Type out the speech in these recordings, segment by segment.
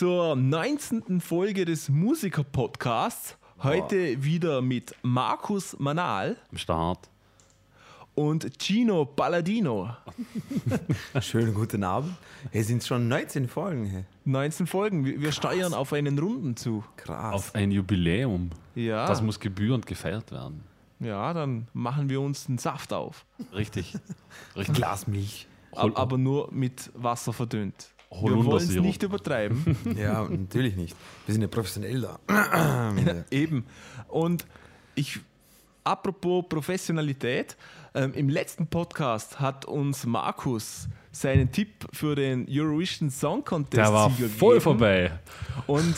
zur 19. Folge des Musiker-Podcasts. Heute wieder mit Markus Manal Am Start. und Gino Palladino. Schönen guten Abend. Hey, sind schon 19 Folgen. Hey. 19 Folgen. Wir wir steuern auf einen Runden zu. Krass. Auf ein Jubiläum. Ja, Das muss gebührend gefeiert werden. ja, dann machen wir uns einen Saft auf. Richtig. Ein Richtig. Glas Milch. Ab- Aber nur mit Wasser verdünnt. Wir wollen es nicht übertreiben. Ja, natürlich nicht. Wir sind ja professionell da. Eben. Und ich, apropos Professionalität, ähm, im letzten Podcast hat uns Markus seinen Tipp für den Eurovision Song Contest Der war Sieger voll gegeben. vorbei. Und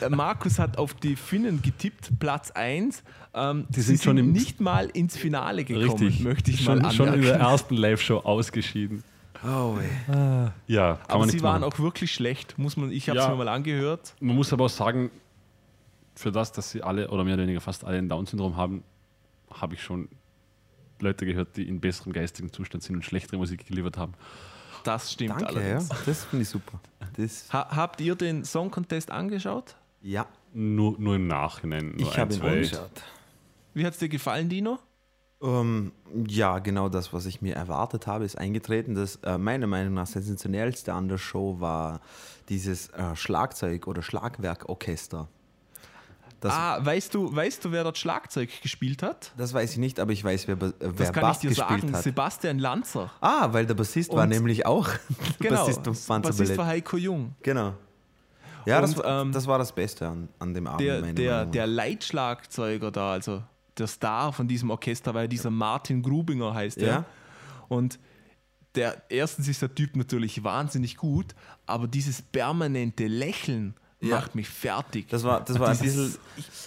äh, Markus hat auf die Finnen getippt, Platz 1. Ähm, Die sie sind schon nicht mal ins Finale gekommen, Richtig. möchte ich schon, mal schon in anmerken. der ersten Live-Show ausgeschieden. Oh, ey. Ja, kann Aber man sie nichts waren machen. auch wirklich schlecht, muss man. Ich habe es Ja. mir mal angehört. Man muss aber auch sagen, für das, dass sie alle oder mehr oder weniger fast alle ein Down-Syndrom haben, habe ich schon Leute gehört, die in besserem geistigen Zustand sind und schlechtere Musik geliefert haben. Das stimmt Danke, ja. allerdings. Das finde ich super. Das, Ha habt ihr den Song Contest angeschaut? ja, Nur, nur im Nachhinein. Nur ich habe ihn angeschaut. Wie hat es dir gefallen, Dino? Ähm, ja, genau das, was ich mir erwartet habe, ist eingetreten. Das äh, meiner Meinung nach sensationellste an der Show war dieses äh, Schlagzeug- oder Schlagwerkorchester. Das, ah, weißt du, weißt du, wer dort Schlagzeug gespielt hat? das weiß ich nicht, aber ich weiß, wer, äh, wer Das kann Bass ich dir sagen, hat. Sebastian Lanzer. Ah, weil der Bassist war Und- nämlich auch Genau, Bassist vom Bassist war Heiko Jung. Genau. Ja, das, Und, war- ähm, das war das Beste an, an dem Abend. Der, der, der. Leitschlagzeuger da, also der Star von diesem Orchester, war ja dieser Martin Grubinger, heißt er. Ja. Und der, erstens ist der Typ natürlich wahnsinnig gut, aber dieses permanente Lächeln Ja. macht mich fertig. Das war, das war ein bisschen.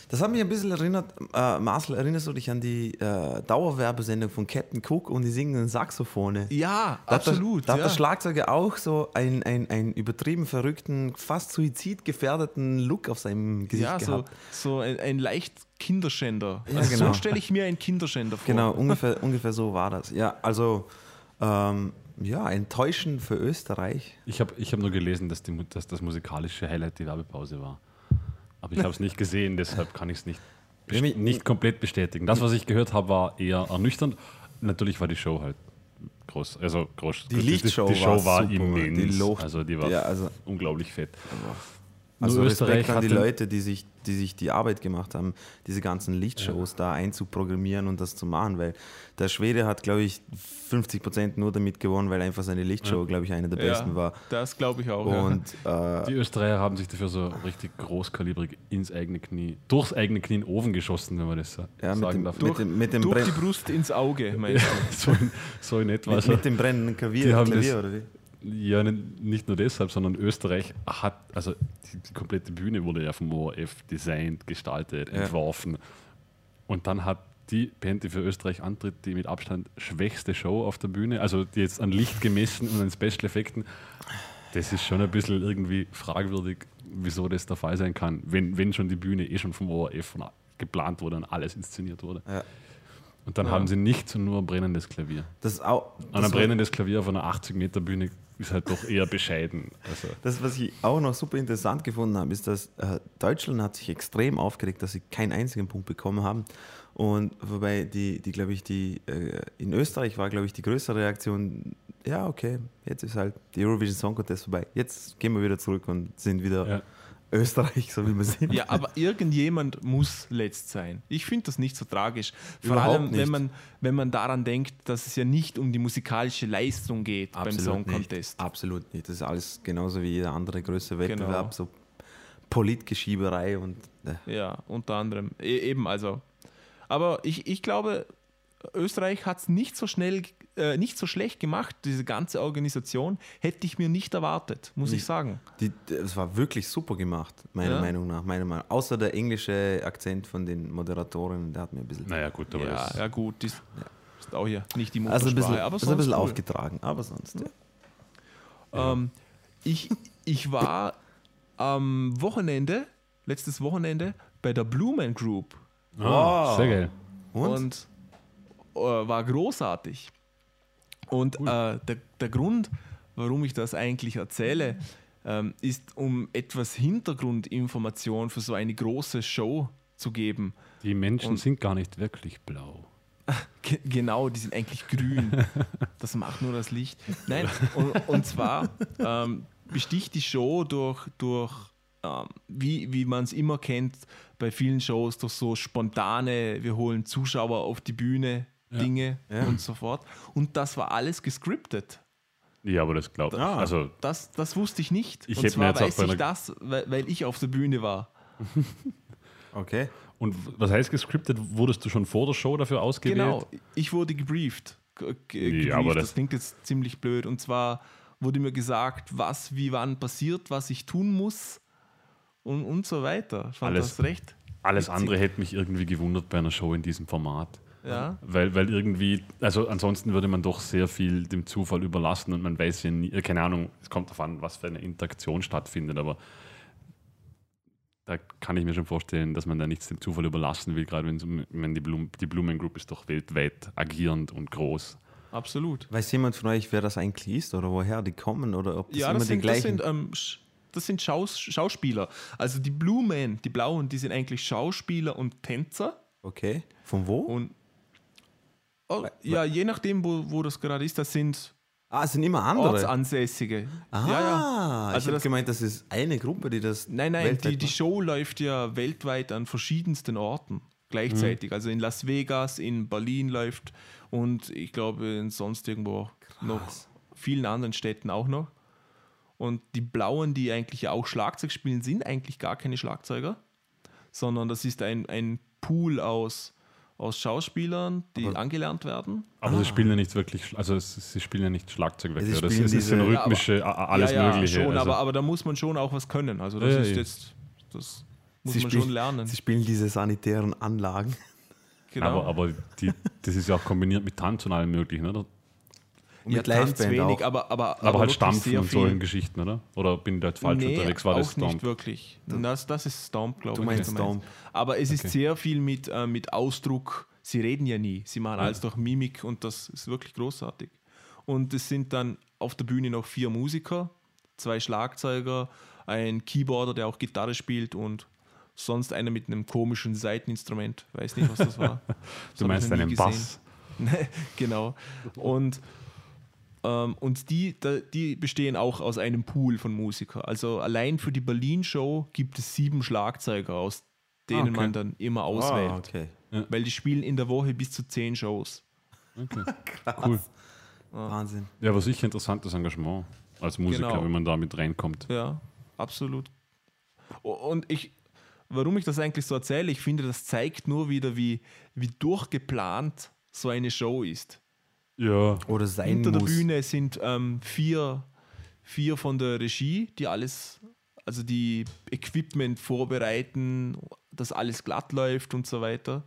Das hat mich ein bisschen erinnert. Äh, Marcel, erinnerst du dich an die äh, Dauerwerbesendung von Captain Cook und die singenden Saxophone? ja, Da hat der- absolut. Da hat der Schlagzeuger auch so einen, einen, einen übertrieben verrückten, fast suizidgefährdeten Look auf seinem Gesicht ja, so, gehabt. so ein, ein leicht Kinderschänder. Ja, also genau. So stelle ich mir einen Kinderschänder vor. Genau, ungefähr, ungefähr so war das. Ja, also ähm, ja, enttäuschend für Österreich. Ich habe ich hab nur gelesen, dass, die, dass das musikalische Highlight die Werbepause war. Aber ich habe es nicht gesehen, deshalb kann ich es nicht, nicht komplett bestätigen. Das, was ich gehört habe, war eher ernüchternd. Natürlich war die Show halt groß. Also groß. Die Lichtshow die, die Show war war, immens. Die Luft- also die war Ja, also- unglaublich fett. Also Nur Respekt an die Leute, die sich, die sich die Arbeit gemacht haben, diese ganzen Lichtshows da einzuprogrammieren und das zu machen, weil der Schwede hat, glaube ich, 50 Prozent nur damit gewonnen, weil einfach seine Lichtshow, glaube ich, eine der besten ja, war. Das glaube ich auch. Und äh, Die Österreicher haben sich dafür so richtig großkalibrig ins eigene Knie, durchs eigene Knie in den Ofen geschossen, wenn man das so ja, mit, sagen dem, darf. mit, dem, mit, dem ja. Durch Brenn- die Brust ins Auge, meinst du? so, in, so in etwa. mit, Also, mit dem brennenden Klavier, Die haben Klavier das- oder wie? Ja, nicht nur deshalb, sondern Österreich hat, also die, komplette Bühne wurde ja vom ORF designt, gestaltet, Ja. entworfen. Und dann hat die Band, die für Österreich antritt, die mit Abstand schwächste Show auf der Bühne, also die jetzt an Licht gemessen und an Special Effekten, das ist schon ein bisschen irgendwie fragwürdig, wieso das der Fall sein kann, wenn, wenn schon die Bühne eh schon vom ORF geplant wurde und alles inszeniert wurde. Ja. Und dann haben sie nichts und nur ein brennendes Klavier. Das, ist auch, das, ein brennendes Klavier auf einer 80 Meter Bühne ist halt doch eher bescheiden. Also, das, was ich auch noch super interessant gefunden habe, ist, dass äh, Deutschland hat sich extrem aufgeregt, dass sie keinen einzigen Punkt bekommen haben. Und wobei die, die glaube ich, die äh, in Österreich war, glaube ich, die größere Reaktion, ja, okay, jetzt ist halt die Eurovision Song Contest vorbei. Jetzt gehen wir wieder zurück und sind wieder Ja. Österreich, so wie wir sind. Ja, aber irgendjemand muss letzt sein. Ich finde das nicht so tragisch. Vor Überhaupt allem, wenn nicht. man, wenn man daran denkt, dass es ja nicht um die musikalische Leistung geht beim Song nicht. Contest. Absolut nicht. Das ist alles genauso wie jeder andere größere Wettbewerb, Genau. so Politgeschieberei und äh, Ja, unter anderem. E eben, also. Aber ich, ich glaube, Österreich hat es nicht so schnell, äh, nicht so schlecht gemacht, diese ganze Organisation. Hätte ich mir nicht erwartet, muss ich sagen. Die, es war wirklich super gemacht, meiner Ja. Meinung nach. Meiner Meinung. Außer der englische Akzent von den Moderatorinnen, der hat mir ein bisschen, naja, gut, aber Ja, das, ja, gut, das ist auch hier nicht die also ein Muttersprache, bisschen, aber also ein bisschen sonst cool. aufgetragen. Aber sonst. Ja. Ähm, ich, ich war am Wochenende, letztes Wochenende, bei der Blumen Group Ah, sehr geil. Und? und, äh, war großartig. Und äh, der, der Grund, warum ich das eigentlich erzähle, ähm, ist, um etwas Hintergrundinformation für so eine große Show zu geben. Die Menschen Und- sind gar nicht wirklich blau. Ge- Genau, die sind eigentlich grün. Das macht nur das Licht. Nein, und, und zwar ähm, besticht die Show durch, durch ähm, wie, wie man es immer kennt, bei vielen Shows, durch so spontane, wir holen Zuschauer auf die Bühne, Dinge Ja. und so fort. Und das war alles gescriptet. Ja, aber das glaubt Ah. Also, Das, das wusste ich nicht. Ich und hätte mir zwar weiß ich das, weil, weil ich auf der Bühne war. Okay. und was heißt gescriptet? Wurdest du schon vor der Show dafür ausgewählt? Genau, ich wurde gebrieft. Ge Ja, aber das- das klingt jetzt ziemlich blöd. Und zwar wurde mir gesagt, was wie wann passiert, was ich tun muss und, und so weiter. Fand Alles- das recht. Alles Witzig. andere hätte mich irgendwie gewundert bei einer Show in diesem Format. Ja. Weil, weil irgendwie, also ansonsten würde man doch sehr viel dem Zufall überlassen und man weiß ja nie, äh, keine Ahnung, es kommt darauf an, was für eine Interaktion stattfindet, aber da kann ich mir schon vorstellen, dass man da nichts dem Zufall überlassen will, gerade wenn die, Blum, die Blumen Group ist doch weltweit agierend und groß. Absolut. Weiß jemand von euch, wer das eigentlich ist oder woher die kommen oder ob das ja, immer das die sind, das gleichen sind, ähm, das sind Schaus Schauspieler. Also die Blue Men, die Blauen, die sind eigentlich Schauspieler und Tänzer. Okay. Von wo? Und oh, ja, je nachdem, wo, wo das gerade ist, das sind ah, es sind immer andere. Ortsansässige. Ah, Ja, ja. ich Also habe das- gemeint, das ist eine Gruppe, die das Nein, nein, die, die. Show läuft ja weltweit an verschiedensten Orten gleichzeitig. Also in Las Vegas, in Berlin läuft und ich glaube in sonst irgendwo noch vielen anderen Städten auch noch. Und die Blauen, die eigentlich ja auch Schlagzeug spielen, sind eigentlich gar keine Schlagzeuger, sondern das ist ein, ein Pool aus, aus Schauspielern, die Aber- angelernt werden. Aber sie spielen ja nicht wirklich, also sie spielen ja nicht Schlagzeug weg. Das ist, eine diese- aber- rhythmische, a- a- alles ja, ja, Mögliche. Schon, also, aber, aber da muss man schon auch was können. Also das Ja, ist ja. jetzt, das muss Sie man spielen- schon lernen. Sie spielen diese sanitären Anlagen. Genau. aber, aber die, das ist ja auch kombiniert mit Tanz und allem Möglichen, oder? Und ja, mit Tanz Liveband wenig, auch. aber, aber, Aber, halt wirklich Stampfen und solchen Geschichten, oder? Oder bin ich da jetzt falsch nee, unterwegs? War auch das Stomp? nicht wirklich. Das, das ist Stomp, glaube Du ich. meinst was Stomp. Aber es ist Okay. sehr viel mit, äh, mit Ausdruck. Sie reden ja nie. Sie machen Ja. alles durch Mimik und das ist wirklich großartig. Und es sind dann auf der Bühne noch vier Musiker, zwei Schlagzeuger, ein Keyboarder, der auch Gitarre spielt und sonst einer mit einem komischen Seiteninstrument. Weiß nicht, was das war. Das Du meinst einen gesehen. Bass? genau. Und, und die, die bestehen auch aus einem Pool von Musikern. Also allein für die Berlin-Show gibt es sieben Schlagzeuger, aus denen Ah, okay. man dann immer auswählt. Ah, okay. Weil die spielen in der Woche bis zu zehn Shows. Okay. Cool. Wahnsinn. Ja, aber sicher interessantes Engagement als Musiker, Genau. wenn man da mit reinkommt. Ja, absolut. Und ich, warum ich das eigentlich so erzähle, ich finde, das zeigt nur wieder, wie, wie durchgeplant so eine Show ist. Ja, Oder sein Hinter der muss. Bühne sind ähm, vier, vier von der Regie, die alles, also die Equipment vorbereiten, dass alles glatt läuft und so weiter.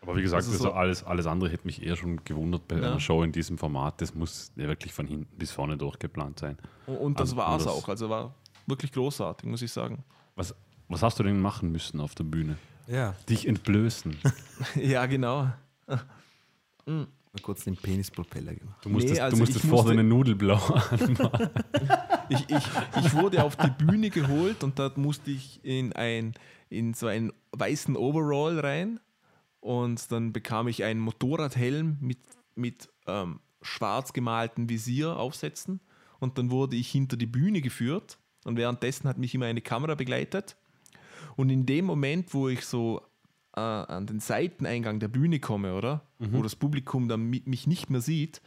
aber wie gesagt, Also also so- alles, alles andere hätte mich eher schon gewundert bei Ja. einer Show in diesem Format. Das muss ja wirklich von hinten bis vorne durchgeplant sein. Und, und das Also, war es auch. Also war wirklich großartig, muss ich sagen. Was, was hast du denn machen müssen auf der Bühne? Ja, Dich entblößen. ja, genau. mal kurz den Penispropeller gemacht. Du musstest, Nee, also du musstest ich vor musste- deine Nudelblau anmachen. Ich, ich, ich wurde auf die Bühne geholt und dort musste ich in, ein, in so einen weißen Overall rein und dann bekam ich einen Motorradhelm mit, mit ähm, schwarz gemaltem Visier aufsetzen und dann wurde ich hinter die Bühne geführt und währenddessen hat mich immer eine Kamera begleitet und in dem Moment, wo ich so äh, an den Seiteneingang der Bühne komme, oder? Wo das Publikum dann mi- mich nicht mehr sieht,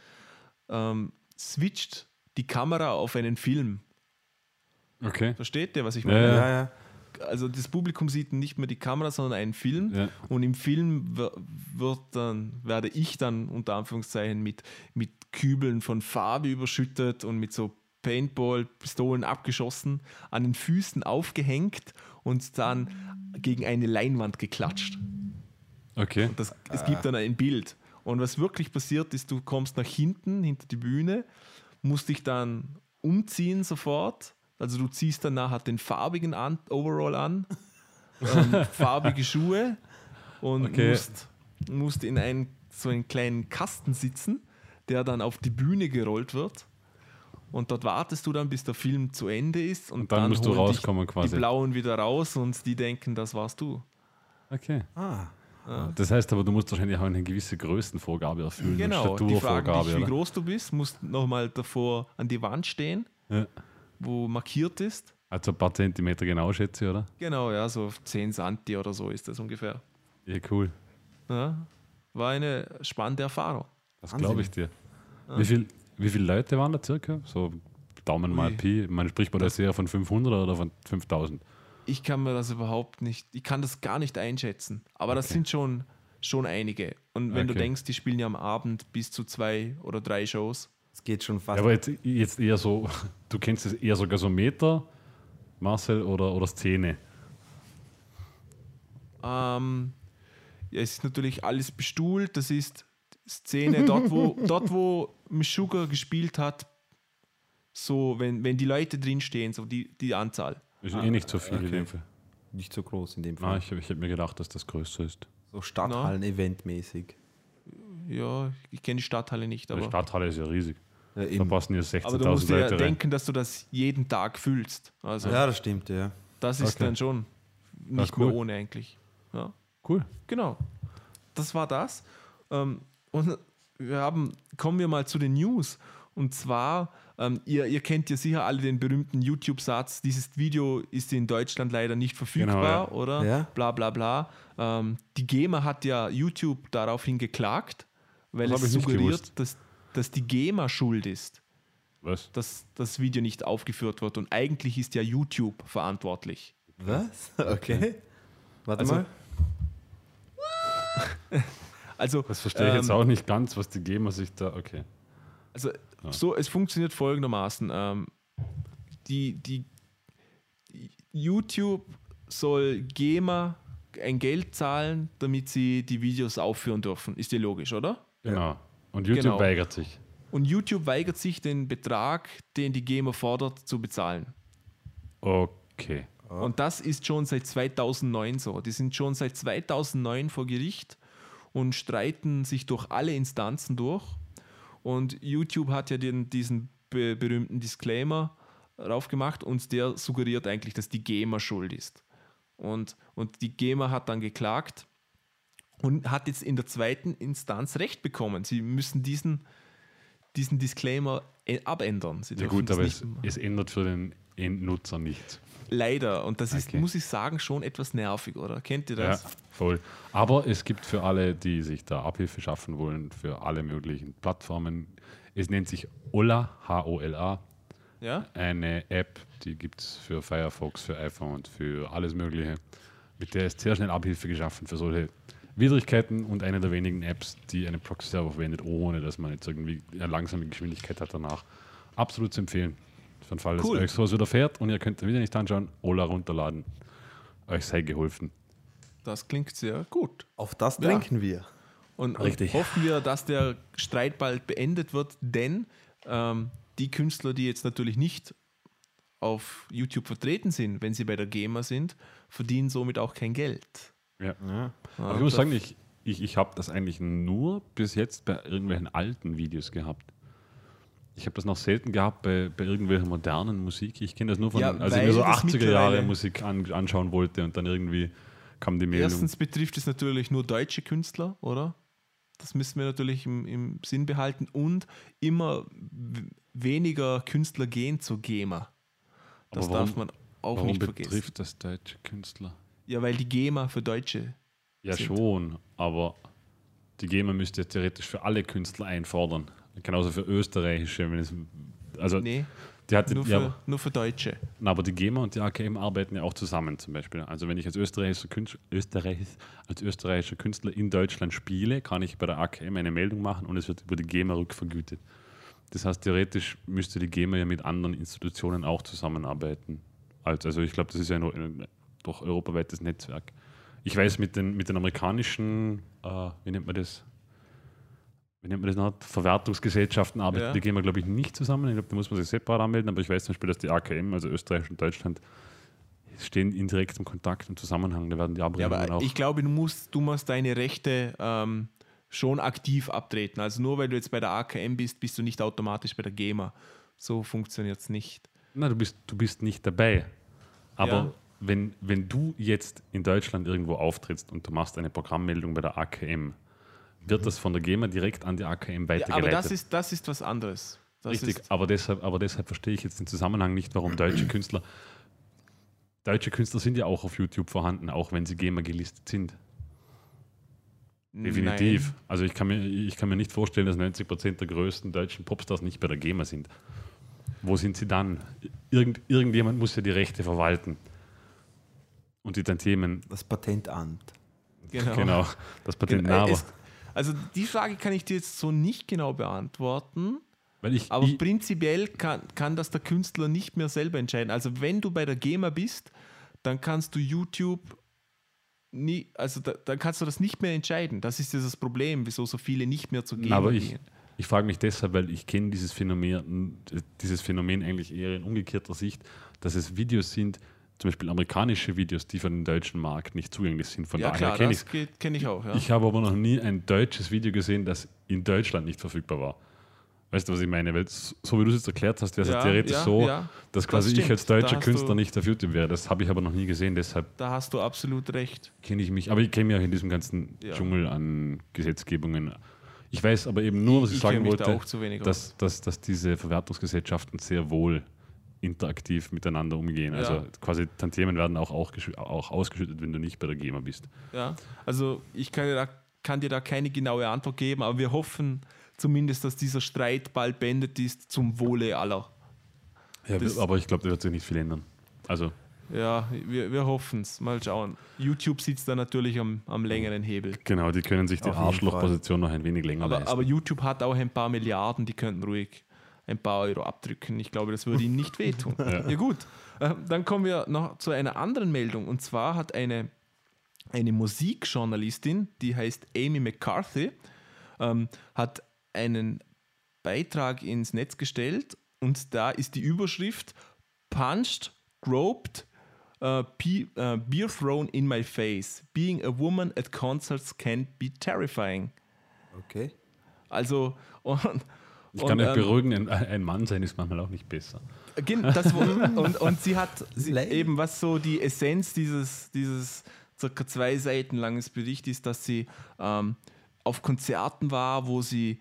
ähm, switcht die Kamera auf einen Film. Okay. Versteht ihr, was ich Ja, meine? Ja, ja. Also das Publikum sieht nicht mehr die Kamera, sondern einen Film. Ja. Und im Film wird dann, werde ich dann unter Anführungszeichen mit, mit Kübeln von Farbe überschüttet und mit so Paintball-Pistolen abgeschossen, an den Füßen aufgehängt und dann gegen eine Leinwand geklatscht. Okay. Das, es gibt dann ein Bild. Und was wirklich passiert ist, du kommst nach hinten, hinter die Bühne, musst dich dann umziehen sofort. Also du ziehst dann nachher den farbigen an Overall an, ähm, farbige Schuhe und Okay. musst, musst in einen, so einen kleinen Kasten sitzen, der dann auf die Bühne gerollt wird. Und dort wartest du dann, bis der Film zu Ende ist und, Und dann musst du rauskommen quasi. Die Blauen wieder raus und die denken, das warst du. Okay. Ah, Das heißt aber, du musst wahrscheinlich auch eine gewisse Größenvorgabe erfüllen. Genau, eine die fragen dich, wie groß du bist, musst nochmal davor an die Wand stehen, Ja. wo markiert ist. Also ein paar Zentimeter genau, schätze ich, oder? Genau, ja, so 10 Santi oder so ist das ungefähr. Ja, cool. Ja, war eine spannende Erfahrung. Das glaube ich dir. Wie, viel, wie viele Leute waren da circa? So Daumen mal. Pi. Man spricht bei der Das- Serie von 500 oder von 5000? Ich kann mir das überhaupt nicht, ich kann das gar nicht einschätzen. Aber das Okay. sind schon, schon einige. Und wenn du Okay. denkst, die spielen ja am Abend bis zu zwei oder drei Shows. es geht schon fast. Ja, aber jetzt, jetzt eher so, du kennst es eher so Gasometer, Marcel, oder, oder Szene. Ähm, ja, es ist natürlich alles bestuhlt. Das ist Szene dort, wo, dort, wo Meshuggah gespielt hat. So, wenn, wenn die Leute drinstehen, so die, die Anzahl. Ist eh nicht so viel in okay. dem Fall. nicht so groß in dem Fall. Nein, ich, ich hätte mir gedacht, dass das größer ist. so Stadthallen-Event-mäßig. Ja, ich kenne die Stadthalle nicht, Die aber, Stadthalle ist ja riesig. Ja, Da passen ja aber du musst 16.000 ja Leute rein. denken, dass du das jeden Tag fühlst. Also ja, das stimmt, ja. das ist Okay. dann schon nicht cool. mehr ohne eigentlich. Ja. Cool. Genau. Das war das. Ähm, und wir haben, kommen wir mal zu den News. Und zwar, ähm, ihr, ihr kennt ja sicher alle den berühmten YouTube-Satz, dieses Video ist in Deutschland leider nicht verfügbar, ja. oder? Ja. Bla bla bla. Ähm, die GEMA hat ja YouTube daraufhin geklagt, weil Das es suggeriert, dass, dass die GEMA schuld ist, Was? dass das Video nicht aufgeführt wird. Und eigentlich ist ja YouTube verantwortlich. Was? Okay. Warte Also, mal. Also, Das verstehe ich jetzt ähm, auch nicht ganz, was die GEMA sich da. Okay. Also so, es funktioniert folgendermaßen. Ähm, die, die YouTube soll GEMA ein Geld zahlen, damit sie die Videos aufführen dürfen. Ist dir logisch, oder? Genau. Und YouTube Genau. weigert sich. Und YouTube weigert sich, den Betrag, den die GEMA fordert, zu bezahlen. Okay. Und das ist schon seit 2009 so. Die sind schon seit 2009 vor Gericht und streiten sich durch alle Instanzen durch. Und YouTube hat ja den, diesen be berühmten Disclaimer drauf gemacht und der suggeriert eigentlich, dass die GEMA schuld ist. Und, und die GEMA hat dann geklagt und hat jetzt in der zweiten Instanz Recht bekommen. Sie müssen diesen, diesen Disclaimer äh, abändern. Sie Ja gut, aber es, es ändert für den Endnutzer nichts. Leider. Und das ist, Okay. muss ich sagen, schon etwas nervig, oder? Kennt ihr das? Ja, voll. Aber es gibt für alle, die sich da Abhilfe schaffen wollen, für alle möglichen Plattformen, es nennt sich Ola, H-O-L-A, Ja? eine App, die gibt es für Firefox, für iPhone und für alles Mögliche. Mit der ist sehr schnell Abhilfe geschaffen für solche Widrigkeiten und eine der wenigen Apps, die einen Proxy-Server verwendet, ohne dass man jetzt irgendwie eine langsame Geschwindigkeit hat danach. Absolut zu empfehlen. Für den Fall, dass Cool. euch sowas wieder fährt und ihr könnt den Video nicht anschauen, Ola runterladen. Euch sei geholfen. Das klingt sehr gut. Auf das Ja. denken wir. Und, Richtig. und hoffen wir, dass der Streit bald beendet wird, denn ähm, die Künstler, die jetzt natürlich nicht auf YouTube vertreten sind, wenn sie bei der GEMA sind, verdienen somit auch kein Geld. Ja. Ja. Aber ich muss sagen, ich, ich, ich habe das eigentlich nur bis jetzt bei irgendwelchen alten Videos gehabt. Ich habe das noch selten gehabt bei, bei irgendwelcher modernen Musik. Ich kenne das nur von, Ja, als ich mir so das 80er Jahre Musik an, anschauen wollte und dann irgendwie kam die Meldung. Erstens betrifft es natürlich nur deutsche Künstler, oder? Das müssen wir natürlich im, im Sinn behalten. Und immer weniger Künstler gehen zur GEMA. Das warum- darf man auch Warum nicht vergessen. betrifft das deutsche Künstler? Ja, weil die GEMA für Deutsche. Ja, Sind. schon, aber die GEMA müsste theoretisch für alle Künstler einfordern. Genauso für österreichische. Es, also, Nee, die hat, nur für, ja, nur für Deutsche. Na, aber die GEMA und die AKM arbeiten ja auch zusammen zum Beispiel. Also wenn ich als österreichischer, Künstler, Österreich, als österreichischer Künstler in Deutschland spiele, kann ich bei der AKM eine Meldung machen und es wird über die GEMA rückvergütet. Das heißt, theoretisch müsste die GEMA ja mit anderen Institutionen auch zusammenarbeiten. Also, ich glaube, das ist ja ein doch europaweites Netzwerk. Ich weiß, mit den, mit den amerikanischen, äh, wie nennt man das? Wie nennt man das noch? Verwertungsgesellschaften arbeitet Ja. die GEMA, glaube ich, nicht zusammen. Ich glaube, da muss man sich separat anmelden, aber ich weiß zum Beispiel, dass die AKM, also Österreich und Deutschland, stehen in direktem Kontakt und Zusammenhang. Da werden die Ja, Abrechnungen aber auch. ich glaube, du musst, du musst deine Rechte ähm, schon aktiv abtreten. Also nur weil du jetzt bei der AKM bist, bist du nicht automatisch bei der GEMA. So funktioniert es nicht. Na, du bist, du bist nicht dabei. Aber Ja. wenn, wenn du jetzt in Deutschland irgendwo auftrittst und du machst eine Programmmeldung bei der AKM, wird das von der GEMA direkt an die AKM Ja, weitergeleitet. aber das ist, das ist was anderes. Das Richtig, Ist, aber deshalb, aber deshalb verstehe ich jetzt den Zusammenhang nicht, warum deutsche Künstler. Deutsche Künstler sind ja auch auf YouTube vorhanden, auch wenn sie GEMA gelistet sind. Definitiv. Nein. Also ich kann, mir, ich kann mir nicht vorstellen, dass 90 Prozent der größten deutschen Popstars nicht bei der GEMA sind. Wo sind sie dann? Irgend, irgendjemand muss ja die Rechte verwalten. Und die Tantiemen, Das Patentamt. Genau. genau, das Patent Genau, äh, es- Also die Frage kann ich dir jetzt so nicht genau beantworten, Weil ich, aber ich, prinzipiell kann, kann das der Künstler nicht mehr selber entscheiden. Also wenn du bei der GEMA bist, dann kannst du YouTube nie, also da, dann kannst du das nicht mehr entscheiden. Das ist dieses Problem, wieso so viele nicht mehr zur GEMA aber ich, gehen. ich frage mich deshalb, weil ich kenne dieses Phänomen, dieses Phänomen eigentlich eher in umgekehrter Sicht, dass es Videos sind, zum Beispiel amerikanische Videos, die für den deutschen Markt nicht zugänglich sind. Von Ja daher kenne ich das kenne ich auch. Ja. Ich habe aber noch nie ein deutsches Video gesehen, das in Deutschland nicht verfügbar war. Weißt du, was ich meine? Weil so wie du es jetzt erklärt hast, wäre es Ja, theoretisch ja, so, ja. dass quasi stimmt. ich als Da deutscher Künstler nicht auf YouTube wäre. Das habe ich aber noch nie gesehen, deshalb da hast du absolut recht. kenne ich mich. Aber ich kenne mich auch in diesem ganzen. Dschungel an Gesetzgebungen. Ich weiß aber eben nur, was ich, Ich sagen da wollte, wenig dass, dass, dass diese Verwertungsgesellschaften sehr wohl interaktiv miteinander umgehen. Ja. Also quasi Tantiemen werden auch, auch, auch ausgeschüttet, wenn du nicht bei der GEMA bist. Ja, also ich kann dir, da, kann dir da keine genaue Antwort geben, aber wir hoffen zumindest, dass dieser Streit bald beendet ist zum Wohle aller. Ja, Das- aber ich glaube, da wird sich nicht viel ändern. Also Ja, wir, wir hoffen es. Mal schauen. YouTube sitzt da natürlich am, am längeren Hebel. Genau, die können sich die Arschlochposition noch ein wenig länger Aber, leisten. aber YouTube hat auch ein paar Milliarden, die könnten ruhig ein paar Euro abdrücken. Ich glaube, das würde ihnen nicht wehtun. ja. gut, äh, dann kommen wir noch zu einer anderen Meldung. Und zwar hat eine, eine Musikjournalistin, die heißt Amy McCarthy, ähm, hat einen Beitrag ins Netz gestellt und da ist die Überschrift Punched, Groped, uh, uh, Beer thrown in my face. Being a woman at concerts can be terrifying. Okay. Also, und, ich kann und, euch ähm, beruhigen, ein, ein Mann sein ist manchmal auch nicht besser. Das, und, und sie hat sie, eben, was so die Essenz dieses, dieses circa zwei Seiten langes Bericht ist, dass sie ähm, auf Konzerten war, wo sie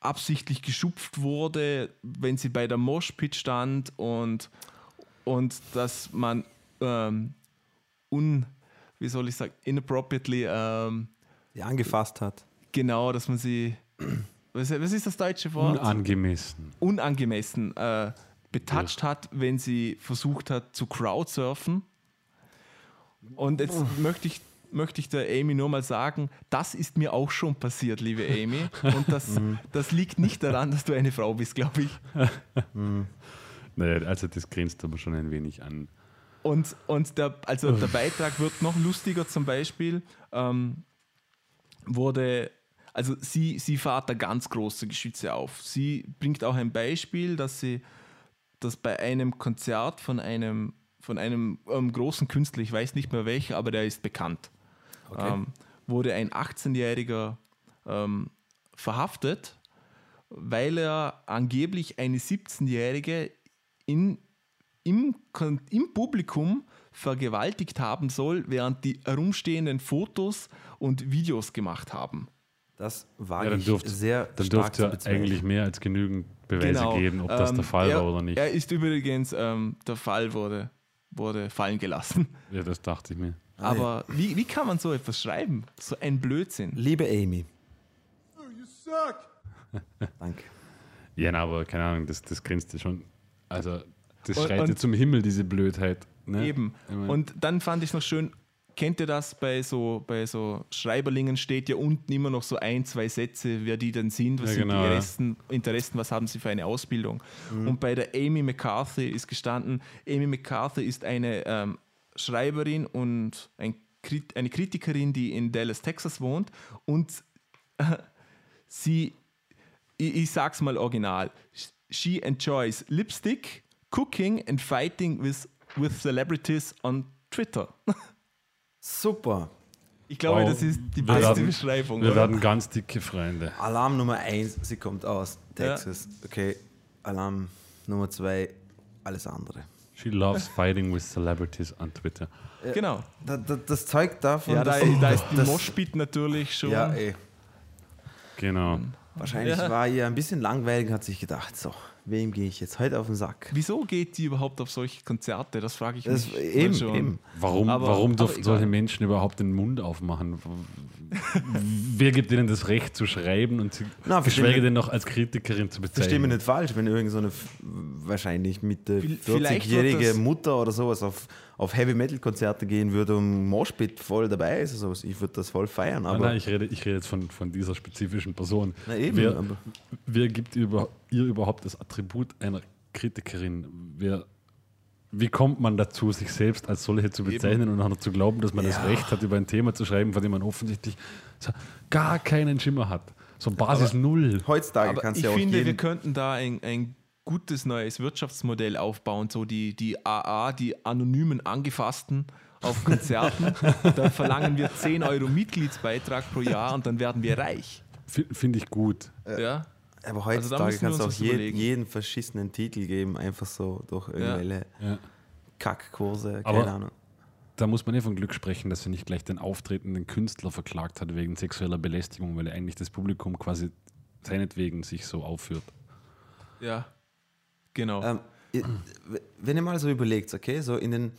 absichtlich geschupft wurde, wenn sie bei der Moshpit stand und, und dass man ähm, un, wie soll ich sagen, inappropriately ähm, Die angefasst hat. genau, dass man sie was, ist das deutsche Wort? Unangemessen. unangemessen äh, betatscht hat, wenn sie versucht hat zu crowdsurfen. Und jetzt möchte ich, möchte ich der Amy nur mal sagen, das ist mir auch schon passiert, liebe Amy. Und das, das liegt nicht daran, dass du eine Frau bist, glaube ich. Naja, also das grinst aber schon ein wenig an. Und, und der, also der Beitrag wird noch lustiger zum Beispiel. Ähm, wurde, also sie, sie fährt da ganz große Geschütze auf. Sie bringt auch ein Beispiel, dass sie dass bei einem Konzert von einem, von einem ähm, großen Künstler, ich weiß nicht mehr welcher, aber der ist bekannt, Okay. ähm, wurde ein 18-Jähriger ähm, verhaftet, weil er angeblich eine 17-Jährige in, im, im Publikum vergewaltigt haben soll, während die herumstehenden Fotos und Videos gemacht haben. Das war Ja, dann ich dürfte sehr dann stark dürfte zu ja eigentlich mehr als genügend Beweise geben, ob das ähm, der Fall er, war oder nicht. Er ist übrigens, ähm, der Fall wurde, wurde fallen gelassen. Ja, das dachte ich mir. Aber wie, wie kann man so etwas schreiben? So ein Blödsinn. Liebe Amy. Danke. Ja, na, aber keine Ahnung, das, das grinst ja schon. Also, das Und- schreit ja und- zum Himmel, diese Blödheit. Ne? Eben. Ich mein- Und dann fand ich noch schön, kennt ihr das bei so, bei so Schreiberlingen steht ja unten immer noch so ein, zwei Sätze, wer die denn sind, was Ja, sind genau, die ja. Interessen, Interessen, was haben sie für eine Ausbildung. Mhm. Und bei der Amy McCarthy ist gestanden, Amy McCarthy ist eine ähm, Schreiberin und ein, eine Kritikerin, die in Dallas, Texas wohnt und sie, ich, ich sag's mal original, she enjoys lipstick, cooking and fighting with, with celebrities on Twitter. Super. Ich glaube, Wow. das ist die Wir beste werden- Beschreibung. Wir oder? werden ganz dicke Freunde. Alarm Nummer eins, sie kommt aus Texas. Okay, Alarm. Nummer zwei, alles andere. She loves fighting with celebrities on Twitter. Genau. Da, da, das zeugt davon, Ja, da, dass da ist die Moshpit natürlich schon. Ja, ey. Genau. Wahrscheinlich Ja. war ihr ein bisschen langweilig, hat sich gedacht, so, wem gehe ich jetzt heute auf den Sack? Wieso geht die überhaupt auf solche Konzerte? Das frage ich Das, mich eben, schon. eben. Warum, Aber- warum aber dürfen egal. solche Menschen überhaupt den Mund aufmachen? Wer gibt ihnen das Recht zu schreiben und sie, Na, geschweige mich- denn noch als Kritikerin zu Versteh mich bezeichnen? nicht falsch, wenn irgend so eine wahrscheinlich Mitte Vil- vielleicht wird 40-jährige das- Mutter oder sowas auf, auf Heavy-Metal-Konzerte gehen würde und Moshpit voll dabei ist, also ich würde das voll feiern. Nein, Aber nein, ich rede, ich rede jetzt von, von dieser spezifischen Person. Na eben, wer, aber- wer gibt ihr, über, ihr überhaupt das Attribut einer Kritikerin? Wer, wie kommt man dazu, sich selbst als solche zu bezeichnen und auch zu glauben, dass man das Recht hat, über ein Thema zu schreiben, von dem man offensichtlich gar keinen Schimmer hat? So Basis Null. heutzutage Aber kannst ich du ja auch finde, wir könnten da ein, ein gutes neues Wirtschaftsmodell aufbauen, so die, die AA, die anonymen Angefassten auf Konzerten. da verlangen wir 10 Euro Mitgliedsbeitrag pro Jahr und dann werden wir reich. Finde ich gut. Ja? aber Also heutzutage wir kannst du auch was je, überlegen. jeden verschissenen Titel geben, einfach so durch irgendwelche Ja. Kackkurse, Aber- keine Ahnung. Da muss man ja von Glück sprechen, dass sie nicht gleich den auftretenden Künstler verklagt hat wegen sexueller Belästigung, weil er eigentlich das Publikum quasi seinetwegen sich so aufführt. Ja. Genau. Ähm, wenn ihr mal so überlegt, okay, so in den,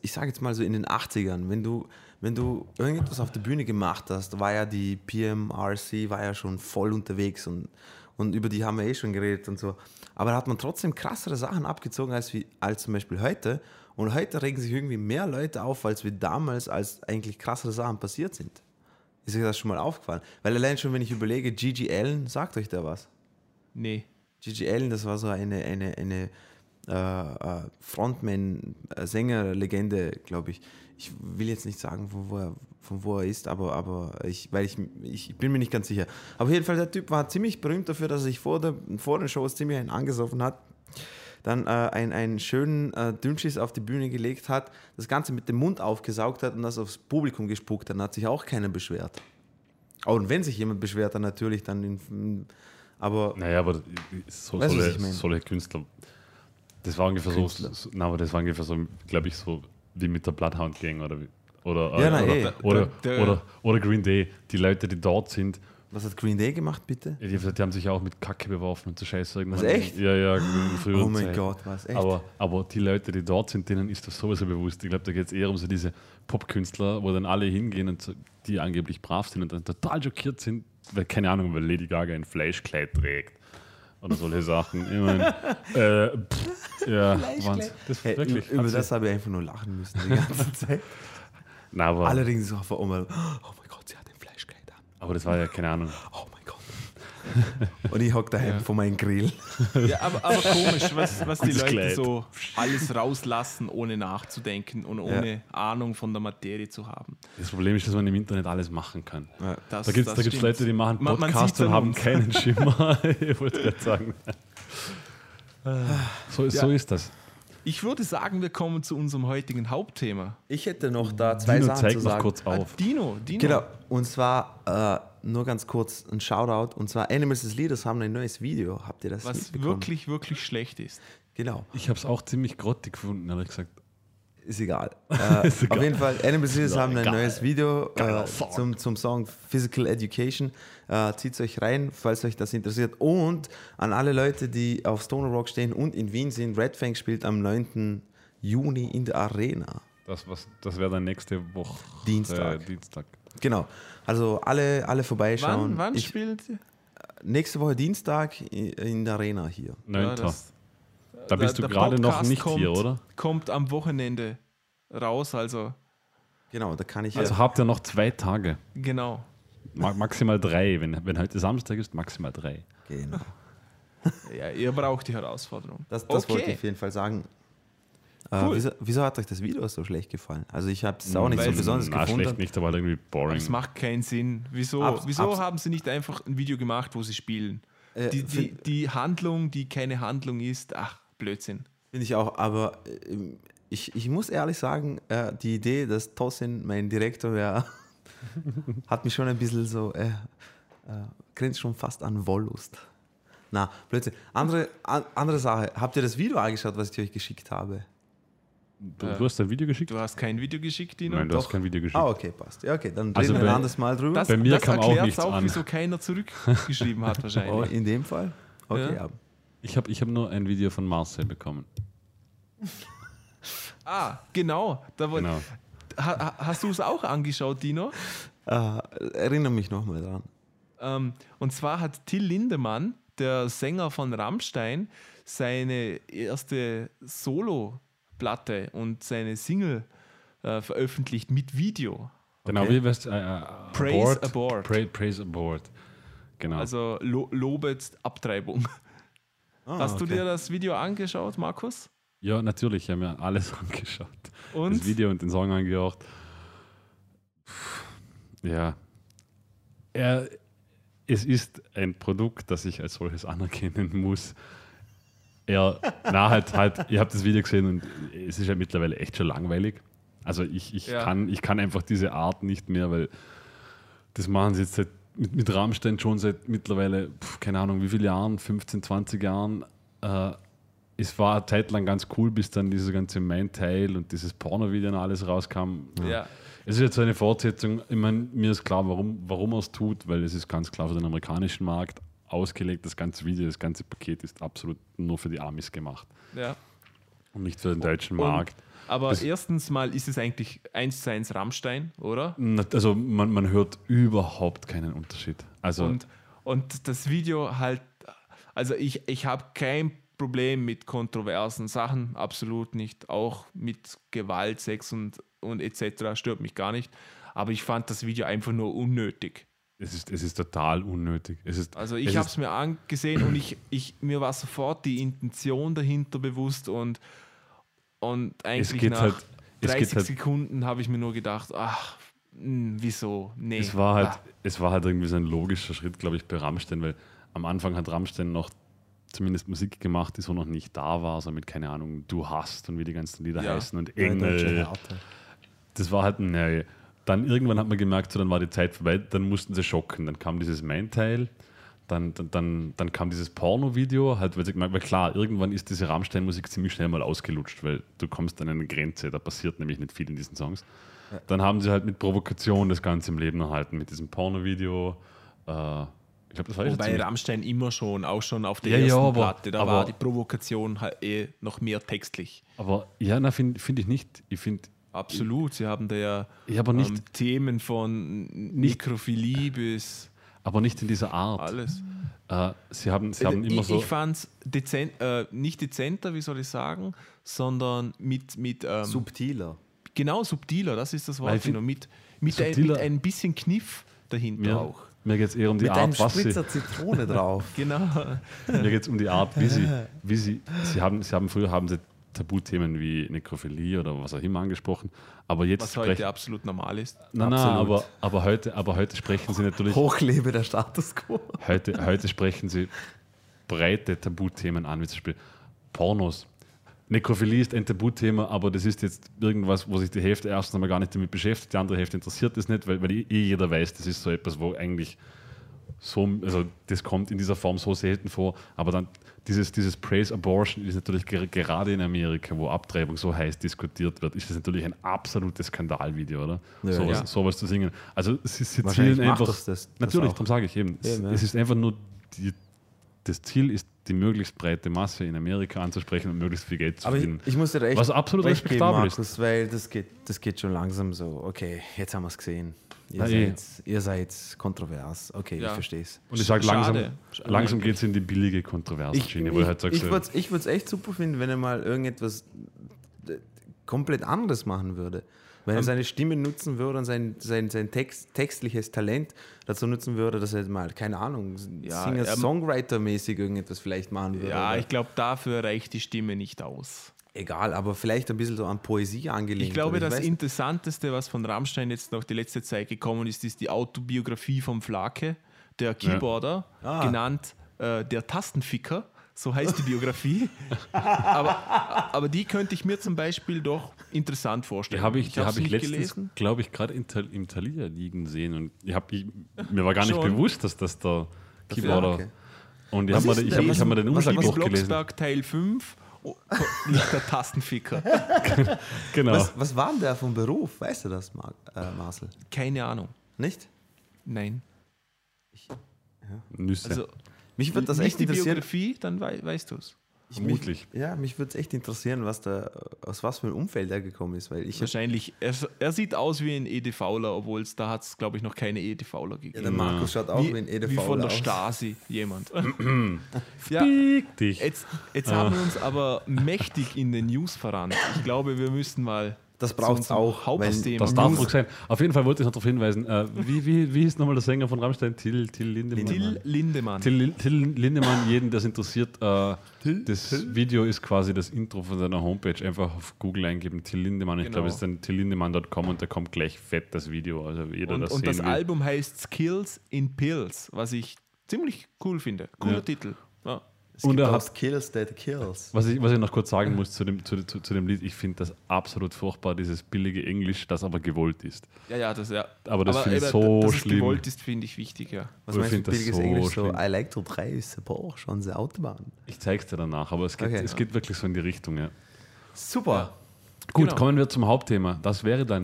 ich sage jetzt mal so in den 80ern, wenn du, wenn du irgendetwas auf der Bühne gemacht hast, war ja die PMRC war ja schon voll unterwegs und, und über die haben wir eh schon geredet und so. Aber da hat man trotzdem krassere Sachen abgezogen als, wie, als zum Beispiel heute. Und heute regen sich irgendwie mehr Leute auf, als wie damals, als eigentlich krassere Sachen passiert sind. Ist euch das schon mal aufgefallen? Weil allein schon, wenn ich überlege, Gigi Allen, sagt euch da was? nee. Gigi Allen, das war so eine, eine, eine äh, äh, Frontman-Sänger-Legende, glaube ich. Ich will jetzt nicht sagen, von wo er, von wo er ist, aber, aber ich, weil ich, ich bin mir nicht ganz sicher. Aber auf jeden Fall, der Typ war ziemlich berühmt dafür, dass er sich vor, der, vor den Shows ziemlich einen angesoffen hat. Dann äh, ein, einen schönen äh, Dünnschiss auf die Bühne gelegt hat, das Ganze mit dem Mund aufgesaugt hat und das aufs Publikum gespuckt. Dann hat sich auch keiner beschwert. Oh, und wenn sich jemand beschwert, dann natürlich dann in, aber Naja, aber so, Weißt solche, ich meine? solche Künstler, das war ungefähr so, Künstler. so, na, aber das war ungefähr so, glaube ich, so wie mit der Bloodhound Gang oder wie- oder, Ja, äh, na, oder, eh. oder, Der- der- oder, oder Green Day, die Leute, die dort sind, was hat Green Day gemacht, bitte? die, die haben sich auch mit Kacke beworfen und so Scheiße. irgendwann. Was, echt? Ja, ja, in früheren Oh mein Zeiten. Gott, was, echt? Aber, aber die Leute, die dort sind, denen ist das sowieso bewusst. Ich glaube, da geht es eher um so diese Popkünstler, wo dann alle hingehen und so, die angeblich brav sind und dann total schockiert sind, keine Ahnung, weil Lady Gaga ein Fleischkleid trägt. Oder solche Sachen. Ich mein, äh, pff, ja, Wahnsinn. Das Hey, wirklich. über das habe ich einfach nur lachen müssen die ganze Zeit. Na, aber, Alle regen sich so auf einmal, oh mein Gott, sie hat ein Fleischkleid an. aber das war ja, keine Ahnung. Oh. Und ich hocke daheim vor meinem Grill. Ja, aber, aber komisch, was, was die Leute Kleid. so alles rauslassen, ohne nachzudenken und ohne Ahnung von der Materie zu haben. Das Problem ist, dass man im Internet alles machen kann. Das, Da gibt es. Leute, die machen Man- man Podcasts und haben uns. keinen Schimmer. ich wollte gerade sagen. So, so Ja. ist das. Ich würde sagen, wir kommen zu unserem heutigen Hauptthema. Ich hätte noch da zwei Dino, Sachen zeig zu noch sagen. kurz Ah, auf. Dino, Dino. Genau, und zwar äh, nur ganz kurz ein Shoutout. Und zwar Animals as Leaders haben ein neues Video. Habt ihr das Was wirklich, wirklich schlecht ist. Genau, Ich habe es auch ziemlich grottig gefunden, ehrlich gesagt. ist egal. Äh, Ist egal. Auf jeden Fall, Animals as Leaders haben ein egal. neues Video äh, Song. zum, zum Song Physical Education. Äh, Zieht euch rein, falls euch das interessiert. Und an alle Leute, die auf Stoner Rock stehen und in Wien sind, Red Fang spielt am 9. Juni in der Arena. Das, was- das wäre dann nächste Woche. Dienstag. Äh, Dienstag. Genau. Also alle, alle vorbeischauen. Wann, wann ich, spielt nächste Woche Dienstag in der Arena hier. Neunter. das- da bist der- du gerade noch nicht kommt, hier, oder? Kommt am Wochenende raus, also Genau, da kann ich. Also habt ihr noch zwei Tage. genau. Ma maximal drei. Wenn, wenn heute Samstag ist, maximal drei. genau. Ja, ihr braucht die Herausforderung. Das, das Okay. wollte ich auf jeden Fall sagen. Äh, Cool. wieso, wieso hat euch das Video so schlecht gefallen? Also ich habe es auch nicht so Weil- besonders Na, gefunden. schlecht nicht, aber halt irgendwie boring. Es macht keinen Sinn. Wieso, Abs- wieso abs- haben sie nicht einfach ein Video gemacht, wo sie spielen? Äh, die, die, die Handlung, die keine Handlung ist, ach, Blödsinn. Finde ich auch, aber äh, ich, ich muss ehrlich sagen, äh, die Idee, dass Tosin mein Direktor wäre, hat mich schon ein bisschen so, äh, äh, grenzt schon fast an Wollust. Na, Blödsinn. Andere, an, andere Sache. Habt ihr das Video angeschaut, was ich euch geschickt habe? Du, du hast ein Video geschickt? Du hast kein Video geschickt, Dino? Nein, du hast kein Video geschickt. Ah, okay, passt. Ja, okay, dann Also reden wir bei- ein anderes Mal drüber. Das, Bei mir das kam auch nichts auch, an. wieso keiner zurückgeschrieben hat oh, wahrscheinlich. in dem Fall? Okay, Ja. Ich habe ich hab nur ein Video von Marcel bekommen. Ah, genau. Da Genau. ha, ha- hast du es auch angeschaut, Dino? Äh, erinnere mich nochmal dran. Ähm, und zwar hat Till Lindemann, der Sänger von Rammstein, seine erste Solo-Platte und seine Single äh, veröffentlicht mit Video. Genau, Okay. wie weißt äh, äh, Praise? Abort. Pra praise Abort. Genau. Also lo lobet Abtreibung. Ah, Hast du okay. dir das Video angeschaut, Markus? ja, natürlich, ich habe mir alles angeschaut. Und? Das Video und den Song angehört. Ja. Er, es ist ein Produkt, das ich als solches anerkennen muss. Er, na, halt, halt, ihr habt das Video gesehen und es ist ja mittlerweile echt schon langweilig. Also ich, ich, Ja. kann, ich kann einfach diese Art nicht mehr, weil das machen sie jetzt seit, mit, mit Rammstein schon seit mittlerweile, pf, keine Ahnung, wie viele Jahren, 15, 20 Jahren. Äh, es war eine Zeit lang ganz cool, bis dann dieses ganze Main-Teil und dieses Porno-Video und alles rauskam. Ja. Es ist jetzt so eine Fortsetzung. Ich meine, mir ist klar, warum, warum er es tut, weil es ist ganz klar für den amerikanischen Markt ausgelegt. Das ganze Video, das ganze Paket ist absolut nur für die Amis gemacht ja. und nicht für den deutschen Und- Markt. Aber Das- erstens mal ist es eigentlich eins zu eins Rammstein, oder? Also man, man hört überhaupt keinen Unterschied. Also Und, und das Video halt, also ich, ich habe kein Problem mit kontroversen Sachen, absolut nicht. Auch mit Gewalt, Sex und, und etc. stört mich gar nicht. Aber ich fand das Video einfach nur unnötig. Es, ist, es ist total unnötig. Es ist, Also ich habe es mir angesehen und ich, ich, mir war sofort die Intention dahinter bewusst und, und eigentlich nach halt- es 30 geht halt- Sekunden habe ich mir nur gedacht, ach, mh, wieso? Nee. Es war halt, Ah. es war halt irgendwie so ein logischer Schritt, glaube ich, bei Rammstein, weil am Anfang hat Rammstein noch zumindest Musik gemacht, die so noch nicht da war, so mit, keine Ahnung, Du hast und wie die ganzen Lieder Ja. heißen und Ja, Engel. Härte. Das war halt neu. Dann irgendwann hat man gemerkt, so, dann war die Zeit vorbei, dann mussten sie schocken. Dann kam dieses Main-Teil, dann, dann, dann, dann kam dieses Porno-Video, halt, weil sie gemerkt weil klar, irgendwann ist diese Rammstein-Musik ziemlich schnell mal ausgelutscht, weil du kommst an eine Grenze, da passiert nämlich nicht viel in diesen Songs. Dann haben sie halt mit Provokation das Ganze im Leben erhalten, mit diesem Porno-Video. Äh, ich glaube, das war Wobei Rammstein immer schon, auch schon auf der Ja, ja, ersten aber- Platte, da aber- war die Provokation halt eh noch mehr textlich. Aber ja, na, finde find ich nicht. Ich finde, Absolut, sie haben da ja, Ja, aber nicht- ähm, Themen von Nekrophilie bis aber nicht in dieser Art. alles. Äh, sie haben, sie haben immer ich, so. ich fand es dezent, äh, nicht dezenter, wie soll ich sagen, sondern mit, mit ähm, Subtiler. genau subtiler, das ist das Wort, genau, mit, mit, ein, mit ein bisschen Kniff dahinter mir auch. mir geht es eher um die Mit einem Art, was sie. Spritzer Zitrone drauf. Genau. Mir geht es um die Art, wie sie, wie sie, sie haben, sie haben früher haben sie Tabuthemen wie Nekrophilie oder was auch immer angesprochen, aber jetzt Was heute sprechen, absolut normal ist. nein, nein, Absolut. aber, aber heute, aber heute sprechen sie natürlich, Hochlebe der Status quo. heute, heute sprechen sie breite Tabuthemen an, wie zum Beispiel Pornos. Nekrophilie ist ein Tabuthema, aber das ist jetzt irgendwas, wo sich die Hälfte erstens einmal gar nicht damit beschäftigt, die andere Hälfte interessiert das nicht, weil, weil eh jeder weiß, das ist so etwas, wo eigentlich so, also das kommt in dieser Form so selten vor, aber dann dieses, dieses Praise Abortion ist natürlich ger gerade in Amerika, wo Abtreibung so heiß diskutiert wird, ist das natürlich ein absolutes Skandalvideo, oder? Ja, sowas, ja. sowas zu singen. Also sie, sie zielen einfach. das das- natürlich, darum sage ich eben. Es, Eben, ja. es ist einfach nur die, das Ziel ist, die möglichst breite Masse in Amerika anzusprechen und möglichst viel Geld zu Aber ich, verdienen. ich muss dir echt Was absolut recht geben, respektabel ist. Markus, weil das geht, das geht schon langsam so. Okay, jetzt haben wir es gesehen. Ihr, Na, eh. seid, ihr seid kontrovers. Okay, Ja. ich verstehe es. Und ich sage langsam, Schade. langsam geht es in die billige Kontroverse-Schiene, wo ich halt ich, sagst, ich würde es echt super finden, wenn er mal irgendetwas komplett anderes machen würde. Wenn Ähm. er seine Stimme nutzen würde und sein, sein, sein Text, textliches Talent dazu nutzen würde, dass er mal, keine Ahnung, Ja, Singer-Songwriter-mäßig irgendetwas vielleicht machen würde. Ja, oder- ich glaube, dafür reicht die Stimme nicht aus. Egal, aber vielleicht ein bisschen so an Poesie angelehnt. Ich glaube, oder das weiß- Interessanteste, was von Rammstein jetzt noch die letzte Zeit gekommen ist, ist die Autobiografie vom Flake, der Keyboarder, Ah. genannt äh, der Tastenficker. So heißt die Biografie. aber, aber die könnte ich mir zum Beispiel doch interessant vorstellen. Die habe ich, die hab's hab ich letztens, glaube ich, gerade im Thalia liegen sehen. Und ich hab, ich, mir war gar nicht Schon? bewusst, dass das der Der Keyboarder Flake. Und ich habe mir, ich hab, ich hab mir den Umschlag was- durchgelesen. Blocksberg Teil 5, oh, nicht der Tastenficker. Genau. Was, was war denn der vom Beruf? Weißt du das, Mar äh, Marcel? Keine Ahnung. Nicht? Nein. Nüsse. Also, Mich würde das nicht echt die interessieren. Biografie, dann wei weißt du es. Ich, Vermutlich. Mich, ja, mich würde es echt interessieren, was da, aus was für einem Umfeld er gekommen ist, weil ich Wahrscheinlich. Er, er sieht aus wie ein EDVler, obwohl es da hat es, glaube ich, noch keine EDVler ja, gegeben. der Markus schaut auch wie, ein EDV wie von der aus. Stasi jemand. ja, dich. jetzt jetzt haben wir uns aber mächtig in den News verrannt. Ich glaube, wir müssten mal Das braucht's unserem auch, Hauptthema. Das darf ruhig sein. Auf jeden Fall wollte ich noch darauf hinweisen. Äh, wie, wie, wie hieß nochmal der Sänger von Rammstein? Till, Till Lindemann. Till Lindemann. Till, Till Lindemann, jeden, der es interessiert, äh, das Video ist quasi das Intro von seiner Homepage. Einfach auf Google eingeben, Till Lindemann. Ich Genau. glaube, es ist dann tilllindemann.com und da kommt gleich fett das Video. Also jeder Und, das und das. Album heißt Skills in Pills, was ich ziemlich cool finde. Cooler Ja. Titel. Ja. Es Und gibt er hat- Skills that kills. Was ich, was ich noch kurz sagen muss zu dem, zu, zu, zu dem Lied, ich finde das absolut furchtbar, dieses billige Englisch, das aber gewollt ist. Ja, ja, das, ja. Aber das finde ich so dass schlimm. gewollt ist, finde ich wichtig, ja. Was Ich meinst du das billiges so Englisch? So, schlimm. I like to drive the Porsche on the Autobahn. Ich zeige es dir danach, aber es geht, Okay. es geht wirklich so in die Richtung. Ja. Super. Gut, Genau. kommen wir zum Hauptthema. Das wäre dann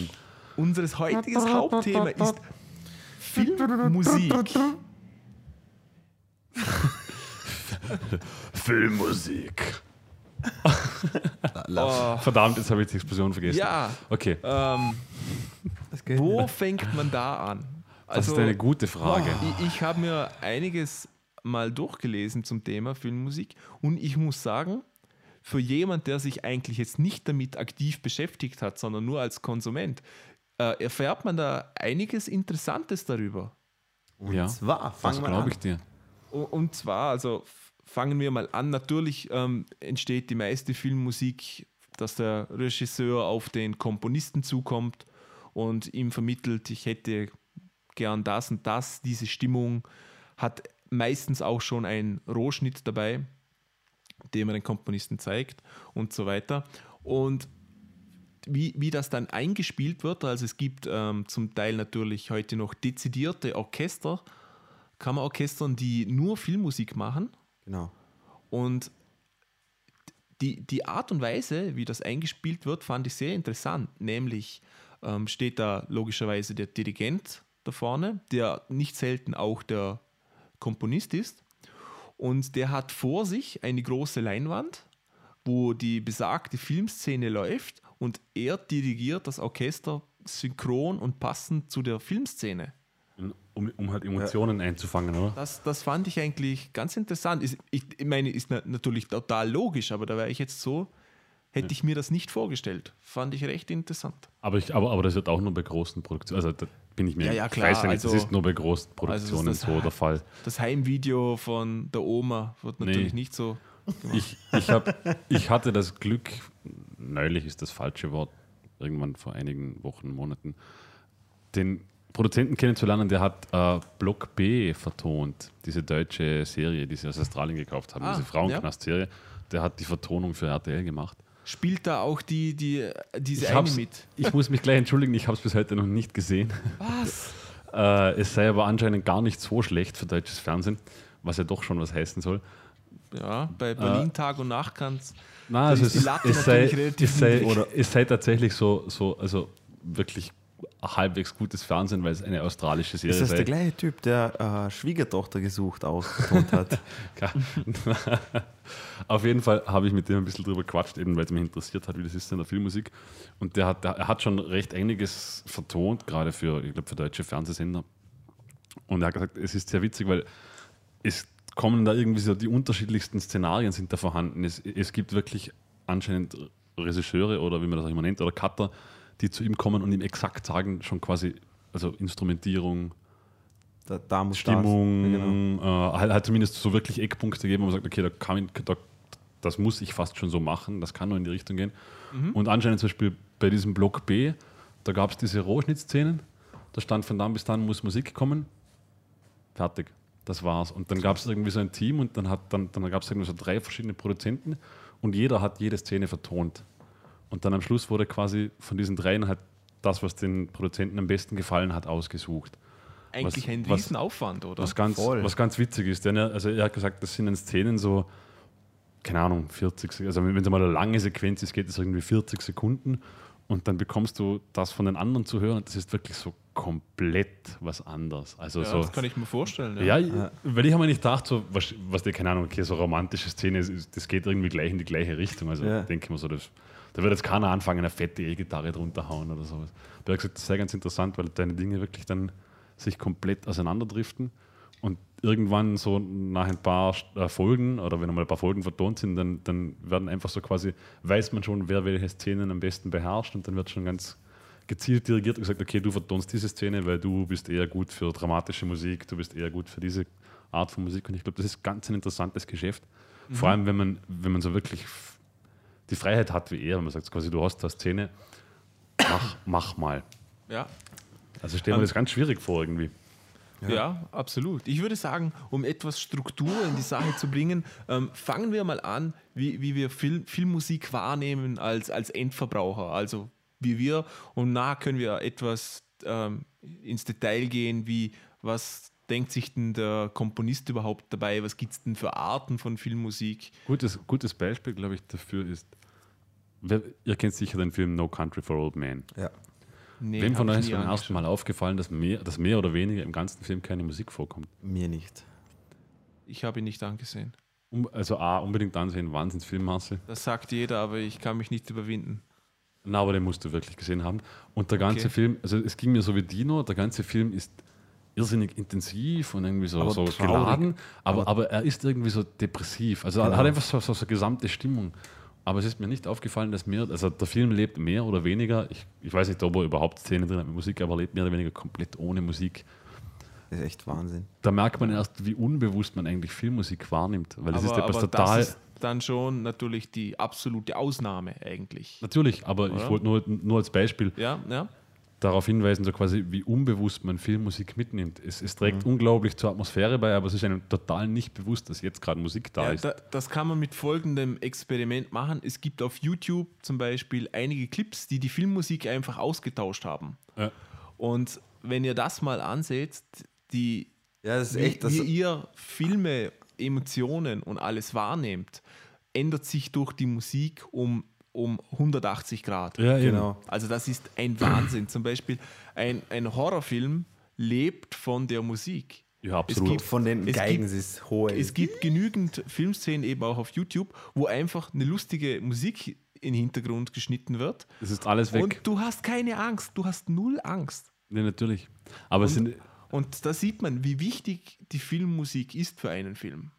Unseres heutiges Hauptthema ist Filmmusik. Filmmusik. Oh, Verdammt, jetzt habe ich die Explosion vergessen. ja, Okay, ähm, wo fängt man da an? das ist eine gute Frage. Ich, ich habe mir einiges mal durchgelesen zum Thema Filmmusik und ich muss sagen, für jemand, der sich eigentlich jetzt nicht damit aktiv beschäftigt hat, sondern nur als Konsument, äh, erfährt man da einiges Interessantes darüber. ja, zwar, das fangen wir glaube an. ich dir. Und zwar, also fangen wir mal an. Natürlich ähm, entsteht die meiste Filmmusik, dass der Regisseur auf den Komponisten zukommt und ihm vermittelt, ich hätte gern das und das, diese Stimmung, hat meistens auch schon einen Rohschnitt dabei, den man den Komponisten zeigt und so weiter. Und wie, wie das dann eingespielt wird, also es gibt ähm, zum Teil natürlich heute noch dezidierte Orchester, Kammerorchestern, die nur Filmmusik machen Genau. und die, die Art und Weise, wie das eingespielt wird, fand ich sehr interessant. Nämlich ähm, steht da logischerweise der Dirigent da vorne, der nicht selten auch der Komponist ist. Und der hat vor sich eine große Leinwand, wo die besagte Filmszene läuft und er dirigiert das Orchester synchron und passend zu der Filmszene. Um, um halt Emotionen einzufangen, oder? Das, das fand ich eigentlich ganz interessant. Ist, ich, ich meine, ist na, natürlich total logisch, aber da wäre ich jetzt so, hätte ich mir das nicht vorgestellt. Fand ich recht interessant. Aber, ich, aber, aber das wird auch nur bei großen Produktionen. Also da bin ich mir Ja, ja, ich klar, weiß ja nicht, das also- ist nur bei großen Also Produktionen das das- so der Fall. Das Heimvideo von der Oma wird natürlich Nee. nicht so. Ich, ich, hab, ich hatte das Glück, neulich ist das falsche Wort, irgendwann vor einigen Wochen, Monaten, den Produzenten kennenzulernen, der hat äh, Block B vertont, diese deutsche Serie, die sie aus Australien gekauft haben, Ah, diese Frauenknast-Serie. Der hat die Vertonung für RTL gemacht. Spielt da auch die, die, diese Ich, eine mit? ich muss mich gleich entschuldigen, ich habe es bis heute noch nicht gesehen. Was? Äh, es sei aber anscheinend gar nicht so schlecht für deutsches Fernsehen, was ja doch schon was heißen soll. Ja, bei Berlin Tag und Nacht Da also ist es, die Latte es, sei, es, sei, oder es sei tatsächlich so, so also wirklich halbwegs gutes Fernsehen, weil es eine australische Serie Ist das sei. der gleiche Typ, der äh, Schwiegertochter gesucht ausgetont hat? Auf jeden Fall habe ich mit dem ein bisschen drüber gequatscht, eben weil es mich interessiert hat, wie das ist in der Filmmusik. Und der hat, der, er hat schon recht einiges vertont, gerade für, ich glaube, für deutsche Fernsehsender. Und er hat gesagt, es ist sehr witzig, weil es kommen da irgendwie so die unterschiedlichsten Szenarien sind da vorhanden. Es, es gibt wirklich anscheinend Regisseure oder wie man das auch immer nennt, oder Cutter, die zu ihm kommen und ihm exakt sagen, schon quasi, also Instrumentierung, Da, da muss Stimmung, Das. Ja, genau. äh, halt, halt zumindest so wirklich Eckpunkte geben, wo man sagt, okay, da kann ich, da, das muss ich fast schon so machen, das kann nur in die Richtung gehen. Und anscheinend zum Beispiel bei diesem Block B, da gab es diese Rohschnittszenen, da stand von dann bis dann muss Musik kommen, fertig, das war's. Und dann gab es irgendwie so ein Team und dann, hat, dann, dann gab es irgendwie so drei verschiedene Produzenten und jeder hat jede Szene vertont. Und dann am Schluss wurde quasi von diesen dreien halt das, was den Produzenten am besten gefallen hat, ausgesucht. eigentlich Was- ein Riesenaufwand, oder? Was ganz, Voll. was ganz witzig ist, denn er, also er hat gesagt, das sind in Szenen so, keine Ahnung, 40, Sek- also wenn es mal eine lange Sequenz ist, geht es irgendwie 40 Sekunden und dann bekommst du das von den anderen zu hören und das ist wirklich so komplett was anderes. Also ja, so, das kann ich mir vorstellen. ja, weil ich habe mir nicht gedacht, so, was, was die, keine Ahnung, okay, so romantische Szene, ist, das geht irgendwie gleich in die gleiche Richtung. Also Ja. denke ich mir so, das, da wird jetzt keiner anfangen, eine fette E-Gitarre drunter hauen oder sowas. Er hat gesagt, das sei ganz interessant, weil deine Dinge wirklich dann sich komplett auseinanderdriften und irgendwann so nach ein paar äh, Folgen oder wenn einmal ein paar Folgen vertont sind, dann, dann werden einfach so quasi, weiß man schon, wer welche Szenen am besten beherrscht und dann wird schon ganz gezielt dirigiert und gesagt, okay, du vertonst diese Szene, weil du bist eher gut für dramatische Musik, du bist eher gut für diese Art von Musik und ich glaube, das ist ganz ein interessantes Geschäft. Vor allem, wenn man, wenn man so wirklich die Freiheit hat wie er, wenn man sagt quasi, du hast da Szene, mach, mach mal. ja. Also stellen wir das ganz schwierig vor irgendwie. Ja. absolut. Ich würde sagen, um etwas Struktur in die Sache zu bringen, ähm, fangen wir mal an, wie, wie wir Film, Filmmusik wahrnehmen als, als Endverbraucher. Also wie wir und nachher können wir etwas ähm, ins Detail gehen, wie was denkt sich denn der Komponist überhaupt dabei, was gibt es denn für Arten von Filmmusik. Gutes, gutes Beispiel, glaube ich, dafür ist, wer, ihr kennt sicher den Film No Country for Old Men. Ja. Nee, Wem von euch ist beim ersten. Mal aufgefallen, dass mehr, dass mehr oder weniger im ganzen Film keine Musik vorkommt? Mir nicht. Ich habe ihn nicht angesehen. Um, also A, unbedingt ansehen, Wahnsinnsfilmmasse. Das sagt jeder, aber ich kann mich nicht überwinden. Na, aber den musst du wirklich gesehen haben. Und der ganze Okay. Film, also es ging mir so wie Dino, der ganze Film ist irrsinnig intensiv und irgendwie so, Aber so traurig. geladen, aber, Aber- aber er ist irgendwie so depressiv. Also er Genau. hat einfach so, so, so eine gesamte Stimmung. Aber es ist mir nicht aufgefallen, dass mehr, also der Film lebt mehr oder weniger, ich, ich weiß nicht, ob er überhaupt Szenen drin hat mit Musik, aber er lebt mehr oder weniger komplett ohne Musik. Das ist echt Wahnsinn. Da merkt man erst, wie unbewusst man eigentlich Filmmusik wahrnimmt, weil das ist etwas aber total. das ist dann schon natürlich die absolute Ausnahme eigentlich. Natürlich, aber ich Oder? wollte nur, nur als Beispiel Ja, ja. Darauf hinweisen, so quasi, wie unbewusst man Filmmusik mitnimmt. Es, es trägt unglaublich zur Atmosphäre bei, aber es ist einem total nicht bewusst, dass jetzt gerade Musik da ja ist. da, das kann man mit folgendem Experiment machen. Es gibt auf YouTube zum Beispiel einige Clips, die die Filmmusik einfach ausgetauscht haben. Ja. Und wenn ihr das mal anseht, die, Ja, das ist wie, echt. Das, wie ihr Filme, Emotionen und alles wahrnehmt, ändert sich durch die Musik um, um 180 Grad. Ja, eben. genau. Also das ist ein Wahnsinn. Zum Beispiel ein, ein Horrorfilm lebt von der Musik. Ja, absolut. gibt- Von den es Geigen gibt- ist hohe. Es gibt genügend Filmszenen eben auch auf YouTube, wo einfach eine lustige Musik in den Hintergrund geschnitten wird. Es ist alles weg. Und du hast keine Angst, du hast null Angst. nee, natürlich. Aber es sind, Und da sieht man, wie wichtig die Filmmusik ist für einen Film.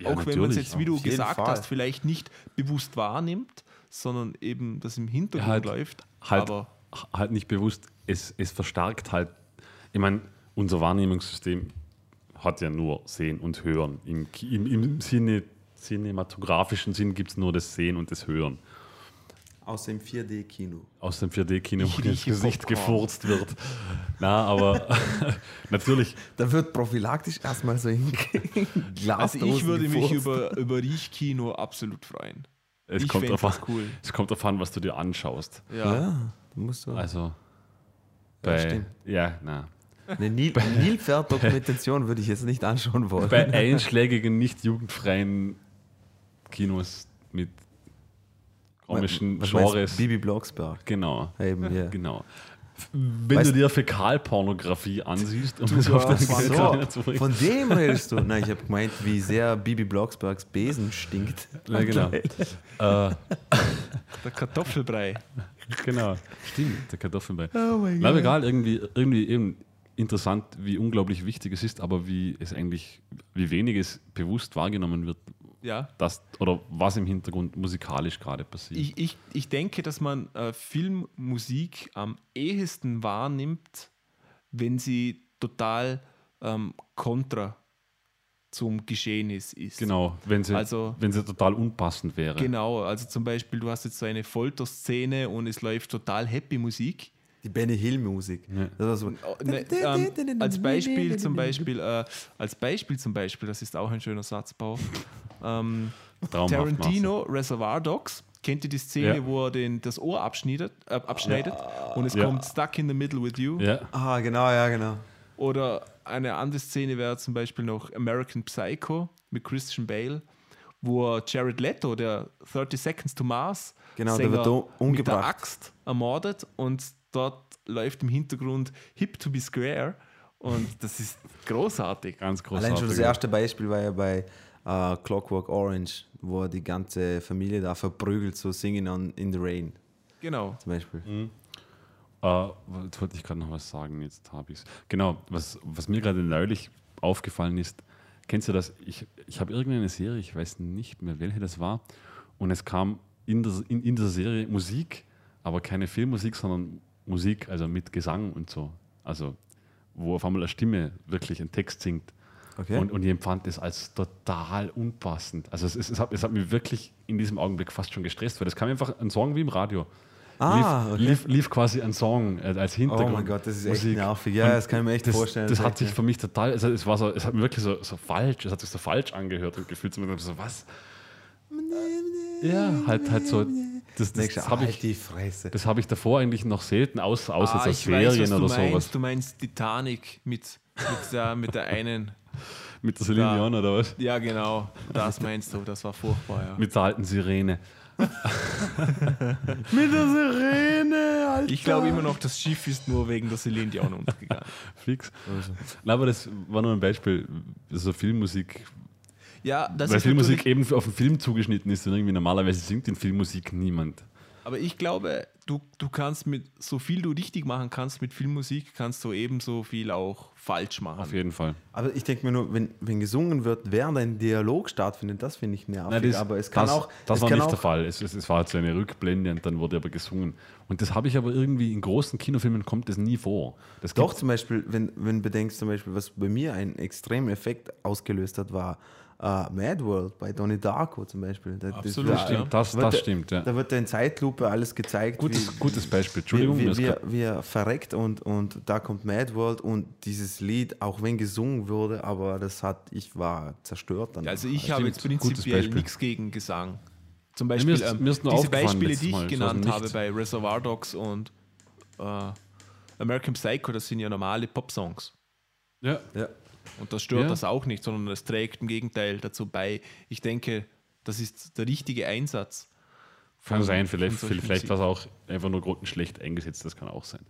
Ja, auch wenn man es jetzt, wie du gesagt Fall. hast, vielleicht nicht bewusst wahrnimmt, sondern eben das im Hintergrund Ja, halt- läuft. halt, Aber halt nicht bewusst, es, es verstärkt halt, ich meine, unser Wahrnehmungssystem hat ja nur Sehen und Hören. Im, im, im Sinne, cinematografischen Sinn gibt es nur das Sehen und das Hören. Aus dem 4D-Kino. Aus dem 4D-Kino, Ich wo ins Gesicht Popcorn. gefurzt wird. Na, aber natürlich, Da wird prophylaktisch erstmal so in Glas. also ich würde mich über, über Riechkino absolut freuen. es Ich kommt, drauf das an, cool. es kommt darauf an, was du dir anschaust. Ja. Ja, du musst so. Also, bei, stimmt. ja, na. Eine Nil Nilpferd-Dokumentation würde ich jetzt nicht anschauen wollen. bei einschlägigen, nicht jugendfreien Kinos mit komischen Was? Genres. Bibi Blocksberg. Genau, Eben, ja. genau. Wenn Weißt- du dir Fäkalpornografie ansiehst, um es auf zu so, bringen. von dem redest du. Nein, ich habe gemeint, wie sehr Bibi Blocksbergs Besen stinkt. Ja, genau. äh, Der Kartoffelbrei. genau. Stimmt, der Kartoffelbrei. Oh mein aber egal, irgendwie, irgendwie eben interessant, wie unglaublich wichtig es ist, aber wie es eigentlich, wie wenig es bewusst wahrgenommen wird, Ja. das, oder was im Hintergrund musikalisch gerade passiert. Ich, ich, ich denke, dass man äh, Filmmusik am ehesten wahrnimmt, wenn sie total ähm, kontra zum Geschehnis ist. genau, wenn sie, Also- wenn sie total unpassend wäre. Genau, also zum Beispiel, du hast jetzt so eine Folterszene und es läuft total happy Musik. Die Benny Hill Musik. Ja. Das war so. Oh, ne, ähm, als Beispiel zum Beispiel, äh, als Beispiel zum Beispiel, das ist auch ein schöner Satzbau. Ähm, Tarantino, Reservoir Dogs. Kennt ihr die Szene, Ja. wo er den, das Ohr abschneidet, äh, abschneidet und es Ja. kommt Stuck in the Middle with You? Ja, Ah, genau, ja, genau. Oder eine andere Szene wäre zum Beispiel noch American Psycho mit Christian Bale, wo Jared Leto, der 30 Seconds to Mars, Genau, der Sänger, wird da mit der umgebracht. Axt ermordet und dort läuft im Hintergrund Hip to be Square und das ist großartig. Ganz großartig. Allein schon das erste Beispiel war ja bei äh, Clockwork Orange, wo er die ganze Familie da verprügelt, so Singing on in the Rain Genau. zum Beispiel. Äh, jetzt wollte ich gerade noch was sagen, jetzt habe ich es. Genau, was, was mir gerade neulich aufgefallen ist, kennst du das? Ich, ich habe irgendeine Serie, ich weiß nicht mehr, welche das war, und es kam in der, in, in der Serie Musik, aber keine Filmmusik, sondern Musik, also mit Gesang und so. Also, wo auf einmal eine Stimme wirklich einen Text singt. Okay. Und, und ich empfand das als total unpassend. Also es, es, es, hat, es hat mich wirklich in diesem Augenblick fast schon gestresst, weil das kam einfach ein Song wie im Radio. Ah, lief, okay. lief, lief quasi ein Song äh, als Hintergrund. Oh mein Gott, das ist echt nervig. Ja, Und das kann ich mir echt das, vorstellen. Das Das hat ist sich für mich total, also es, war so, es hat mir wirklich so, so falsch, es hat sich so falsch angehört und gefühlt so, so was? Ja, halt, halt so. Das, das, das habe halt ich, das hab ich davor eigentlich noch selten, außer, außer Ah, so ich weiß, oder meinst. sowas. Du meinst Titanic mit, mit, der, mit der einen. Mit der Celine. Dion oder was? Ja, genau. Das meinst du. Das war furchtbar, ja. Mit der alten Sirene. Mit der Sirene, Alter. Ich glaube immer noch, das Schiff ist nur wegen der Celine Dion untergegangen. Fix. Nein, aber das war nur ein Beispiel. So Filmmusik, Ja, das weil ist Filmmusik eben auf den Film zugeschnitten ist und irgendwie normalerweise singt in Filmmusik niemand. aber ich glaube, du, du kannst mit so viel du richtig machen kannst mit Filmmusik, kannst du ebenso viel auch falsch machen. Auf jeden Fall. Aber ich denke mir nur, wenn, wenn gesungen wird, während ein Dialog stattfindet, das finde ich nervig. Nein, das, aber es kann das, auch. Das es war nicht auch, der Fall. Es, es, es war halt so eine Rückblende und dann wurde aber gesungen. Und das habe ich aber irgendwie in großen Kinofilmen kommt das nie vor. Das Doch, zum Beispiel, wenn, wenn du bedenkst, zum Beispiel, was bei mir einen extremen Effekt ausgelöst hat, war äh, Mad World bei Donnie Darko zum Beispiel. Da, Absolut, das, ja. Stimmt, das, wird das der- stimmt. Ja. Da wird in Zeitlupe alles gezeigt. Gutes, gutes Beispiel. Entschuldigung. wie, mir wie, wie, wie er verreckt und, und da kommt Mad World und dieses Lied, auch wenn gesungen wurde, aber das hat, ich war zerstört dann. Also ich Ja, habe jetzt prinzipiell nichts gegen Gesang. Zum mir Beispiel ist- ähm, mir ist nur diese Beispiele, die ich Mal, genannt habe bei Reservoir Dogs und äh, American Psycho, das sind ja normale Popsongs. ja. ja. Und das stört Ja. das auch nicht, sondern es trägt im Gegenteil dazu bei. Ich denke, das ist der richtige Einsatz. Kann sein, vielleicht, vielleicht war es auch einfach nur grottenschlecht eingesetzt, das kann auch sein.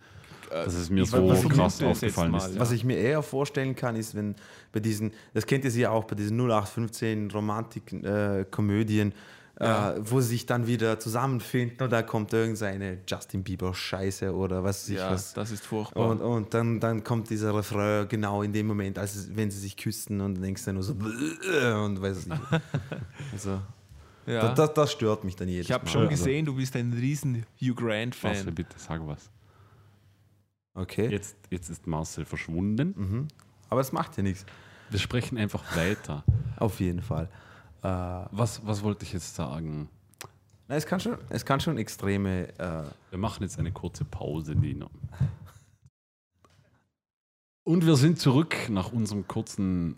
Äh, Dass es mir ich so vermute krass aufgefallen mal, ist. ja. Was ich mir eher vorstellen kann, ist, wenn bei diesen, das kennt ihr sie ja auch, bei diesen 0815 Romantik-Komödien, Ja. äh, wo sie sich dann wieder zusammenfinden und da kommt irgendeine Justin Bieber-Scheiße oder was weiß ich Ja, was. das ist furchtbar. Und, und dann, dann kommt dieser Refrain genau in dem Moment, als wenn sie sich küssen und dann denkst du nur so und weiß es nicht. Also, ja. das, das, das stört mich dann jedes ich habe schon Also, gesehen, du bist ein riesen Hugh Marcel, Grant-Fan. bitte sag was. Okay. Jetzt, jetzt ist Marcel verschwunden. Mhm. Aber das macht ja nichts. Wir sprechen einfach weiter. Auf jeden Fall. Äh, Was, was wollte ich jetzt sagen? na, es, kann schon, es kann schon extreme. Äh, Wir machen jetzt eine kurze Pause, Dino. Und wir sind zurück nach unserem kurzen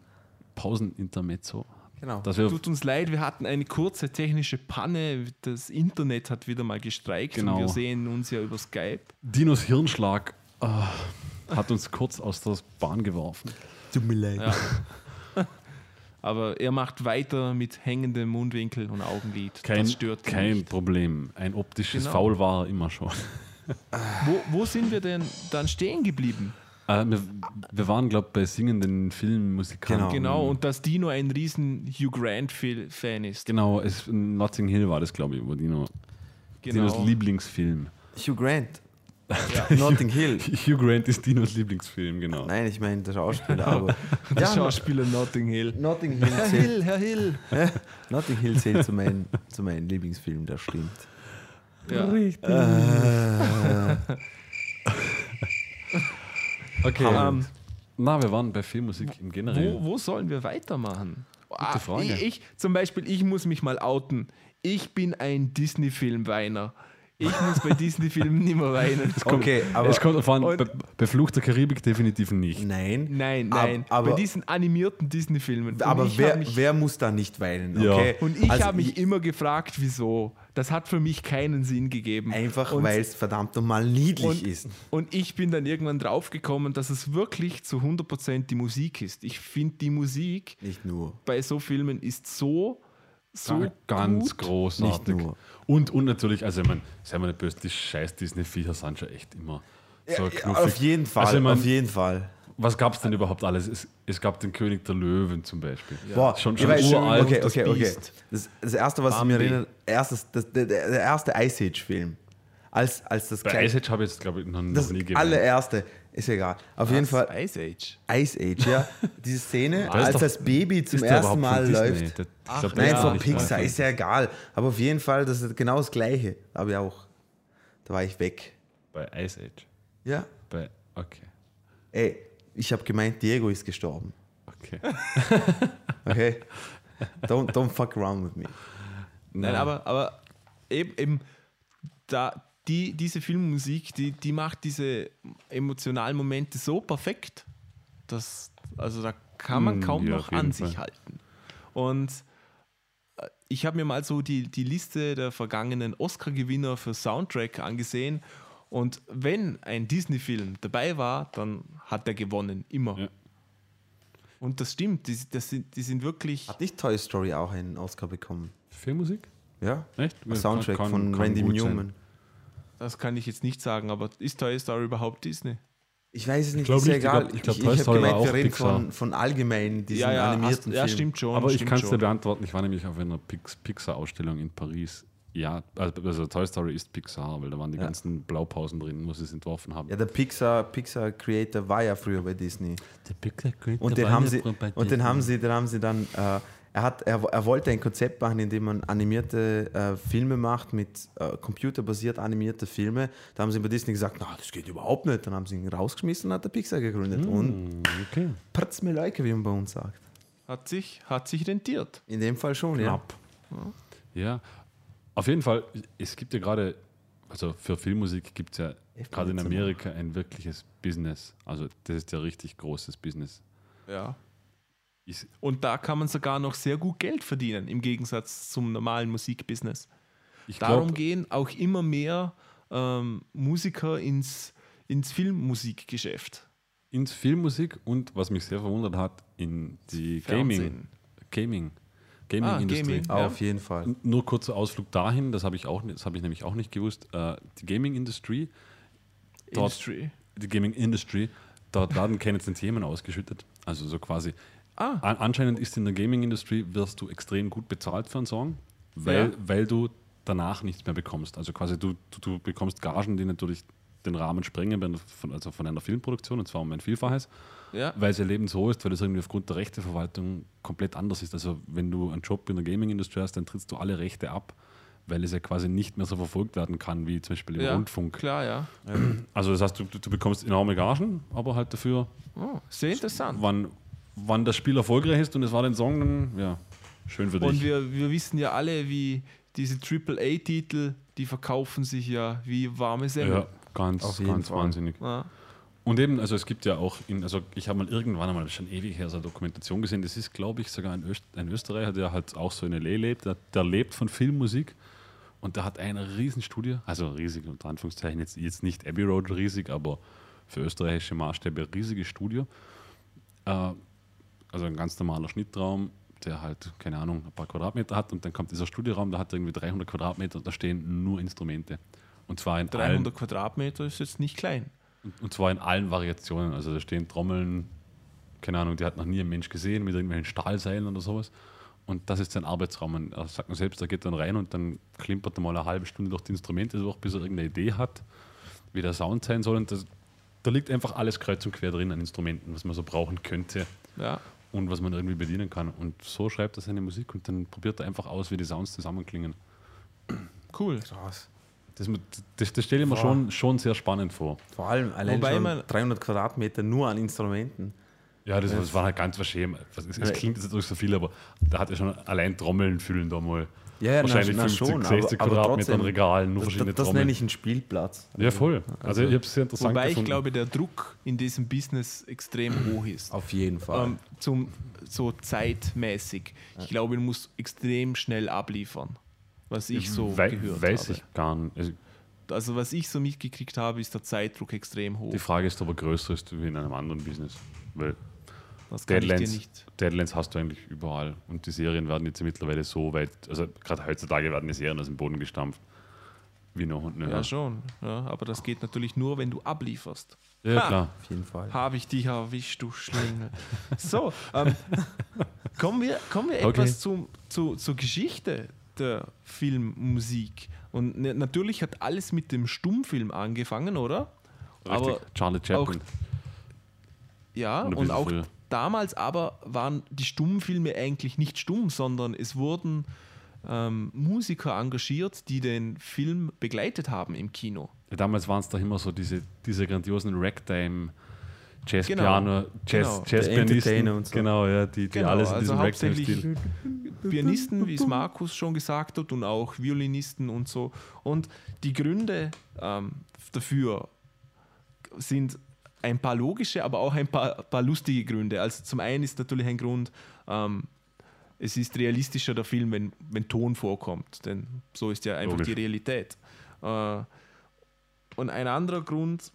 Pausenintermezzo. genau. Tut uns leid, wir hatten eine kurze technische Panne. Das Internet hat wieder mal gestreikt Genau. und wir sehen uns ja über Skype. Dinos Hirnschlag äh, hat uns kurz aus der Bahn geworfen. Tut mir leid. Ja. Aber er macht weiter mit hängendem Mundwinkel und Augenlid. Kein, das stört kein nicht. Problem. Ein optisches Genau. Foul war er immer schon. Wo, wo sind wir denn dann stehen geblieben? Äh, wir, wir waren, glaube ich, bei singenden Filmmusikanten. Genau, und dass Dino ein riesen Hugh Grant-Fan ist. Genau, es, Notting Hill war das, glaube ich, wo Dino, Dinos Genau. Lieblingsfilm. Hugh Grant. Ja. Notting Hill. Hugh Grant ist Dinos Lieblingsfilm, genau. Nein, ich meine der Schauspieler, aber. Der ja, Schauspieler Notting Hill. Notting Hill Herr zählt, Hill, Herr Hill. Notting Hill zählt zu meinem zu meinem Lieblingsfilm, das stimmt. Ja. Äh, Okay. Ähm, Na, wir waren bei Filmmusik im Generell. wo, wo sollen wir weitermachen? Ah, Frage. Ich, ich, zum Beispiel, ich muss mich mal outen. Ich bin ein Disney-Film-Weiner. Ich muss bei Disney-Filmen nicht mehr weinen. Okay, aber es kommt davon, bei Fluch der Karibik definitiv nicht. nein. Nein, Ab- nein. aber- bei diesen animierten Disney-Filmen. Aber wer, mich, wer muss da nicht weinen? Ja. Okay? und ich Also habe mich immer gefragt, wieso. Das hat für mich keinen Sinn gegeben. Einfach, weil es verdammt nochmal niedlich und, ist. und ich bin dann irgendwann draufgekommen, dass es wirklich zu 100% die Musik ist. Ich finde, die Musik Nicht nur. bei so Filmen ist so, so Ga- ganz gut. großartig. Nicht nur. Und, und natürlich, also ich meine, seien wir nicht böse, die scheiß Disney-Viecher sind schon echt immer so Ja, knuffig. auf jeden Fall, Also ich mein, auf jeden Fall. was gab es denn überhaupt alles? Es, es gab den König der Löwen zum Beispiel. Boah, schon schon weiß- uralt. Okay, das okay, okay. Biest. Das, das erste, was Bambi. ich mir erinnere, erstes, das, der, der erste Ice Age-Film. Als, als das Bei kleine- Ice Age habe ich jetzt, glaube ich, noch, noch das nie gesehen. allererste, ist egal. Auf jeden Fall Ice Age. Ice Age, ja. Diese Szene, Da ist als doch- das Baby zum ersten Mal läuft. Ich Ach, glaub, nein, von Pixar, ist ja egal. Aber auf jeden Fall, das ist genau das Gleiche. Aber ja auch. Da war ich weg. Bei Ice Age. Ja. Bei, okay. Ey, ich habe gemeint, Diego ist gestorben. Okay. Okay? don't, don't fuck around with me. Nein, aber, aber eben, eben da, die, diese Filmmusik, die, die macht diese emotionalen Momente so perfekt, dass, also da kann man Mm, kaum ja, noch an Fall. sich halten. Und äh, ich habe mir mal so die, die Liste der vergangenen Oscar-Gewinner für Soundtrack angesehen. Und wenn ein Disney-Film dabei war, dann hat er gewonnen, immer. Ja. Und das stimmt, die, das sind, die sind wirklich. Hat nicht Toy Story auch einen Oscar bekommen? Filmmusik? Ja? Echt? Ein Soundtrack Kann- von kann Randy gut sein. Das kann ich jetzt nicht sagen, aber ist Toy Story überhaupt Disney? Ich weiß es nicht, glaub ist ja nicht, ich egal. glaub- ich glaub, ich, Toy ich habe Story war gemeint, wir auch reden Pixar. von, von allgemein diesen ja, ja, animierten ja, stimmt schon. Aber ich stimmt kann es dir beantworten. Ich war nämlich auf einer Pix Pixar-Ausstellung in Paris. Ja, also also Toy Story ist Pixar, weil da waren die Ja. ganzen Blaupausen drin, wo sie es entworfen haben. Ja, der Pixar, Pixar Creator war ja früher bei Disney. Der Pixar Und den haben sie, und den haben sie, den haben sie dann, äh, er, hat, er, er wollte ein Konzept machen, in dem man animierte äh, Filme macht, mit äh, computerbasiert animierte Filme. Da haben sie bei Disney gesagt, na, das geht überhaupt nicht. Dann haben sie ihn rausgeschmissen und hat der Pixar gegründet. Und Hm, okay. Perz mir Leuke, wie man bei uns sagt. Hat sich, hat sich rentiert. In dem Fall schon, Knapp. Ja, auf jeden Fall, es gibt ja gerade, also für Filmmusik gibt es ja gerade in. Amerika ein wirkliches Business. Also das ist ja richtig großes Business. Ja. Und da kann man sogar noch sehr gut Geld verdienen, im Gegensatz zum normalen Musikbusiness. ich Darum gehen auch immer mehr ähm, Musiker ins, ins Filmmusikgeschäft. ins Filmmusik und was mich sehr verwundert hat, in die Gaming, Fernsehen. Gaming, Gaming Ah, Industrie. Gaming. ja. Auf jeden Fall. Nur kurzer Ausflug dahin, das habe ich auch, nicht- das habe ich nämlich auch nicht gewusst. Äh, die Gaming Industry, die Gaming Industry, dort werden keine Tantiemen ausgeschüttet. Also so quasi. Ah, An, anscheinend ist in der Gaming Industry wirst du extrem gut bezahlt für einen Song, weil, Ja. weil du danach nichts mehr bekommst. Also quasi du, du, du bekommst Gagen, die natürlich den Rahmen sprengen, von, also von einer Filmproduktion, und zwar um ein Vielfaches, ja. weil ihr Leben so ist, weil das irgendwie aufgrund der Rechteverwaltung komplett anders ist. Also wenn du einen Job in der Gaming-Industrie hast, dann trittst du alle Rechte ab, weil es ja quasi nicht mehr so verfolgt werden kann, wie zum Beispiel im ja. Rundfunk. Klar, ja. Also das heißt, du, du bekommst enorme Gagen, aber halt dafür, Oh, sehr interessant. wann, wann das Spiel erfolgreich ist und es war den Song, dann ja, schön für dich. Und wir, wir wissen ja alle, wie diese AAA-Titel, die verkaufen sich ja wie warme Semmel. ja, ganz, Auf ganz wahnsinnig. Ja. Und eben, also es gibt ja auch, in, also ich habe mal irgendwann einmal, das ist schon ewig her, so eine Dokumentation gesehen, das ist, glaube ich, sogar ein, Öst, ein Österreicher, der halt auch so in L.A. lebt, der, der lebt von Filmmusik und der hat eine Riesenstudie, also riesig unter Anführungszeichen, jetzt, jetzt nicht Abbey Road riesig, aber für österreichische Maßstäbe riesige Studie. Äh, also ein ganz normaler Schnittraum, der halt, keine Ahnung, ein paar Quadratmeter hat und dann kommt dieser Studieraum, der hat irgendwie 300 Quadratmeter und da stehen nur Instrumente. Und zwar in allen 300 Quadratmeter ist jetzt nicht klein. und, und zwar in allen Variationen. Also da stehen Trommeln, keine Ahnung, die hat noch nie ein Mensch gesehen, mit irgendwelchen Stahlseilen oder sowas. Und das ist sein Arbeitsraum. Und er sagt mir selbst, er geht dann rein und dann klimpert er mal eine halbe Stunde durch die Instrumente durch, bis er irgendeine Idee hat, wie der Sound sein soll. Und das, da liegt einfach alles kreuz und quer drin an Instrumenten, was man so brauchen könnte Ja. Und was man irgendwie bedienen kann. Und so schreibt er seine Musik und dann probiert er einfach aus, wie die Sounds zusammenklingen. Cool. Krass. Das, das, das stelle ich mir schon, schon sehr spannend vor. Vor allem allein Wobei schon man- 300 Quadratmeter nur an Instrumenten. Ja, das, das war halt ganz verschämt. Es, es klingt jetzt nicht so viel, aber da hat er schon allein Trommeln füllen da mal. Ja, ja, Wahrscheinlich na 50, schon, 60 aber- aber Quadratmeter an Regalen, nur Das, verschiedene das, das nenne ich einen Spielplatz. ja, voll. Also, ich habe es sehr interessant Wobei ich gefunden. glaube, der Druck in diesem Business extrem hoch ist. Auf jeden Fall. Ähm, zum, so zeitmäßig. Ich glaube, du musst extrem schnell abliefern. Was ich so Wei gehört weiß habe. ich gar nicht. Also, Also was ich so mitgekriegt habe, ist der Zeitdruck extrem hoch. die Frage ist, ob er größer ist wie in einem anderen Business. Weil Das kann ich dir Deadlines, nicht. Deadlines hast du eigentlich überall. Und die Serien werden jetzt mittlerweile so weit, also gerade heutzutage werden die Serien aus dem Boden gestampft. Wie noch und Ja, nöcher. schon. Ja, aber das geht natürlich nur, wenn du ablieferst. Ja, Ha! klar. Auf jeden Fall. Habe ich dich erwischt, du Schlingel. so, ähm, kommen wir, kommen wir Okay. etwas zum, zu, zur Geschichte der Filmmusik. Und ne, natürlich hat alles mit dem Stummfilm angefangen, oder? Richtig. Aber Charlie Chaplin. Ja, Und auch früher. Damals aber waren die Stummfilme eigentlich nicht stumm, sondern es wurden ähm, Musiker engagiert, die den Film begleitet haben im Kino. Ja, damals waren es doch immer so diese, diese grandiosen Ragtime, Jazzpiano, Genau, Jazz, genau. Jazzpianisten. Entertainer und so. Genau, ja, die, die Genau, alles in also diesem Ragtime-Stil. Pianisten, wie es Markus schon gesagt hat, und auch Violinisten und so. Und die Gründe ähm, dafür sind ein paar logische, aber auch ein paar, paar lustige Gründe. Also zum einen ist natürlich ein Grund, ähm, es ist realistischer der Film, wenn, wenn Ton vorkommt, denn so ist ja einfach Logisch. die Realität. Äh, und ein anderer Grund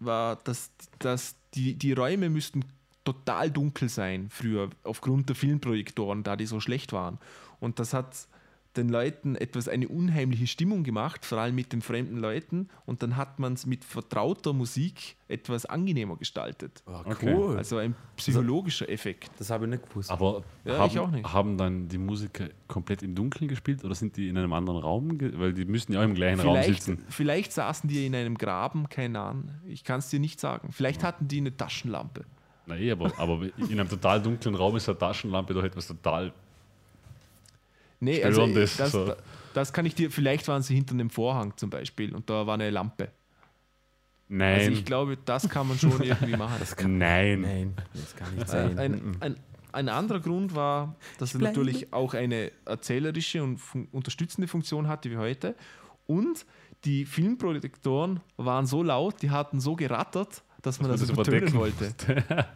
war, dass, dass die, die Räume müssten total dunkel sein früher, aufgrund der Filmprojektoren, da die so schlecht waren. Und das hat den Leuten etwas eine unheimliche Stimmung gemacht, vor allem mit den fremden Leuten. Und dann hat man es mit vertrauter Musik etwas angenehmer gestaltet. Oh, Okay. cool. Also ein psychologischer Effekt. das habe ich nicht gewusst. Aber Ja, haben, ich auch nicht. haben dann die Musiker komplett im Dunkeln gespielt oder sind die in einem anderen Raum? Weil die müssen ja auch im gleichen Raum Vielleicht, sitzen. vielleicht saßen die in einem Graben, keine Ahnung. Ich kann es dir nicht sagen. Vielleicht hatten die eine Taschenlampe. Na eh, aber, aber in einem total dunklen Raum ist eine Taschenlampe doch etwas total. Nee, also Störendes, das, so. das kann ich dir, vielleicht waren sie hinter einem Vorhang zum Beispiel und da war eine Lampe. Nein. Also ich glaube, das kann man schon irgendwie machen. Nein. Nein, das kann nicht Äh, sein. ein, Mhm. ein, ein anderer Grund war, dass es bleibe. natürlich auch eine erzählerische und fun unterstützende Funktion hatte wie heute. Und die Filmprojektoren waren so laut, die hatten so gerattert, dass man Dass das das übertönen überdecken wollte.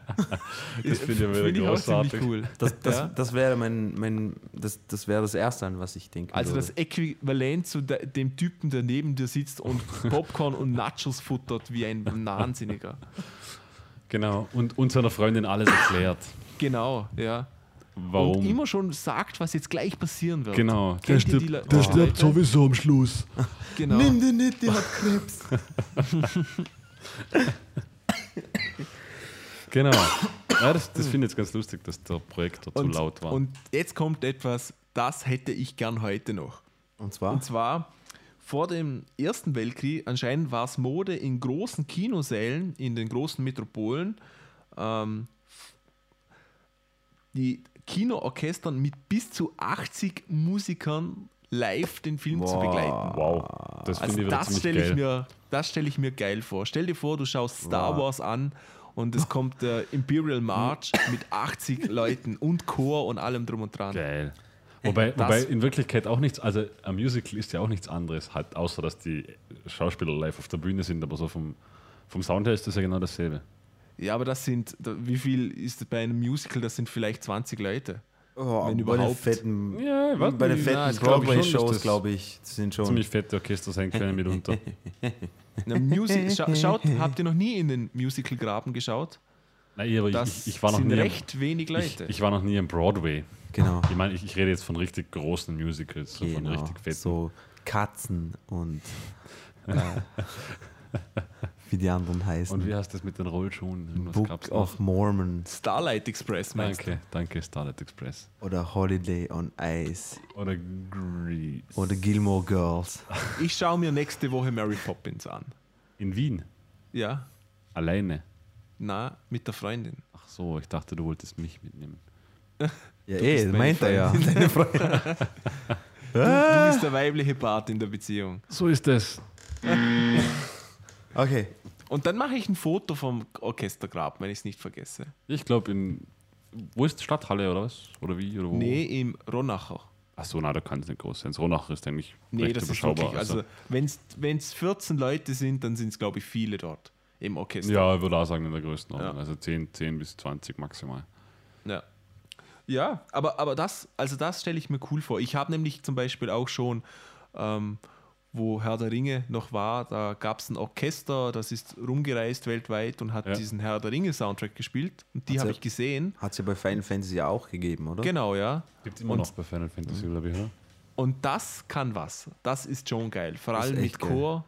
Das finde ich ja wieder auch großartig. ziemlich cool. Das, das, Ja. das wäre mein, mein das, das wäre das Erste, an was ich denke. Also das Äquivalent zu de dem Typen, der neben dir sitzt und Popcorn und Nachos futtert wie ein Wahnsinniger. Genau. Und, und seiner Freundin alles erklärt. Genau, ja. Warum? Und immer schon sagt, was jetzt gleich passieren wird. Genau. Kennt ihr die Le- die Leute? sowieso am Schluss. Genau. den nicht, der hat Krebs. Genau. Ja, das das finde ich jetzt ganz lustig, dass der Projektor zu Und, laut war. und jetzt kommt etwas, das hätte ich gern heute noch. Und zwar? Und zwar vor dem Ersten Weltkrieg, anscheinend war es Mode in großen Kinosälen, in den großen Metropolen, ähm, die Kinoorchestern mit bis zu 80 Musikern live den Film zu Boah. begleiten. wow. Das finde Also das stelle ich, geil. mir, das stell ich mir geil vor. Stell dir vor, du schaust Star Wow. Wars an und es kommt der Imperial March mit 80 Leuten und Chor und allem drum und dran. Geil. Wobei, wobei in Wirklichkeit auch nichts, also ein Musical ist ja auch nichts anderes, halt, außer dass die Schauspieler live auf der Bühne sind, aber so vom, vom Sound her ist das ja genau dasselbe. Ja, aber das sind, wie viel ist bei einem Musical? Das sind vielleicht 20 Leute. Oh, Wenn bei überhaupt. den fetten, Ja, ich bei den fetten ich Broadway-Shows, glaube ich, sind schon. Ziemlich fette Orchester sein können mitunter. Na, scha schaut, habt ihr noch nie in den Musical-Graben geschaut? Nein, aber Das ich, ich, war noch sind nie am- recht wenig ich, Leute. ich war noch nie im Broadway. Genau. Ich meine, ich, ich rede jetzt von richtig großen Musicals, so von genau. richtig fetten. So Katzen und äh, wie die anderen heißen. Und wie heißt das mit den Rollschuhen? Irgendwas Book gab's of? Mormon Starlight Express, meinst Danke, danke, Starlight Express. oder Holiday on Ice Oder Grease. oder Gilmore Girls. du? Ich schaue mir nächste Woche Mary Poppins an. In Wien. Ja, Alleine. na, mit der Freundin. Ach so, ich dachte, du wolltest mich mitnehmen. Ja, eh, meine meint er ja. Freundin. Deine Freundin. Du, du bist der weibliche Part in der Beziehung. So ist es. Okay, Und dann mache ich ein Foto vom Orchestergrab, wenn ich es nicht vergesse. Ich glaube, in. Wo ist die Stadthalle oder was? Oder wie? Oder wo? Nee, im Ronacher. Achso, na, da kann es nicht groß sein. Das Ronach ist eigentlich Nee, recht das ist überschaubar. wirklich, also wenn es 14 Leute sind, dann sind es, glaube ich, viele dort im Orchester. ja, ich würde auch sagen, in der Größenordnung. Ja. Also 10, 10 bis 20 maximal. Ja, ja aber, aber das, also das stelle ich mir cool vor. Ich habe nämlich zum Beispiel auch schon, ähm, wo Herr der Ringe noch war, da gab es ein Orchester, das ist rumgereist weltweit und hat Ja. diesen Herr der Ringe Soundtrack gespielt. Und die habe ich gesehen. Hat es ja bei Final Fantasy auch gegeben, oder? Genau, ja. Gibt es immer Und- noch bei Final Fantasy, glaube ich, oder? Und das kann was. Das ist schon geil. Vor Das allem mit. Chor.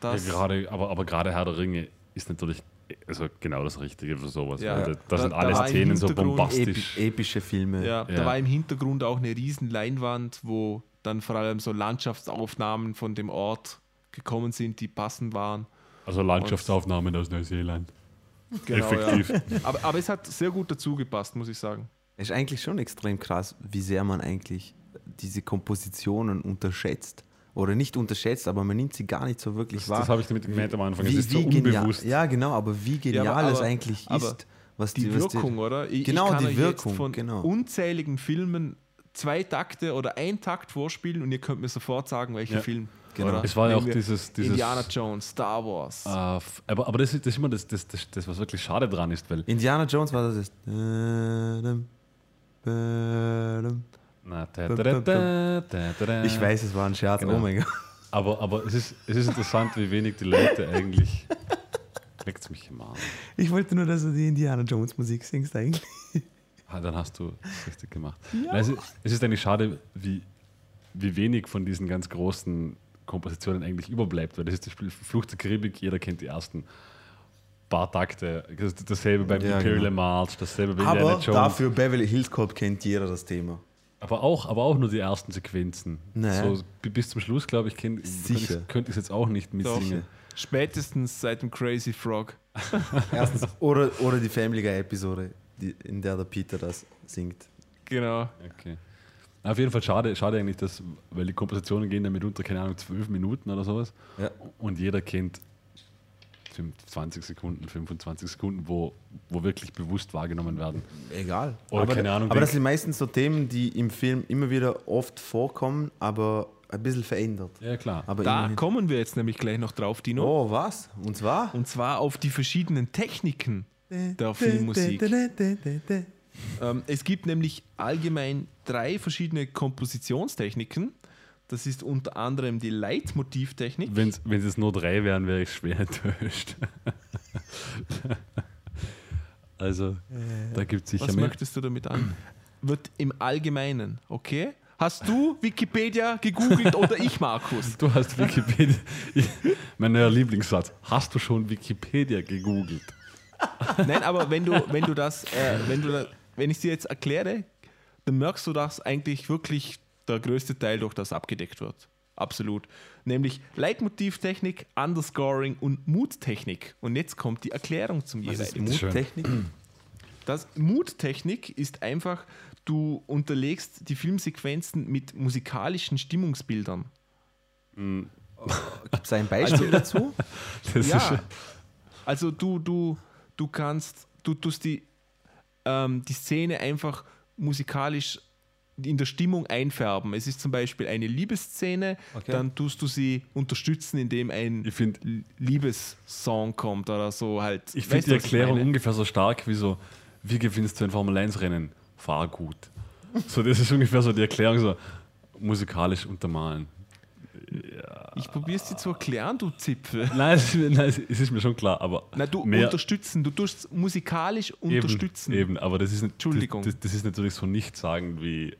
Das, Ja, gerade, aber, aber gerade Herr der Ringe ist natürlich also genau das Richtige für sowas. Ja. weil da, da Da- sind da alle Szenen so bombastisch. Epi epische Filme. Ja, da Ja. war im Hintergrund auch eine riesen Leinwand, wo dann vor allem so Landschaftsaufnahmen von dem Ort gekommen sind, die passend waren. Also Landschaftsaufnahmen aus Neuseeland. Genau, Effektiv. Ja. Aber, aber es hat sehr gut dazu gepasst, muss ich sagen. Es ist eigentlich schon extrem krass, wie sehr man eigentlich diese Kompositionen unterschätzt. Oder nicht unterschätzt, aber man nimmt sie gar nicht so wirklich wahr. Das habe ich damit gemeint am Anfang. wie, es ist so unbewusst. ja, genau, aber wie genial Ja, aber- es aber- eigentlich aber ist, was Die was Wirkung, oder? Ich, Genau, ich kann die Wirkung, jetzt von genau. unzähligen Filmen zwei Takte oder ein Takt vorspielen und ihr könnt mir sofort sagen, welcher Ja. Film. Genau. Oder? Es war ja auch dieses, dieses Indiana Jones, Star Wars. äh, aber, aber das ist, das ist immer das, das, das, das, was wirklich schade dran ist, weil Indiana Jones war das. da. Ich weiß, es war ein Scherz. Genau. Oh mein Gott. Aber, aber es, ist, es ist interessant, wie wenig die Leute eigentlich. Leckt's mich im Arm. Ich wollte nur, dass du die Indiana Jones Musik singst eigentlich. Ah, dann hast du es richtig gemacht. Nein, es, ist, es ist eigentlich schade, wie, wie wenig von diesen ganz großen Kompositionen eigentlich überbleibt, weil das ist das Spiel Fluch der Karibik, jeder kennt die ersten paar Takte. Das- Dasselbe beim Ja, Imperial genau. March, dasselbe bei Indiana Aber Jones. dafür Beverly Hills Cop kennt jeder das Thema. Aber auch, aber auch nur die ersten Sequenzen. Naja. So, bi- bis zum Schluss, glaube ich, kenn- Sicher. könnte ich- es jetzt auch nicht mitsingen. Spätestens seit dem Crazy Frog. Erstens. oder, oder die Family Guy Episode, in der der Peter das singt. Genau. Okay. Auf jeden Fall schade, schade eigentlich, dass, weil die Kompositionen gehen dann mitunter, keine Ahnung, zwölf Minuten oder sowas. Ja. Und jeder kennt 20 Sekunden, 25 Sekunden, wo, wo wirklich bewusst wahrgenommen werden. Egal. Oder aber, keine Ahnung, Aber das sind meistens so Themen, die im Film immer wieder oft vorkommen, aber ein bisschen verändert. Ja, klar. Aber Da immerhin. kommen wir jetzt nämlich gleich noch drauf, Dino. Oh, was? Und zwar? Und zwar auf die verschiedenen Techniken der Filmmusik. Ähm, es gibt nämlich allgemein drei verschiedene Kompositionstechniken. Das ist unter anderem die Leitmotivtechnik. Wenn es nur drei wären, wäre ich schwer enttäuscht. also, da gibt es sicher Was mehr. möchtest du damit an? Wird im Allgemeinen, okay? Hast du Wikipedia gegoogelt oder ich, Markus? Du hast Wikipedia. mein neuer Lieblingssatz. Hast du schon Wikipedia gegoogelt? Nein, aber wenn du, wenn du das, äh, wenn du, wenn ich dir jetzt erkläre, dann merkst du, dass eigentlich wirklich der größte Teil durch das abgedeckt wird. Absolut. Nämlich Leitmotivtechnik, Underscoring und Moodtechnik. Und jetzt kommt die Erklärung zum Was jeweiligen. Muttechnik? Das Moodtechnik ist einfach, du unterlegst die Filmsequenzen mit musikalischen Stimmungsbildern. Gibt es ein Beispiel dazu? Das ist Ja. Also du, du, du kannst, du tust die, ähm, die Szene einfach musikalisch in der Stimmung einfärben. Es ist zum Beispiel eine Liebesszene, Okay. dann tust du sie unterstützen, indem ein Ich find- Liebessong kommt oder so halt. Ich finde die Erklärung ungefähr so stark wie so, wie gewinnst du ein Formel-1-Rennen? Fahr gut. So, das ist ungefähr so die Erklärung, so musikalisch untermalen. Ich probiere es dir zu erklären, du Zipfel. Nein, es ist, mir- nein, es ist mir schon klar, aber Na, du mehr unterstützen, du tust musikalisch unterstützen. Eben, eben, aber das ist, Entschuldigung. Das, das ist natürlich so nicht sagen wie.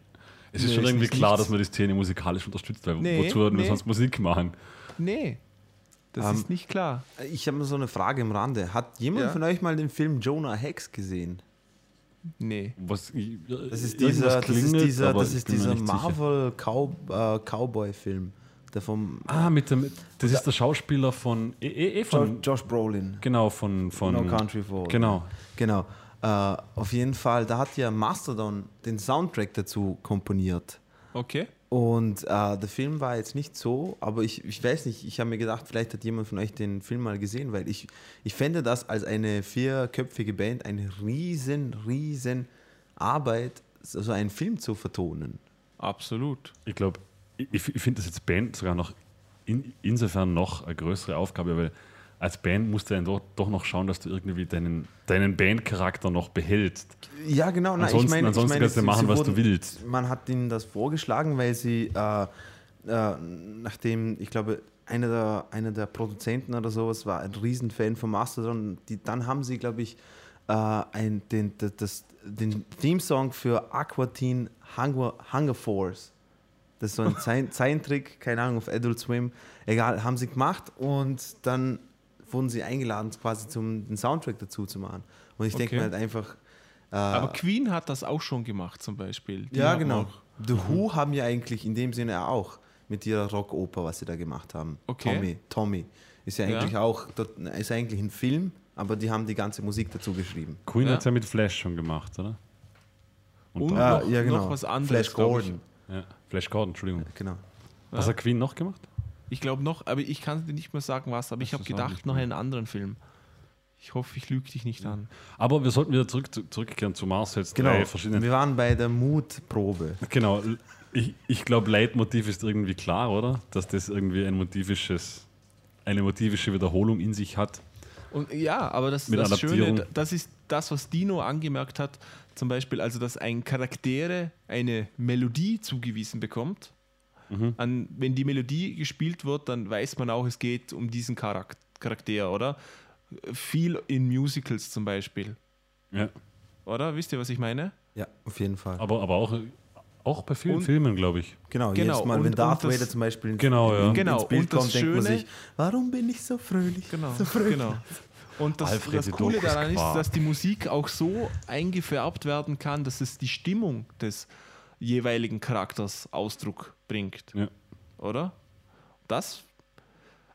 Es ist Nee, schon irgendwie ist klar, nichts. dass man die Szene musikalisch unterstützt, weil Nee, wozu würden wir nee. sonst Musik machen? Nee, das Ähm, ist nicht klar. Ich habe mal so eine Frage im Rande. Hat jemand Ja. von euch mal den Film Jonah Hex gesehen? Nee. Was, Das ist dieser, das ist klingelt, dieser, das ist dieser. Marvel Cow, äh, Cowboy-Film. Der vom Ah, mit dem, das ist der Schauspieler von. Eh, eh, eh Josh, von Josh Brolin. genau, von. von No Country for Genau. Genau. Äh, auf jeden Fall, da hat ja Mastodon den Soundtrack dazu komponiert. Okay. Und äh, der Film war jetzt nicht so, aber ich, ich weiß nicht, ich habe mir gedacht, vielleicht hat jemand von euch den Film mal gesehen, weil ich, ich fände das als eine vierköpfige Band eine riesen, riesen Arbeit, so einen Film zu vertonen. Absolut. Ich glaube, ich, ich finde das jetzt Band sogar noch in, insofern noch eine größere Aufgabe, weil als Band musst du dann doch, doch noch schauen, dass du irgendwie deinen, deinen Bandcharakter noch behältst. Ja, genau. Na, Ansonsten- ich meine, ansonsten ich meine, kannst du machen, was du willst. Man hat ihnen das vorgeschlagen, weil sie, äh, äh, nachdem, ich glaube, einer der, einer der Produzenten oder sowas war ein Riesenfan von Mastodon, die, dann haben sie, glaube ich, äh, ein, den, das, den Theme-Song für Aqua Teen Hunger, Hunger Force. Das ist so ein Zein- Zeichentrick, keine Ahnung, auf Adult Swim. Egal, haben sie gemacht und dann wurden sie eingeladen, quasi zum den Soundtrack dazu zu machen. Und ich denke Okay. mir halt einfach. Äh, Aber Queen hat das auch schon gemacht, zum Beispiel. Die ja, genau. auch- The Who haben ja eigentlich in dem Sinne auch mit ihrer Rockoper, was sie da gemacht haben. Okay. Tommy, Tommy. Ist ja Ja. eigentlich auch, dort- ist eigentlich ein Film, aber die haben die ganze Musik dazu geschrieben. Queen Ja. hat es ja mit Flash schon gemacht, oder? Und Und noch, ja, genau. noch was anderes. Flash. Gordon. ja, Flash Gordon, Entschuldigung. Genau. Was hat Queen noch gemacht? Ich glaube noch, aber ich kann dir nicht mehr sagen, was, aber ich Das habe ist auch gedacht, noch einen anderen Film. Ich hoffe, ich lüge dich nicht an. Aber wir sollten wieder zurück, zu- zurückkehren zu Marcel's Genau. drei verschiedenen. Wir waren bei der Mutprobe. Genau. Ich, ich glaube, Leitmotiv ist irgendwie klar, oder? Dass das irgendwie ein motivisches, eine motivische Wiederholung in sich hat. Und ja, aber das, Mit das. Schöne, das ist das, was Dino angemerkt hat, zum Beispiel, also dass ein Charaktere eine Melodie zugewiesen bekommt. Mhm. An, wenn die Melodie gespielt wird, dann weiß man auch, es geht um diesen Charak Charakter, oder? Viel in Musicals zum Beispiel, Ja. oder? Wisst ihr, was ich meine? Ja, auf jeden Fall. Aber, aber auch, auch bei vielen Und- Filmen, glaube ich. Genau, Genau, jedes Mal, und- wenn Darth Vader zum Beispiel ins, Genau, ja. in, Genau, ins Bild und das kommt, denkt man Schöne- sich, warum bin ich so fröhlich? Genau, So fröhlich. genau. Und das, Alfred das Coole daran ist, dass die Musik auch so eingefärbt werden kann, dass es die Stimmung des jeweiligen Charakters Ausdruck bringt. Ja. Oder? Das,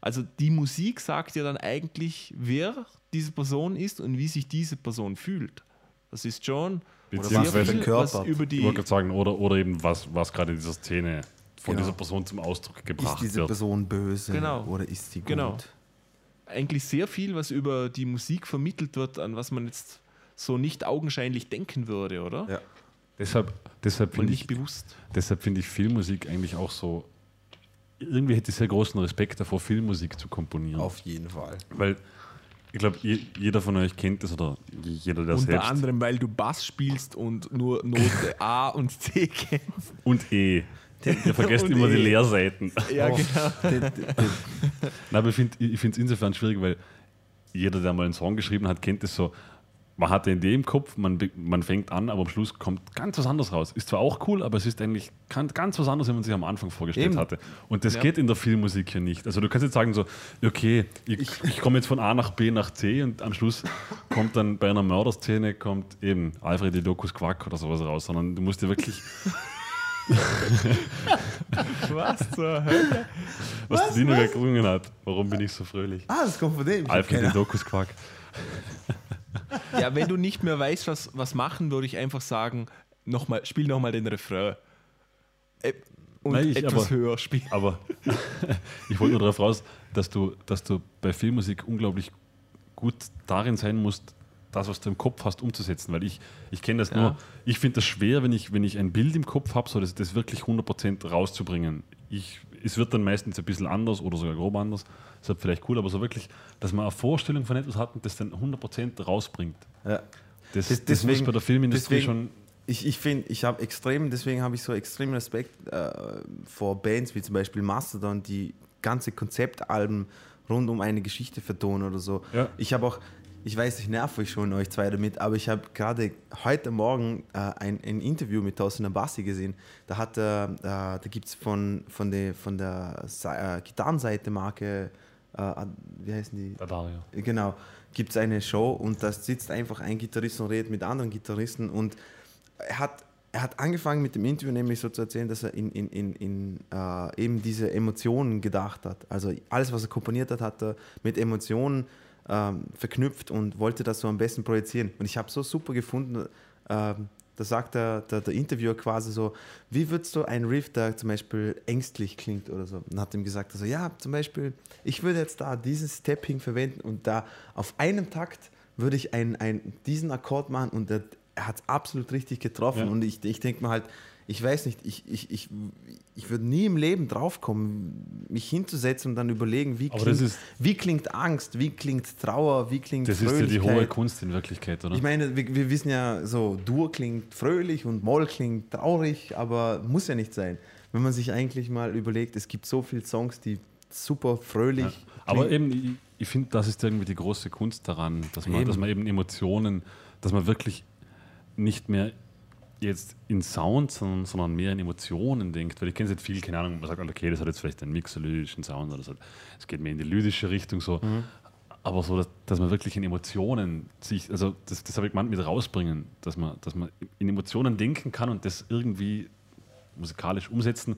also die Musik sagt ja dann eigentlich, wer diese Person ist und wie sich diese Person fühlt. Das ist schon Beziehungsweise, viel, Körper. was über ich die wollte gerade sagen, oder, oder eben was, was gerade in dieser Szene von Genau. dieser Person zum Ausdruck Ist gebracht diese wird. Person böse Genau. oder ist sie gut? Genau. Eigentlich sehr viel, was über die Musik vermittelt wird, an was man jetzt so nicht augenscheinlich denken würde, oder? Ja. Deshalb, deshalb finde ich, bewusst. deshalb finde ich Filmmusik eigentlich auch so. Irgendwie hätte ich sehr großen Respekt davor, Filmmusik zu komponieren. Auf jeden Fall. Weil ich glaube, je, jeder von euch kennt das oder jeder, der Unter selbst. anderem, weil du Bass spielst und nur Note A und C kennst. Und E. Ihr vergesst immer die E. Leerseiten. Ja, Oh. genau. Nein, aber ich finde ich es insofern schwierig, weil jeder, der mal einen Song geschrieben hat, kennt es so. Man hat eine Idee im Kopf, man, man fängt an, aber am Schluss kommt ganz was anderes raus. Ist zwar auch cool, aber es ist eigentlich ganz was anderes, wenn man sich am Anfang vorgestellt Eben. hatte. Und das Ja. geht in der Filmmusik ja nicht. Also du kannst jetzt sagen so, okay, ich, ich komme jetzt von A nach B nach C und am Schluss kommt dann bei einer Mörderszene kommt eben Alfred die Dokus Quack oder sowas raus, sondern du musst dir wirklich, Was zur Hölle? was, Was, Dino was? gerungen hat. Warum bin ich so fröhlich? ah, das kommt von dem. Alfred keine die Dokus Quack. Ja, wenn du nicht mehr weißt, was, was machen, würde ich einfach sagen, noch mal, spiel nochmal den Refrain. Äh, Und Nein, ich etwas aber- höher spielen. Aber ich wollte nur darauf raus, dass du, dass du bei Filmmusik unglaublich gut darin sein musst, das, was du im Kopf hast, umzusetzen. Weil ich, ich kenne das Ja. nur, ich finde das schwer, wenn ich, wenn ich ein Bild im Kopf habe, so das, das wirklich 100% rauszubringen. Ich, es wird dann meistens ein bisschen anders oder sogar grob anders. Das ist vielleicht cool, aber so wirklich, dass man eine Vorstellung von etwas hat und das dann 100% rausbringt. Ja. Das, Des- das muss bei der Filmindustrie deswegen- schon. Ich, ich finde, ich habe extrem, deswegen habe ich so extrem Respekt äh, vor Bands wie zum Beispiel Mastodon, die ganze Konzeptalben rund um eine Geschichte vertonen oder so. Ja. Ich habe auch, ich weiß, ich nerv euch schon euch zwei damit, aber ich habe gerade heute Morgen äh, ein, ein Interview mit Thorsten Abassi gesehen. Da hat äh, da gibt es von, von, der, von der äh, Gitarrenseite-Marke, äh, wie heißen die? Ja. Genau, gibt es eine Show und da sitzt einfach ein Gitarrist und redet mit anderen Gitarristen und er hat, er hat angefangen mit dem Interview nämlich so zu erzählen, dass er in, in, in, in äh, eben diese Emotionen gedacht hat. Also alles, was er komponiert hat, hat er mit Emotionen ähm, verknüpft und wollte das so am besten projizieren. Und ich habe so super gefunden, ähm, Da sagt der, der, der Interviewer quasi so, wie würdest du ein Riff, der zum Beispiel ängstlich klingt oder so? Und hat ihm gesagt, also ja, zum Beispiel, ich würde jetzt da diesen Stepping verwenden und da auf einem Takt würde ich ein, ein, diesen Akkord machen und der, er hat es absolut richtig getroffen. Ja. Und ich, ich denke mir halt, ich weiß nicht, ich, ich, ich, ich würde nie im Leben draufkommen, mich hinzusetzen und dann überlegen, wie klingt, das ist- wie klingt Angst, wie klingt Trauer, wie klingt Das ist ja die Fröhlichkeit. hohe Kunst in Wirklichkeit, oder? Ich meine, wir, wir wissen ja so, Dur klingt fröhlich und Moll klingt traurig, aber muss ja nicht sein. Wenn man sich eigentlich mal überlegt, es gibt so viele Songs, die super fröhlich Ja. Aber eben, ich, ich finde, das ist irgendwie die große Kunst daran, dass man, Eben. dass man eben Emotionen, dass man wirklich nicht mehr jetzt in Sound, sondern, sondern mehr in Emotionen denkt. Weil ich kenne es jetzt viel, keine Ahnung, man sagt, okay, das hat jetzt vielleicht einen mixologischen Sound oder so. Es geht mehr in die lydische Richtung so. Mhm. Aber so, dass, dass man wirklich in Emotionen sich, also das, das habe ich gemeint mit rausbringen, dass man, dass man in Emotionen denken kann und das irgendwie musikalisch umsetzen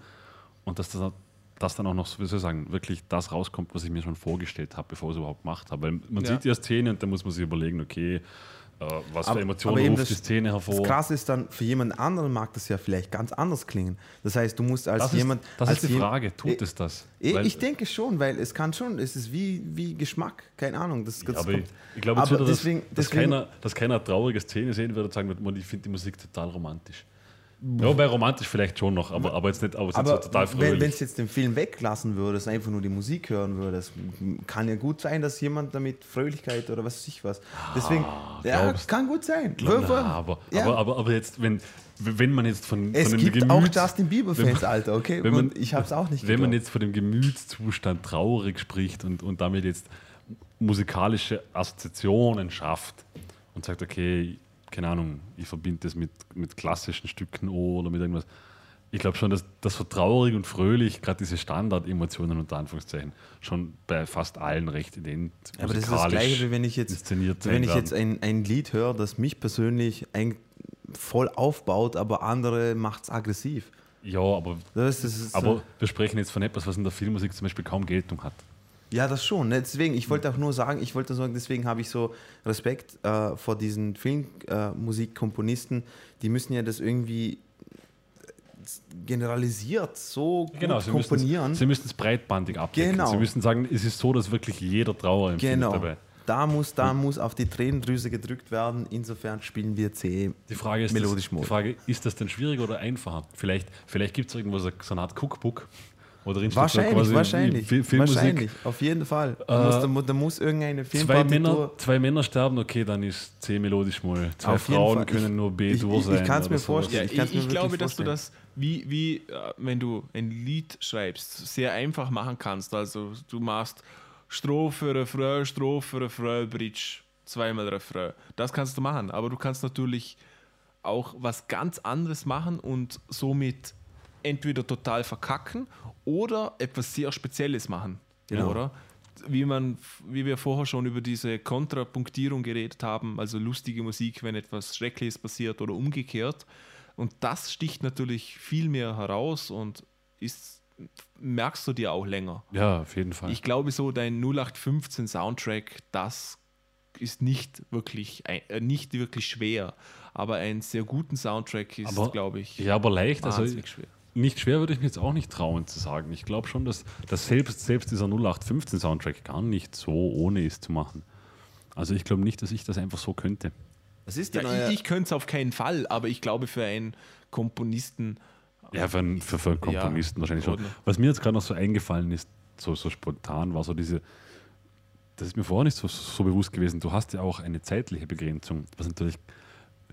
und dass das, das dann auch noch, wie soll ich sagen, wirklich das rauskommt, was ich mir schon vorgestellt habe, bevor ich es überhaupt gemacht habe. Weil man Ja. sieht ja Szene und dann muss man sich überlegen, okay, äh, was für Aber- Emotionen aber eben ruft das- die Szene hervor. Das Krasse ist dann, für jemand anderen mag das ja vielleicht ganz anders klingen. Das heißt, du musst als Das ist, jemand. das als ist die Frage, tut Eh, es das? Weil- ich denke schon, weil es kann schon, es ist wie, wie Geschmack, keine Ahnung. Das, das Ja, aber ich, kommt- ich glaube jetzt aber wieder, dass, deswegen, dass, deswegen, keiner, dass keiner eine traurige Szene sehen wird und sagen wird, "Mann, ich finde die Musik total romantisch. Ja, bei romantisch vielleicht schon noch, aber, aber jetzt nicht, aber jetzt Aber so total wenn wenn fröhlich. es jetzt den Film weglassen würdest, einfach nur die Musik hören würdest, kann ja gut sein, dass jemand damit Fröhlichkeit oder was weiß ich was. Deswegen, ja, glaubst- kann gut sein. Na, aber, Ja. aber, aber, aber jetzt, wenn, wenn man jetzt von, es von dem gibt auch Gemüts- Justin Bieber-Fans, Alter, okay? wenn man- Und ich habe es auch nicht Wenn man geglaubt. jetzt von dem Gemütszustand traurig spricht und, und damit jetzt musikalische Assoziationen schafft und sagt, okay, keine Ahnung, ich verbinde das mit, mit klassischen Stücken oder mit irgendwas. Ich glaube schon, dass das so traurig und fröhlich, gerade diese Standard-Emotionen unter Anführungszeichen, schon bei fast allen recht ident Aber das ist das Gleiche, wie wenn ich jetzt, wenn ich jetzt ein, ein Lied höre, das mich persönlich ein, voll aufbaut, aber andere macht es aggressiv. Ja, aber, Das ist, das ist aber so, wir sprechen jetzt von etwas, was in der Filmmusik zum Beispiel kaum Geltung hat. Ja, das schon. Ne? Deswegen, ich wollte auch nur sagen, ich wollte sagen, deswegen habe ich so Respekt äh, vor diesen Filmmusikkomponisten. die müssen ja das irgendwie generalisiert so gut Genau, sie komponieren. sie müssen es breitbandig abdecken. Genau. Sie müssen sagen, es ist so, dass wirklich jeder Trauer empfindet genau. dabei. Da muss, da muss auf die Tränendrüse gedrückt werden. Insofern spielen wir C. Die Frage ist, Melodisch das, die. Frage, ist das denn schwieriger oder einfacher? Vielleicht, vielleicht gibt es irgendwo so, so eine Art Cookbook, wo drin steht so Wahrscheinlich, quasi wahrscheinlich. Fil- Filmmusik. wahrscheinlich, auf jeden Fall. Da, Äh, muss, da, mu- da muss irgendeine Zwei Filmpartitur... Männer, zwei Männer sterben, okay, dann ist C melodisch mal. Zwei Auf Frauen können Ich- nur B ich- dur ich- sein. ich kann's oder mir vorstellen. Ja, Ich ich, mir glaube, dass du das, wie, wie äh, wenn du ein Lied schreibst, sehr einfach machen kannst. Also du machst Strophe, Refrain, Strophe, Refrain, Bridge, zweimal Refrain. Das kannst du machen, aber du kannst natürlich auch was ganz anderes machen und somit entweder total verkacken oder etwas sehr Spezielles machen. Genau. Oder? Wie, man, wie wir vorher schon über diese Kontrapunktierung geredet haben, also lustige Musik, wenn etwas Schreckliches passiert oder umgekehrt. Und das sticht natürlich viel mehr heraus und ist, merkst du dir auch länger. Ja, auf jeden Fall. Ich glaube, so dein 0815 Soundtrack, das ist nicht wirklich, äh, nicht wirklich schwer. Aber einen sehr guten Soundtrack ist, glaube ich, ja, aber leicht. Also, schwer. Nicht schwer würde ich mir jetzt auch nicht trauen zu sagen. Ich glaube schon, dass, dass selbst, selbst dieser 0815 Soundtrack gar nicht so ohne ist zu machen. Also ich glaube nicht, dass ich das einfach so könnte. Was ist Ja, denn ich ich könnte es auf keinen Fall, aber ich glaube, für einen Komponisten Ja, für einen, für, für einen Ja, Komponisten wahrscheinlich schon. Was mir jetzt gerade noch so eingefallen ist, so, so spontan, war so diese, das ist mir vorher nicht so, so bewusst gewesen, du hast ja auch eine zeitliche Begrenzung, was natürlich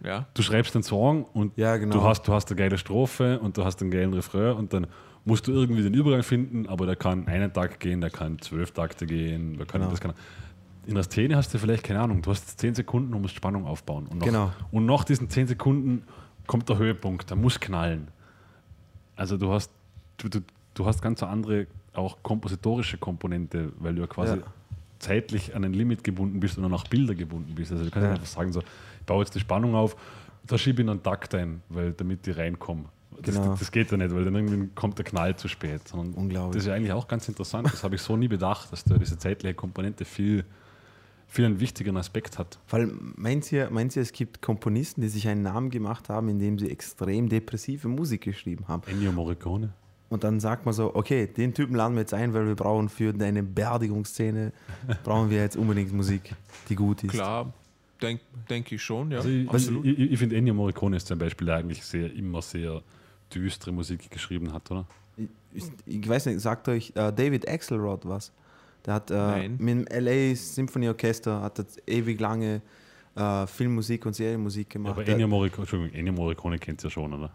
ja, du schreibst einen Song und Ja, genau. du, hast, du hast eine geile Strophe und du hast einen geilen Refrain und dann musst du irgendwie den Übergang finden, aber der kann einen Takt gehen, der kann zwölf Takte gehen, der kann, Genau. das kann in der Szene hast du vielleicht keine Ahnung, du hast zehn Sekunden und musst Spannung aufbauen. Und nach, Genau. und nach diesen zehn Sekunden kommt der Höhepunkt, der muss knallen. Also du hast, du, du, du hast ganz andere, auch kompositorische Komponente, weil du ja quasi Ja. zeitlich an ein Limit gebunden bist und dann auch Bilder gebunden bist. Also du kannst Ja. nicht einfach sagen, so, baue jetzt die Spannung auf, da schiebe ich einen Takt ein, weil, damit die reinkommen. Das, Genau. das geht ja nicht, weil dann irgendwie kommt der Knall zu spät. Sondern Unglaublich. Das ist ja eigentlich auch ganz interessant. Das habe ich so nie bedacht, dass da diese zeitliche Komponente viel, viel einen wichtigeren Aspekt hat. Weil meint ihr, meint ihr, es gibt Komponisten, die sich einen Namen gemacht haben, indem sie extrem depressive Musik geschrieben haben? Ennio Morricone. Und dann sagt man so, okay, den Typen laden wir jetzt ein, weil wir brauchen für eine Beerdigungsszene, brauchen wir jetzt unbedingt Musik, die gut ist. Klar, denke denk ich schon, ja. Also ich, absolut. ich, ich finde Ennio Morricone ist zum Beispiel, der eigentlich sehr, immer sehr düstere Musik geschrieben hat, oder? Ich, ich, ich weiß nicht, sagt euch äh, David Axelrod was? Der hat äh, mit dem LA Symphony Orchester hat das ewig lange äh, Filmmusik und Serienmusik Ja, gemacht. aber Der- Ennio Morricone, Entschuldigung, Ennio Morricone kennt ihr ja schon, oder?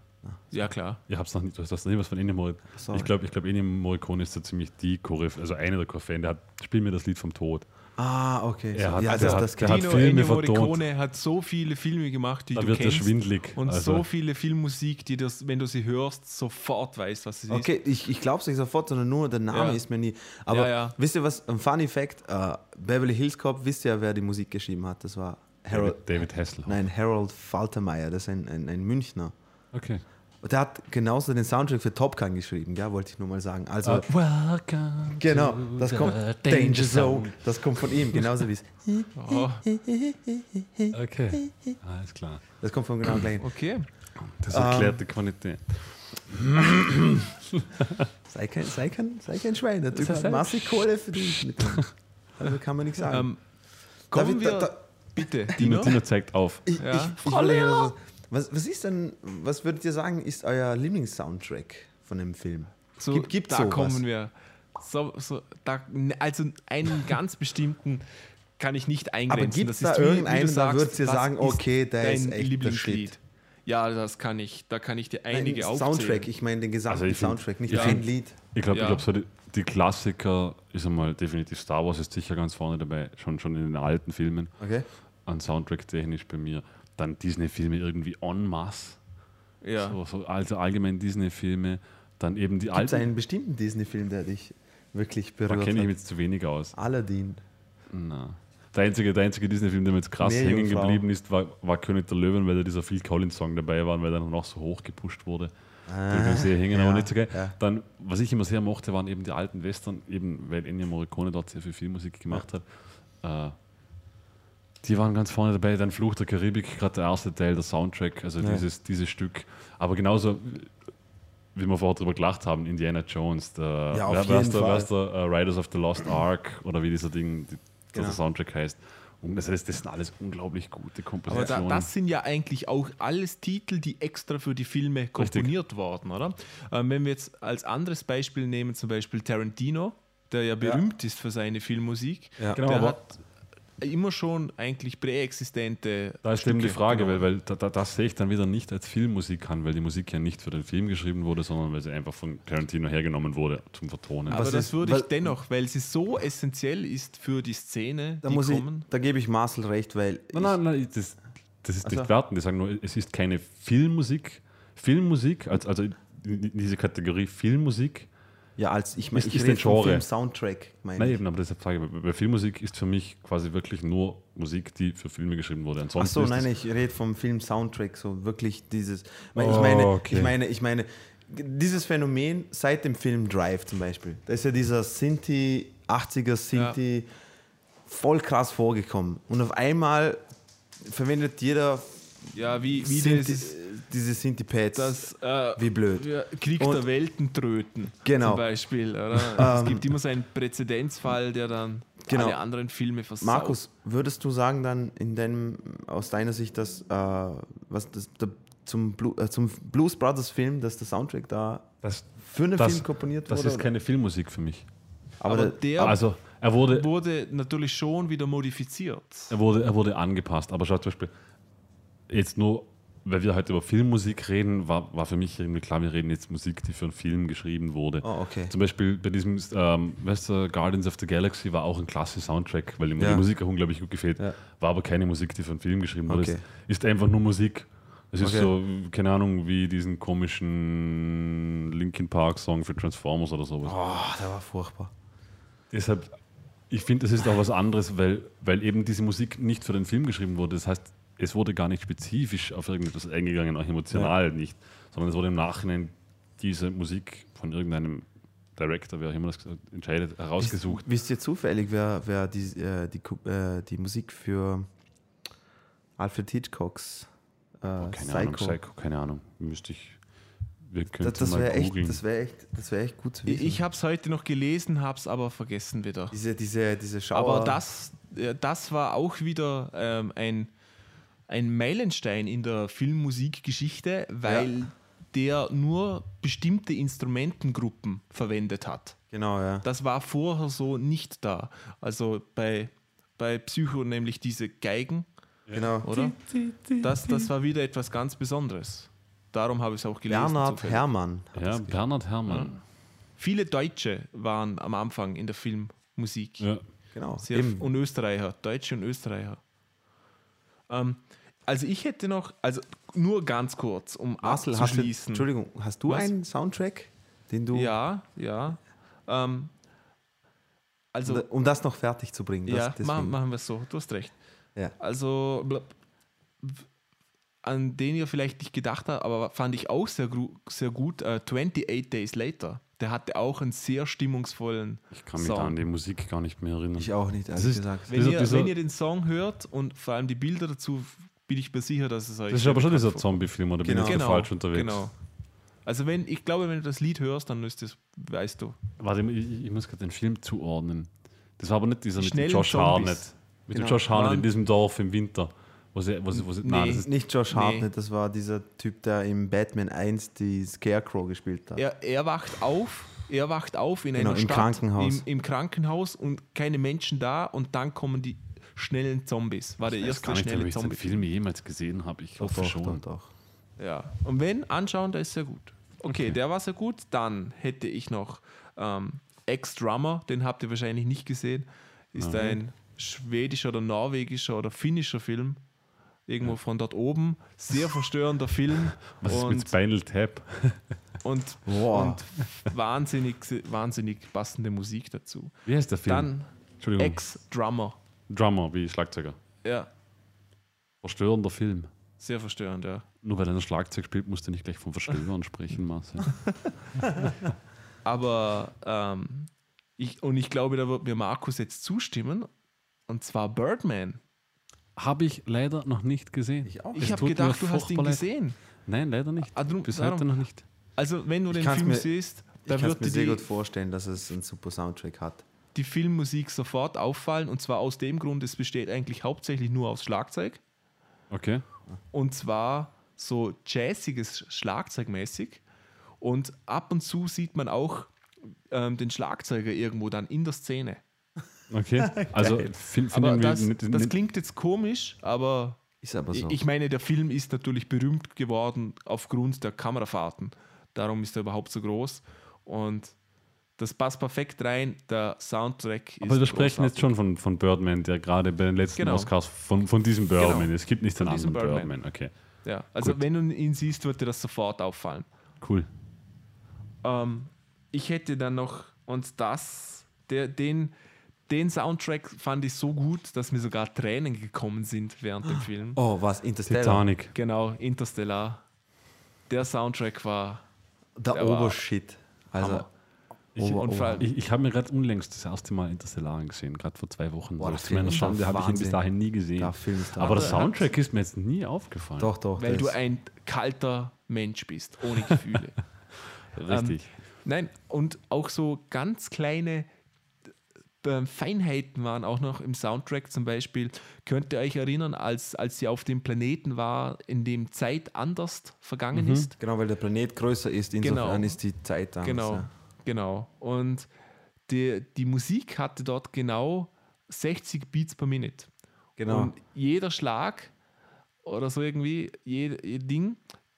ja, klar. Ihr habt's noch nicht, du hast noch nie was von Ennio Morricone. Sorry. Ich glaube, ich glaub, Ennio Morricone ist so ziemlich die Choreografie, also einer der Choreografen, der hat, spiel mir das Lied vom Tod. Ah, okay. Er hat- ja, das, hat- das der. Dino Filme. Morricone hat so viele Filme gemacht, die Da du wird er kennst. schwindlig. Und also, so viele Filmmusik, die das, wenn du sie hörst, sofort weißt, was es ist. Okay, ich, ich glaube es nicht sofort, sondern nur der Name Ja. ist mir nie. Aber Ja, ja. wisst ihr was? Ein Funny Fact: äh, Beverly Hills Cop, wisst ihr, wer die Musik geschrieben hat? Das war Harold, David, David Hasselhoff. nein, Harold Faltermeyer, das ist ein, ein, ein Münchner. Okay. Und der hat genauso den Soundtrack für Top Gun geschrieben, ja, wollte ich nur mal sagen. Also, Ah, welcome genau, to das the kommt, Danger Zone, das kommt von ihm, genauso wie es. Oh, Okay, alles klar. Das kommt von genau gleich. okay. Das Ähm, erklärt die Qualität. Sei kein, sei kein, sei kein Schwein, der Typ Das hat ist- massig Kohle verdient. Mit dem. Also kann man nichts sagen. Ähm, kommen David, wir, da- da- bitte, Dino, Dino. Zeigt auf. Ich, Ja. ich, ich gerne was, was, ist denn, was würdet ihr sagen, ist euer Lieblingssoundtrack von dem Film? So, Gibt- gibt's da sowas? kommen wir. So, so, da, also einen ganz bestimmten kann ich nicht eingrenzen. Aber gibt es Das da ist du irgendeinen, da sagst, ihr was sagen, okay, der ist dein echt Lieblingslied? Shit? Ja, das kann ich. Da kann ich dir einige Nein, aufzählen. Soundtrack, ich meine den gesamten Also Soundtrack, nicht ich ein Lied. Ich glaube, Ja. ich glaub, so die, die Klassiker ist einmal definitiv Star Wars ist sicher ganz vorne dabei, schon, schon in den alten Filmen, Okay. an Soundtrack technisch bei mir. Dann Disney-Filme irgendwie en masse, Ja. so, so, also allgemein Disney-Filme. Dann eben die Gibt es alten. einen bestimmten Disney-Film, der dich wirklich Da berührt kenne ich hat? mich jetzt zu wenig aus. Aladdin. Na. Der einzige, der einzige Disney-Film, der mir jetzt krass hängen Meerjungfrau. geblieben ist, war, war König der Löwen, weil da dieser Phil Collins-Song dabei war und weil er noch so hoch gepusht wurde. Ich sehr hängen, ja, aber nicht so geil. ja. Dann, was ich immer sehr mochte, waren eben die alten Western, eben weil Ennio Morricone dort sehr viel Filmmusik gemacht hat. Äh, die waren ganz vorne dabei. Dann Fluch der Karibik, gerade der erste Teil, der Soundtrack, also Ja. dieses, dieses Stück. Aber genauso, wie wir vorher drüber gelacht haben, Indiana Jones, der, Ja, auf wer- jeden der, Fall. der äh, Riders of the Lost Ark oder wie dieser Ding, die, Genau. der Soundtrack heißt. Und das, heißt, das sind alles unglaublich gute Aber da, Kompositionen. das sind ja eigentlich auch alles Titel, die extra für die Filme komponiert wurden, oder? Ähm, wenn wir jetzt als anderes Beispiel nehmen, zum Beispiel Tarantino, der ja berühmt ist für seine Filmmusik, Ja. Genau, der aber- hat immer schon eigentlich präexistente. Da ist eben die Stücke Frage, weil, genommen. weil da, da, das sehe ich dann wieder nicht als Filmmusik an, weil die Musik ja nicht für den Film geschrieben wurde, sondern weil sie einfach von Tarantino hergenommen wurde zum Vertonen. Aber Was das ist- würde weil- ich dennoch, weil sie so essentiell ist für die Szene, Da, die muss ich, kommen. da gebe ich Marcel recht, weil Nein, nein, nein, das, das ist Also- nicht werten. Die sagen nur, es ist keine Filmmusik. Filmmusik, als, also in diese Kategorie Filmmusik, ja, als ich meine, ich ist rede vom Genre. Film Soundtrack, meine nein ich. eben, aber deshalb sage ich, weil Filmmusik ist für mich quasi wirklich nur Musik, die für Filme geschrieben wurde. Ach Ansonsten so, ist nein, ich rede vom Film Soundtrack, so wirklich dieses. Weil ich Oh, meine, okay. ich meine, ich meine, dieses Phänomen seit dem Film Drive zum Beispiel, da ist ja dieser Sinti, 80er Sinti voll krass vorgekommen. Und auf einmal verwendet jeder Ja, wie, wie Sinti, das, diese Sinti-Pads. das äh, Wie blöd. ja, Krieg Und- der Welten tröten. Genau. Zum Beispiel. Oder? es gibt immer so einen Präzedenzfall, der dann Genau. alle anderen Filme versaut. Markus, würdest du sagen dann in deinem, aus deiner Sicht, dass äh, was das, der, zum, Blu, äh, zum Blues Brothers Film, dass der Soundtrack da das, für einen Das- Film komponiert das wurde? ist keine Filmmusik für mich. aber, aber der, der Also er wurde, wurde natürlich schon wieder modifiziert. Er wurde, er wurde angepasst. Aber schau zum Beispiel, jetzt nur, weil wir heute über Filmmusik reden, war, war für mich irgendwie klar, wir reden jetzt Musik, die für einen Film geschrieben wurde. Oh, okay. Zum Beispiel bei diesem ähm, weißt du, Guardians of the Galaxy war auch ein klasse Soundtrack, weil ihm Ja. die Musik auch unglaublich gut gefällt. Ja. War aber keine Musik, die für einen Film geschrieben wurde. Okay. Ist einfach nur Musik. Es ist Okay. so, keine Ahnung, wie diesen komischen Linkin Park Song für Transformers oder sowas. Oh, der war furchtbar. Deshalb, ich finde, das ist auch was anderes, weil, weil eben diese Musik nicht für den Film geschrieben wurde. Das heißt, es wurde gar nicht spezifisch auf irgendetwas eingegangen, auch emotional nicht, sondern es wurde im Nachhinein diese Musik von irgendeinem Director, wer auch immer das entscheidet, herausgesucht. Wisst ihr zufällig, wer, wer die, äh, die, äh, die Musik für Alfred Hitchcocks äh, Keine Psycho. Ahnung, Psycho, keine Ahnung. Müsste ich. Wir Das, könnten das mal wäre echt, googeln. das wär echt, das wär echt gut zu Ich, wissen. ich habe es heute noch gelesen, habe es aber vergessen wieder. diese, diese, diese Schauer. Aber das, das war auch wieder ähm, ein, ein Meilenstein in der Filmmusikgeschichte, weil der nur bestimmte Instrumentengruppen verwendet hat. Genau, ja. Das war vorher so nicht da. Also bei, bei Psycho nämlich diese Geigen, Genau. oder? Das, das war wieder etwas ganz Besonderes. Darum habe ich es auch gelesen. Bernhard zufällig. Herrmann. ja, Bernhard Herrmann. Viele Deutsche waren am Anfang in der Filmmusik. Ja. Genau. Sehr und Österreicher, Deutsche und Österreicher. Ähm, also ich hätte noch, also nur ganz kurz, um Marcel, hast du, abzuschließen. Entschuldigung, hast du Was? einen Soundtrack, den du. Ja, ja. Ähm, also, um das noch fertig zu bringen. Das, ja, deswegen. machen, machen wir es so. Du hast recht. Ja. Also, blab, an den ihr vielleicht nicht gedacht habt, aber fand ich auch sehr, sehr gut, äh, 28 Days Later. Der hatte auch einen sehr stimmungsvollen Ich kann mich Song. da an die Musik gar nicht mehr erinnern. Ich auch nicht, ehrlich ist- gesagt. Wenn, Dieser- ihr, dieser- wenn ihr den Song hört und vor allem die Bilder dazu, bin ich mir sicher, dass es euch. das ist aber schon dieser Zombie-Film, oder bin Genau. ich jetzt da falsch unterwegs? Genau. Also wenn, ich glaube, wenn du das Lied hörst, dann ist das, weißt du. Warte, ich, ich muss gerade den Film zuordnen. Das war aber nicht dieser mit dem Josh Zombies. Harnett. Mit Genau. dem Josh Harnett in diesem Dorf im Winter. Wo sie, wo sie, wo sie, nein, Nee. das ist, Nicht Josh Nee. Hartnett, das war dieser Typ, der im Batman 1 die Scarecrow gespielt hat. Er, er wacht auf, er wacht auf in Genau, einer im Stadt, Krankenhaus. Im, im Krankenhaus und keine Menschen da und dann kommen die schnellen Zombies. War der ich weiß erste gar nicht, ob schnelle ich den. Film jemals gesehen habe. Ich doch, hoffe doch, schon. doch, doch. Ja. Und wenn, anschauen, der ist sehr gut. Okay, Okay. der war sehr gut. Dann hätte ich noch ähm, Ex-Drummer, den habt ihr wahrscheinlich nicht gesehen. Ist ein schwedischer oder norwegischer oder finnischer Film. Irgendwo von dort oben. Sehr verstörender Film. Was ist und, mit Spinal Tap? und, und wahnsinnig, wahnsinnig passende Musik dazu. Wie heißt der Film? Dann. Ex-Drummer. Drummer, wie Schlagzeuger. Ja, Verstörender Film. sehr verstörend, ja. Nur weil er ein Schlagzeug spielt, musst du nicht gleich von Verstören sprechen, Marcel. Aber ähm, ich, und ich glaube, da wird mir Markus jetzt zustimmen. Und zwar Birdman. Habe ich leider noch nicht gesehen. Ich auch. Ich habe gedacht, du hast ihn gesehen. Nein, leider nicht. Ah, drum- Bis darum- heute noch nicht. Also, wenn du den kann's Film mir- siehst, Ich da wird mir dir sehr gut vorstellen, dass es einen super Soundtrack hat. Die Filmmusik sofort auffallen. Und zwar aus dem Grund, es besteht eigentlich hauptsächlich nur aus Schlagzeug. Okay. Und zwar so jazziges Schlagzeugmäßig. Und ab und zu sieht man auch ähm, den Schlagzeuger irgendwo dann in der Szene. Okay. Also fin- Aber finden wir das, das klingt jetzt komisch, aber Ist aber so. ich meine, der Film ist natürlich berühmt geworden aufgrund der Kamerafahrten. Darum ist er überhaupt so groß. Und das passt perfekt rein. Der Soundtrack ist. aber wir sprechen jetzt großartig. schon von, von Birdman, der gerade bei den letzten Genau. Oscars von, von diesem Birdman. Genau. Es gibt nicht diesem anderen Birdman. Birdman. Okay, Ja, also Gut. wenn du ihn siehst, wird dir das sofort auffallen. cool. Ähm, ich hätte dann noch, und das, der, den, den Soundtrack fand ich so gut, dass mir sogar Tränen gekommen sind während dem Film. oh, was? Interstellar? Titanic. Genau, Interstellar. Der Soundtrack war. Der Der war Obershit. Also, Hammer. Ich, vor allem- ich, ich habe mir gerade unlängst das erste Mal Interstellar angesehen, gerade vor zwei Wochen. Boah, So, Zu meiner Schande habe ich ihn bis dahin nie gesehen. der Film ist Aber der Soundtrack ist mir jetzt nie aufgefallen. Doch, doch. weil du ein kalter Mensch bist, ohne Gefühle. Richtig. Nein, und auch so ganz kleine äh, Feinheiten waren auch noch im Soundtrack. Zum Beispiel, könnt ihr euch erinnern, als, als sie auf dem Planeten war, in dem Zeit anders vergangen ist? Genau, weil der Planet größer ist, insofern Genau. ist die Zeit anders. Genau, ja. Genau. Und die, die Musik hatte dort genau 60 Beats per Minute. Genau. Und jeder Schlag oder so irgendwie, jed, jed Ding,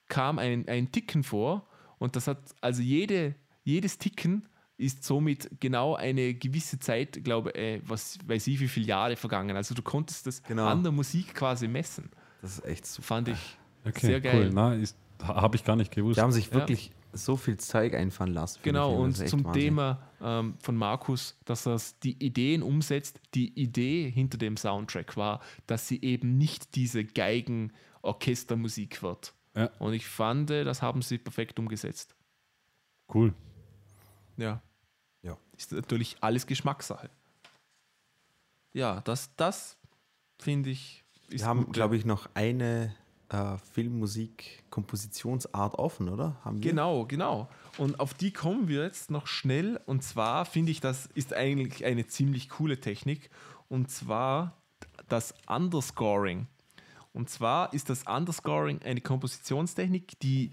kam ein, ein Ticken vor. Und das hat, also jede, jedes Ticken ist somit genau eine gewisse Zeit, glaube äh, was weiß ich, wie viele Jahre vergangen. Also du konntest das Genau. an der Musik quasi messen. Das ist echt super. Fand ich Okay, sehr geil. Cool. Na, ist- ha- habe ich gar nicht gewusst. Die haben sich Ja. So viel Zeug einfallen lassen. Genau, und zum Wahnsinn. Thema ähm, von Markus, dass er die Ideen umsetzt. Die Idee hinter dem Soundtrack war, dass sie eben nicht diese Geigen-Orchestermusik wird. Ja. Und ich fand, äh, das haben sie perfekt umgesetzt. Cool. Ja. Ja. Ist natürlich alles Geschmackssache. Ja, das, das finde ich. Ist Wir haben, glaube ich, noch eine äh, Filmmusik-Kompositionsart offen, oder? Genau, genau. Und auf die kommen wir jetzt noch schnell. Und zwar finde ich, das ist eigentlich eine ziemlich coole Technik. Und zwar das Underscoring. Und zwar ist das Underscoring eine Kompositionstechnik, die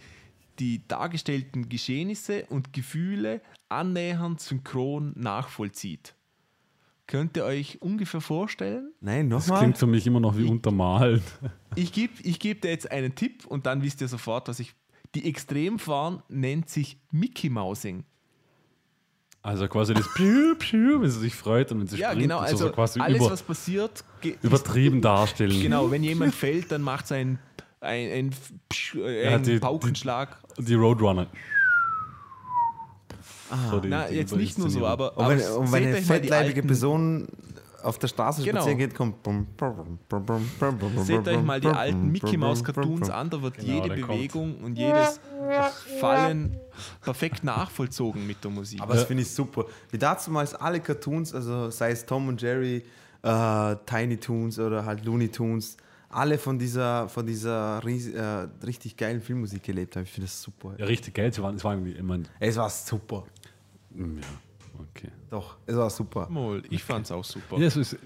die dargestellten Geschehnisse und Gefühle annähernd synchron nachvollzieht. Könnt ihr euch ungefähr vorstellen? Nein, Das nochmal. klingt für mich immer noch wie untermalt. Ich gebe ich geb dir jetzt einen Tipp und dann wisst ihr sofort, was ich. Die Extremform nennt sich Mickey Mousing. Also quasi das Piu, Piu, wenn sie sich freut und wenn sie Ja, springt genau. und Also so quasi alles, über, was passiert, übertrieben darstellen. Genau, wenn jemand fällt, dann macht es ein, ein, ein, äh, Ja, ein die- Paukenschlag. Die Roadrunner. So die- Na, die jetzt nicht nur so, aber, Und aber wenn, und wenn eine mal fettleibige Person auf der Straße Genau. spazieren geht, kommt. Seht euch mal die alten Mickey Mouse Cartoons an, da wird Genau, jede der kommt. Bewegung und jedes Fallen perfekt nachvollzogen mit der Musik. Aber das finde ich super. Wie damals alle Cartoons, also sei es Tom und Jerry, äh, Tiny Toons oder halt Looney Tunes, alle von dieser, von dieser ries- äh, richtig geilen Filmmusik gelebt haben. Ich finde das super. Ja, richtig geil. Sie waren, es war irgendwie immer. Es war super. Ja, okay. Doch, es war super. Mol, ich fand's auch super. Ja, es, ist,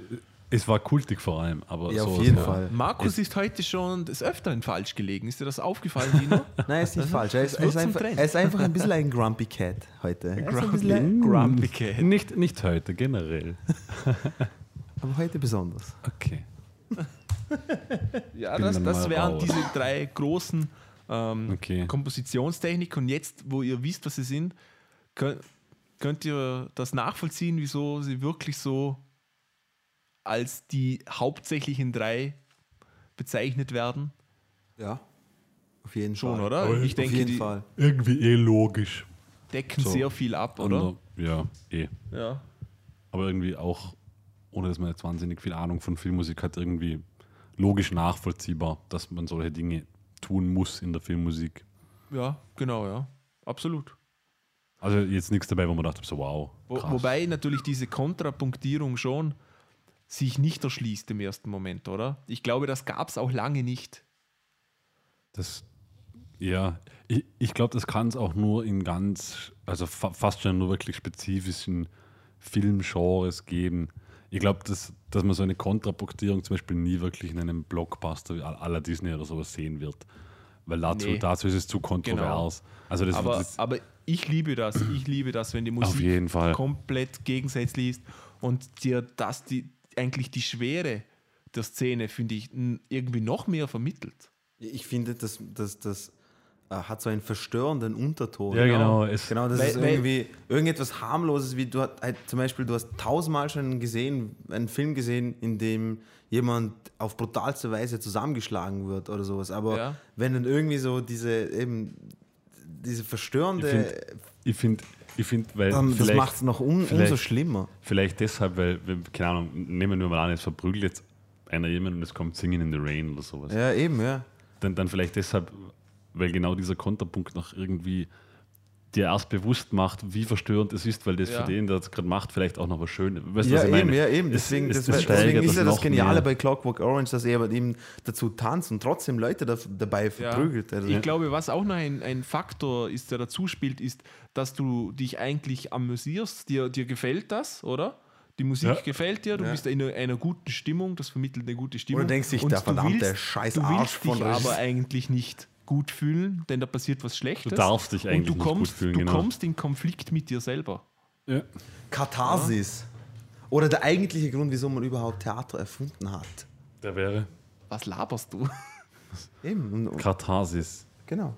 es war kultig vor allem, aber Ja, so, auf jeden so. Fall. Markus ist heute schon des Öfteren falsch gelegen. Ist dir das aufgefallen, Dino? Nein, ist nicht falsch. Er ist, er, ist einfach, er ist einfach ein bisschen ein Grumpy Cat heute. Ist ein bisschen ein, Grumpy Cat. Nicht, nicht heute, generell. aber heute besonders. Okay. Ja, bin das, das wären raus. diese drei großen ähm, Okay. Kompositionstechniken. Und jetzt, wo ihr wisst, was sie sind, könnt, könnt ihr das nachvollziehen, wieso sie wirklich so als die hauptsächlichen drei bezeichnet werden? Ja. Auf jeden Schon, Fall. oder? Oh, Ich Auf denke, jeden die Fall. Irgendwie eh logisch. decken So. sehr viel ab, oder? Ja, eh. Ja. Aber irgendwie auch, ohne dass man jetzt wahnsinnig viel Ahnung von Filmmusik hat, irgendwie logisch nachvollziehbar, dass man solche Dinge tun muss in der Filmmusik. ja, genau, ja. Absolut. Also jetzt nichts dabei, wo man dachte, so wow. Wo, wobei natürlich diese Kontrapunktierung schon sich nicht erschließt im ersten Moment, oder? Ich glaube, das gab es auch lange nicht. Das, ja, ich, ich glaube, das kann es auch nur in ganz, also fa fast schon nur wirklich spezifischen Filmgenres geben. Ich glaube, dass, dass man so eine Kontrapunktierung zum Beispiel nie wirklich in einem Blockbuster la Disney oder sowas sehen wird. Weil dazu, Nee. dazu ist es zu kontrovers. Also das, Aber, das aber ich liebe das. Ich liebe das, wenn die auf Musik jeden Fall. komplett gegensätzlich ist und dir das die, eigentlich die Schwere der Szene, finde ich, irgendwie noch mehr vermittelt. Ich finde, das, das, das äh, hat so einen verstörenden Unterton. Ja, genau. Es, Genau, das Weil- ist irgendwie irgendetwas harmloses, wie du halt, zum Beispiel, du hast tausendmal schon gesehen, einen Film gesehen, in dem jemand auf brutalste Weise zusammengeschlagen wird oder sowas. Aber Ja. wenn dann irgendwie so diese eben diese verstörende, Ich finde, ich find, weil dann, das macht es noch un, umso schlimmer. Vielleicht deshalb, weil, keine Ahnung, nehmen wir mal an, jetzt verprügelt jetzt einer jemanden und es kommt Singing in the Rain oder sowas. Ja, eben, ja. Dann, dann vielleicht deshalb, weil genau dieser Konterpunkt noch irgendwie dir erst bewusst macht, wie verstörend es ist, weil das Ja. für den, der das gerade macht, vielleicht auch noch was Schönes. Weißt du, Ja, was ich eben, meine? ja, eben. Es- Deswegen, es- das, das deswegen ist das ja das Geniale mehr. bei Clockwork Orange, dass er eben dazu tanzt und trotzdem Leute da, dabei verprügelt. Also, Ich glaube, was auch noch ein, ein Faktor ist, der dazu spielt, ist, dass du dich eigentlich amüsierst. Dir, dir gefällt das, oder? Die Musik Ja. gefällt dir, du Ja. bist in einer, einer guten Stimmung, das vermittelt eine gute Stimmung. Und du denkst dich, der du verdammte scheiß Du Arsch willst von dich aber eigentlich nicht gut fühlen, denn da passiert was Schlechtes. Du darfst dich Und eigentlich du nicht kommst, gut fühlen, Du genau. kommst in Konflikt mit dir selber. Ja. Katharsis. Oder der eigentliche Grund, wieso man überhaupt Theater erfunden hat. Der wäre Was laberst du? Eben. Und, und, Katharsis. genau.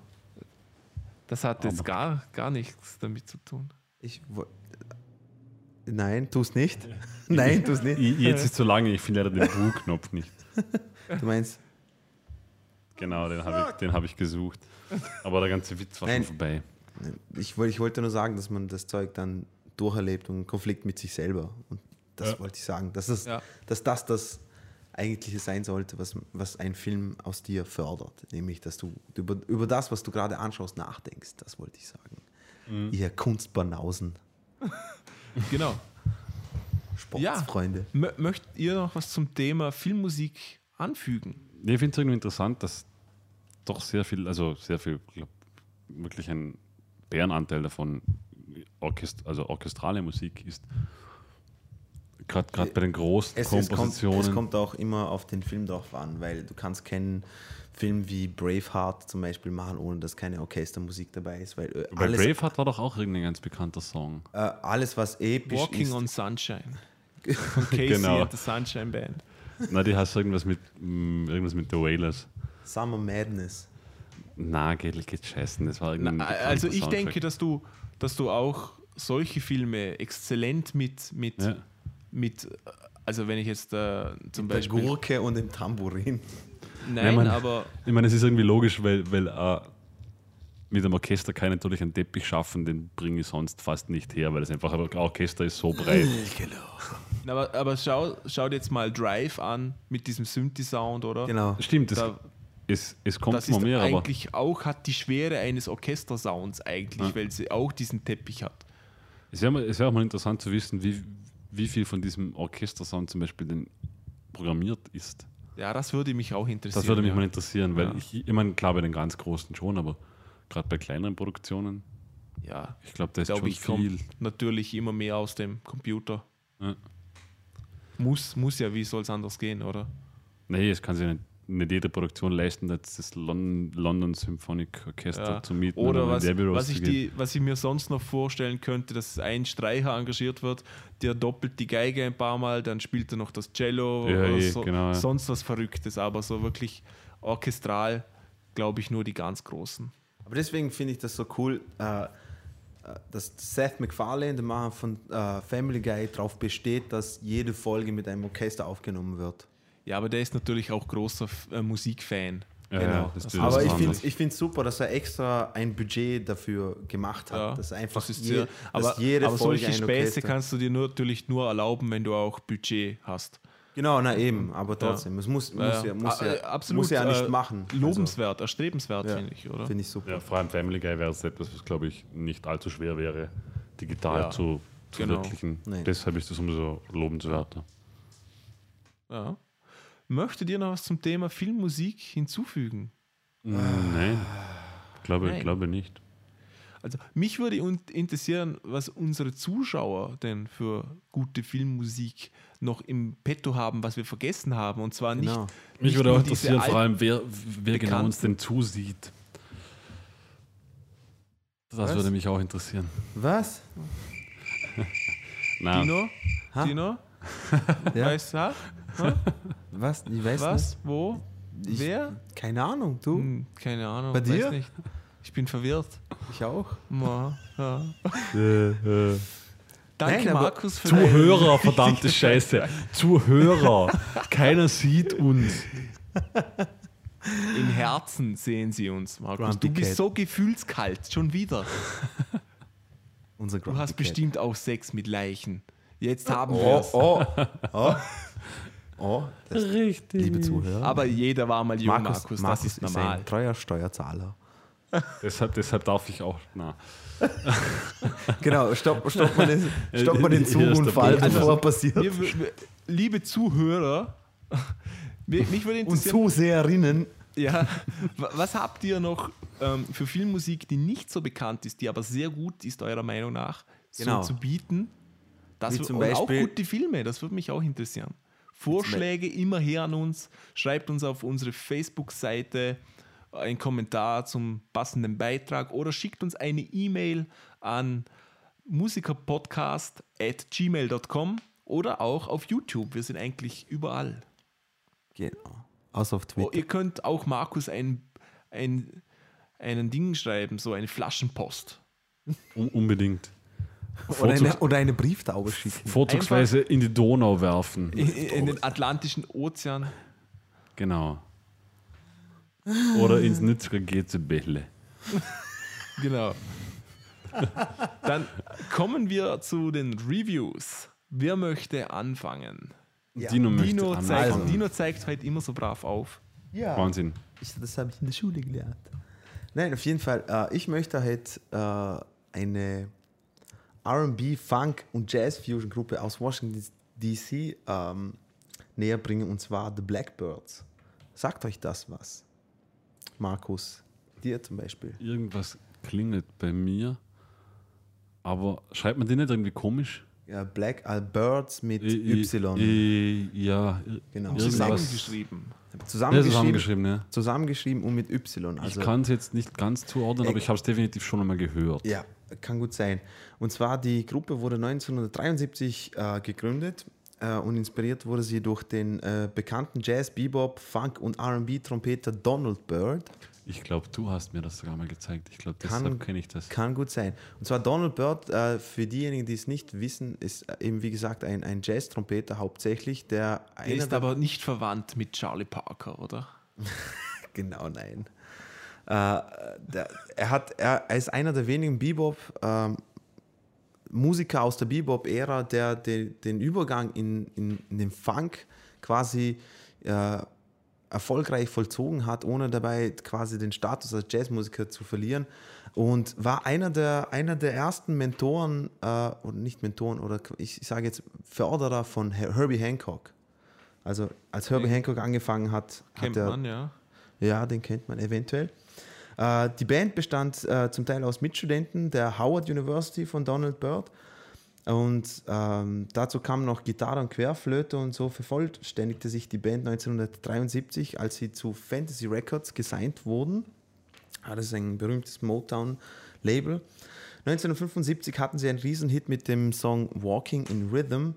Das hat jetzt gar, gar nichts damit zu tun. Ich Nein, tu's nicht. Nein, tu's nicht. Ich, jetzt ist zu lange, ich finde leider den Bu-Knopf nicht. Du meinst, Genau, den habe ich, den hab ich gesucht. Aber der ganze Witz war Nein. schon vorbei. ich, ich wollte nur sagen, dass man das Zeug dann durcherlebt und einen Konflikt mit sich selber. Und das Ja. wollte ich sagen. Dass, es, Ja. dass das das Eigentliche sein sollte, was, was ein Film aus dir fördert. Nämlich, dass du über, über das, was du gerade anschaust, nachdenkst. Das wollte ich sagen. Mhm. Ihr Kunstbanausen. Genau. Ja. Sportsfreunde. Mö möchtet ihr noch was zum Thema Filmmusik anfügen? Nee, ich finde es irgendwie interessant, dass doch sehr viel, also sehr viel, glaub, wirklich ein Bärenanteil davon Orchest also orchestrale Musik ist. Gerade bei den großen Es, es, kommt, Kompositionen. es kommt auch immer auf den Film drauf an, weil du kannst keinen Film wie Braveheart zum Beispiel machen, ohne dass keine Orchestermusik dabei ist, weil äh, bei alles, Braveheart war doch auch irgendein ganz bekannter Song. äh, alles was episch Walking ist, on Sunshine. Von Casey Genau. the Sunshine Band. Na, die heißt irgendwas mit mm, irgendwas mit The Wailers. Summer Madness. Na, geht, geht scheißen. Das war Na, also ich Soundtrack. denke, dass du, dass du auch solche Filme exzellent mit, mit, Ja. mit also wenn ich jetzt äh, zum Der Beispiel. Gurke und dem Tambourin. Nein, Ja, man- aber Ich meine, es ist irgendwie logisch, weil, weil äh, mit einem Orchester kann ich natürlich einen Teppich schaffen, den bringe ich sonst fast nicht her, weil es einfach ein Orchester ist so breit. Aber, aber schau, schau dir jetzt mal Drive an mit diesem Synthi-Sound, oder? Genau. Stimmt, das, Da, es, es kommt das immer ist mehr, aber eigentlich auch, hat die Schwere eines Orchestersounds eigentlich, Ja. weil sie auch diesen Teppich hat. es wäre mal- es wär auch mal interessant zu wissen, wie, wie viel von diesem Orchestersound zum Beispiel denn programmiert ist. Ja, das würde mich auch interessieren. Das würde mich ja. mal interessieren, weil Ja. ich, ich meine, klar, bei den ganz großen schon, aber gerade bei kleineren Produktionen, Ja, ich glaube, da ist glaube schon ich, viel. kommt natürlich immer mehr aus dem Computer. Ja. Muss, muss ja, wie soll es anders gehen, oder? Nee, es kann sich nicht, nicht jede Produktion leisten, jetzt das London, London Symphonic Orchester Ja. zu mieten Oder in was, was, ich die, was ich mir sonst noch vorstellen könnte, dass ein Streicher engagiert wird, der doppelt die Geige ein paar Mal, dann spielt er noch das Cello Ja, oder eh, so, genau, ja. sonst was Verrücktes, aber so wirklich orchestral, glaube ich, nur die ganz Großen. Aber deswegen finde ich das so cool, äh, dass Seth MacFarlane, der Macher von äh, Family Guy, darauf besteht, dass jede Folge mit einem Orchester aufgenommen wird. Ja, aber der ist natürlich auch großer äh, Musikfan. Ja, Genau. ja, das Das ist Aber ich finde es ich super, dass er extra ein Budget dafür gemacht hat. Ja, dass einfach das ist je, sehr, dass aber, jede aber Folge solche ein Späße Orchester. kannst du dir nur, natürlich nur erlauben, wenn du auch Budget hast. Genau, na eben, aber trotzdem. Es muss, muss, ja, muss, Äh, ja, absolut, muss ja nicht äh, machen. Lobenswert, erstrebenswert, Also, finde ich, oder? Finde ich super. Ja, vor allem Family Guy wäre es etwas, was glaube ich nicht allzu schwer wäre, digital Ja, zu, zu genau. verwirklichen. Nee. Deshalb ist das umso lobenswerter. Ja. Möchtet ihr noch was zum Thema Filmmusik hinzufügen? Nein, glaube, Nein. glaube nicht. Also mich würde interessieren, was unsere Zuschauer denn für gute Filmmusik noch im Petto haben, was wir vergessen haben. Und zwar nicht. Genau. Mich nicht würde auch interessieren, vor allem, wer, wer genau uns denn zusieht. Das Was? würde mich auch interessieren. Was? Na, Dino? Ha? Dino? Ja. Weißt du? Ha? Was? Ich weiß Was? Wo? nicht. Ich, Wer? Keine Ahnung, du? Hm, keine Ahnung. Bei weiß dir? Nicht. Ich bin verwirrt. Ich auch. Ma, ja. Danke, Nein, Markus, für Zuhörer, verdammte Scheiße. Zuhörer. Keiner sieht uns. Im Herzen sehen sie uns, Markus. Grumpy Du bist Cat. so gefühlskalt, schon wieder. Unser Du hast bestimmt auch Sex mit Leichen. Jetzt haben wir Oh, es. oh, oh. Oh, das, Richtig. liebe Zuhörer. Aber jeder war mal jung, Markus. Markus das ist normal. ein treuer Steuerzahler. Deshalb, deshalb darf ich auch. Na. Genau, stopp, stopp mal den, stopp mal den Punkt. bevor er passiert. Wir, wir, liebe Zuhörer, mich würde Und interessieren, Zuseherinnen. ja, wa- was habt ihr noch ähm, für Filmmusik, die nicht so bekannt ist, die aber sehr gut ist, eurer Meinung nach, so Genau. zu bieten? Das zum und auch Beispiel- gute Filme, das würde mich auch interessieren. Vorschläge immer her an uns, schreibt uns auf unsere Facebook-Seite einen Kommentar zum passenden Beitrag oder schickt uns eine E-Mail an musikerpodcast at gmail.com oder auch auf YouTube. Wir sind eigentlich überall. Genau. Außer auf Oh, Twitter. ihr könnt auch Markus ein, ein, einen Ding schreiben, so eine Flaschenpost. Un unbedingt. Oder eine, oder eine Brieftaube schicken. vorzugsweise in die Donau werfen. In, in den Atlantischen Ozean. Genau. Oder ins Nützger Gezebälle. Genau. Dann kommen wir zu den Reviews. Wer möchte anfangen? Ja. Dino möchte Dino anfangen. zeigt, Also. Dino zeigt heute immer so brav auf. Ja. Wahnsinn. Ich, das habe ich in der Schule gelernt. Nein, auf jeden Fall. Äh, ich möchte halt äh, eine RB, Funk und Jazz Fusion Gruppe aus Washington DC ähm, näher bringen, und zwar The Blackbirds. Sagt euch das was? Markus, dir zum Beispiel. Irgendwas klingelt bei mir. Aber schreibt man die nicht irgendwie komisch? Ja, Black Birds mit I- Y. I- ja, Genau. irgendwas. Zusammengeschrieben. Ja, Zusammengeschrieben, zusammengeschrieben, ja. zusammengeschrieben und mit Y. Also, ich kann es jetzt nicht ganz zuordnen, aber Äh, ich habe es definitiv schon einmal gehört. Ja, kann gut sein. Und zwar die Gruppe wurde 1973 äh, gegründet äh, und inspiriert wurde sie durch den äh, bekannten Jazz, Bebop, Funk und R&B-Trompeter Donald Byrd. Ich glaube, du hast mir das sogar mal gezeigt. Ich glaube, Kann- deshalb kenne ich das. Kann gut sein. Und zwar Donald Byrd, äh, für diejenigen, die es nicht wissen, ist äh, eben wie gesagt ein, ein Jazz-Trompeter hauptsächlich, der Er einer ist der- aber nicht verwandt mit Charlie Parker, oder? Genau, nein. Äh, der, er, hat, er, er ist einer der wenigen Bebop, ähm, Musiker aus der Bebop-Ära, der den, den Übergang in, in, in den Funk quasi äh, erfolgreich vollzogen hat, ohne dabei quasi den Status als Jazzmusiker zu verlieren. Und war einer der, einer der ersten Mentoren, äh, oder nicht Mentoren, oder ich, ich sage jetzt Förderer von Her- Herbie Hancock. Also als Herbie Hancock angefangen hat, Kennt hat er man, ja. ja, den kennt man eventuell. Äh, die Band bestand äh, zum Teil aus Mitstudenten der Howard University von Donald Byrd. Und ähm, dazu kam noch Gitarre und Querflöte und so vervollständigte sich die Band 1973, als sie zu Fantasy Records gesigned wurden. Ah, Das ist ein berühmtes Motown-Label. 1975 hatten sie einen Riesenhit mit dem Song Walking in Rhythm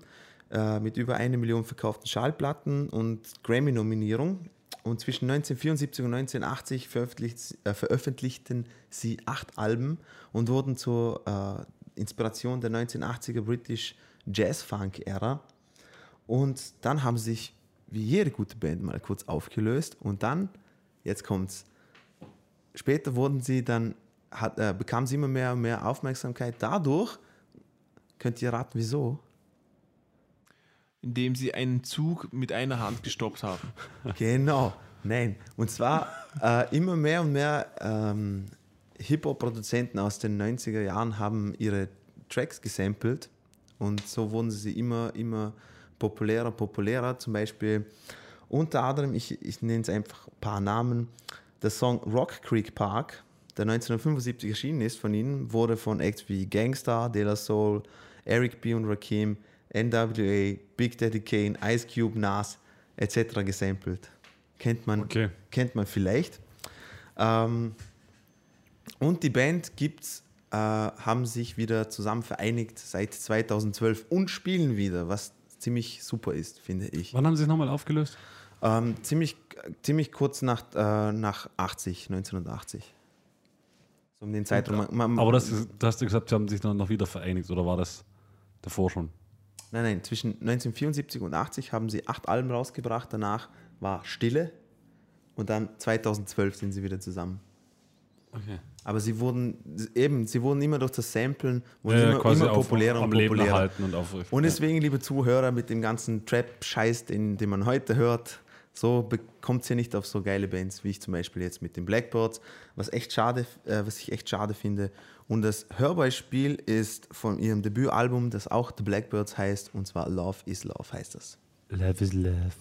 äh, mit über eine Million verkauften Schallplatten und Grammy-Nominierung. Und zwischen 1974 und 1980 veröffentlicht, äh, veröffentlichten sie acht Alben und wurden zur äh, Inspiration der 1980er British Jazz-Funk-Ära. Und dann haben sie sich, wie jede gute Band, mal kurz aufgelöst. Und dann, jetzt kommt's, später wurden sie dann, hat, äh, bekamen sie immer mehr und mehr Aufmerksamkeit. Dadurch, könnt ihr raten, wieso? Indem sie einen Zug mit einer Hand gestoppt haben. Genau, nein. Und zwar äh, immer mehr und mehr ähm, Hip-Hop-Produzenten aus den 90er Jahren haben ihre Tracks gesampelt und so wurden sie immer, immer populärer, populärer. Zum Beispiel unter anderem, ich, ich nenne es einfach ein paar Namen, der Song Rock Creek Park, der 1975 erschienen ist von ihnen, wurde von Acts wie Gangstar, De La Soul, Eric B. und Rakim, NWA, Big Daddy Kane, Ice Cube, Nas etc. gesampelt. Kennt man, Okay. kennt man vielleicht. Ähm, und die Band gibt's, äh, haben sich wieder zusammen vereinigt seit 2012 und spielen wieder, was ziemlich super ist, finde ich. Wann haben sie es nochmal aufgelöst? Ähm, ziemlich, ziemlich kurz nach, äh, nach 80, 1980. So um den Zeitraum. Man, man, Aber das, ist- da hast du gesagt, sie haben sich dann noch wieder vereinigt oder war das davor schon? Nein, nein, zwischen 1974 und 80 haben sie acht Alben rausgebracht, danach war Stille und dann 2012 sind sie wieder zusammen. Okay. Aber sie wurden eben, sie wurden immer durch das Samplen wurden Ja, immer, immer auf, populärer am und populärer. und aufrichten. Und deswegen, liebe Zuhörer, mit dem ganzen Trap-Scheiß, den, den man heute hört, so bekommt ihr nicht auf so geile Bands, wie ich zum Beispiel jetzt mit den Blackbirds, was echt schade, äh, was ich echt schade finde. Und das Hörbeispiel ist von ihrem Debütalbum, das auch The Blackbirds heißt, und zwar Love is Love heißt das. Love is love.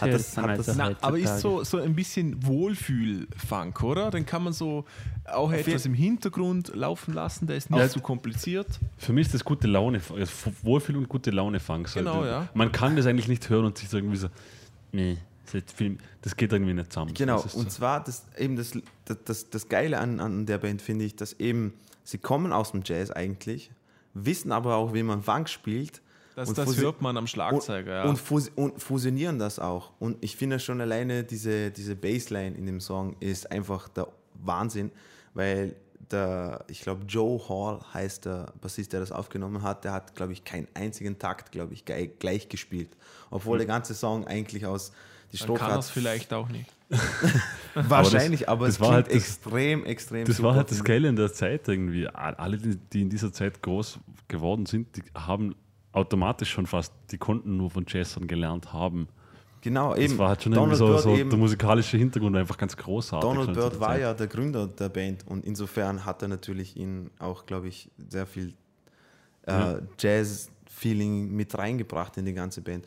Das Hat das- hat also das- Na, aber ist so, so ein bisschen Wohlfühl-Funk, oder? Den kann man so auch etwas im Hintergrund laufen lassen, der ist nicht Ja. zu kompliziert. Für mich ist das gute Laune, also Wohlfühl und gute Laune Funk. So, Genau, ja. Man kann das eigentlich nicht hören und sich so irgendwie so, nee, das, geht irgendwie nicht zusammen. Genau, Das ist und so. zwar das, eben das, das, das, das Geile an, an der Band finde ich, dass eben sie kommen aus dem Jazz eigentlich, wissen aber auch, wie man Funk spielt. Das, und das hört man am Schlagzeuger, ja. und, fus und fusionieren das auch. Und ich finde schon alleine diese, diese Bassline in dem Song ist einfach der Wahnsinn, weil der, ich glaube, Joe Hall heißt der Bassist, der das aufgenommen hat, der hat, glaube ich, keinen einzigen Takt, glaube ich, gleich, gespielt. Obwohl der ganze Song eigentlich aus die Strophe kann hat es vielleicht auch nicht. Wahrscheinlich, aber, das es war klingt halt das- extrem, extrem Das war halt das. Geile in der Zeit irgendwie. Alle, die die in dieser Zeit groß geworden sind, die haben automatisch schon fast, die konnten nur von Jazzern gelernt haben. Genau, Das eben. war halt schon Donald irgendwie so, so der musikalische Hintergrund einfach ganz großartig. Donald Byrd war ja der Gründer der Band und insofern hat er natürlich ihn auch, glaube ich, sehr viel äh, Ja. Jazz-Feeling mit reingebracht in die ganze Band.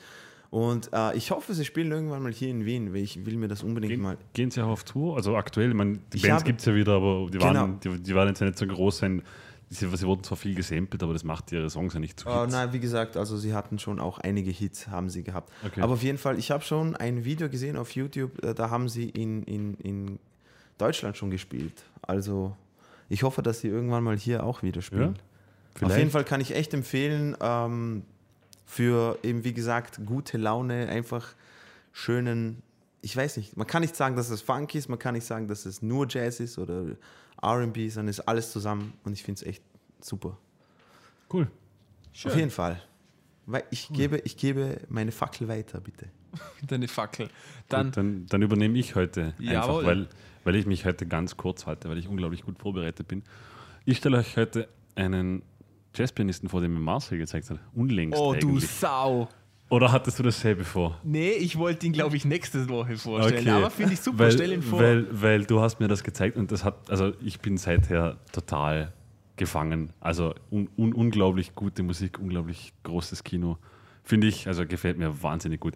Und äh, ich hoffe, sie spielen irgendwann mal hier in Wien, weil ich will mir das unbedingt Gehen, mal. gehen sie auch auf Tour? Also aktuell, ich meine, die Ich Bands gibt es ja wieder, aber die waren, Genau. die, die waren jetzt ja nicht so groß sein. Sie, sie wurden zwar viel gesampelt, aber das macht ihre Songs ja nicht zu Oh, Hits. nein, wie gesagt, also sie hatten schon auch einige Hits, haben sie gehabt. Okay. Aber auf jeden Fall, ich habe schon ein Video gesehen auf YouTube, äh, da haben sie in, in, in Deutschland schon gespielt. Also ich hoffe, dass sie irgendwann mal hier auch wieder spielen. Auf Vielleicht. jeden Fall kann ich echt empfehlen, ähm, für eben wie gesagt gute Laune, einfach schönen, ich weiß nicht, man kann nicht sagen, dass es Funk ist, man kann nicht sagen, dass es nur Jazz ist oder RB, sondern es ist alles zusammen und ich finde es echt super. Cool. Auf jeden Fall. Weil ich, gebe, ich gebe meine Fackel weiter, bitte. Deine Fackel. Dann, Dann, dann, dann übernehme ich heute Jawohl. einfach, weil, weil ich mich heute ganz kurz halte, weil ich unglaublich gut vorbereitet bin. Ich stelle euch heute einen Jazzpianisten vor, den mir Marcel gezeigt hat. Unlängst oh du eigentlich. Sau. Oder hattest du dasselbe vor? Nee, ich wollte ihn, glaube ich, nächste Woche vorstellen. Aber finde ich super, weil, stell ihn vor. Weil, weil du hast mir das gezeigt und das hat, also ich bin seither total gefangen. Also un, un, unglaublich gute Musik, unglaublich großes Kino. Finde ich, also gefällt mir wahnsinnig gut.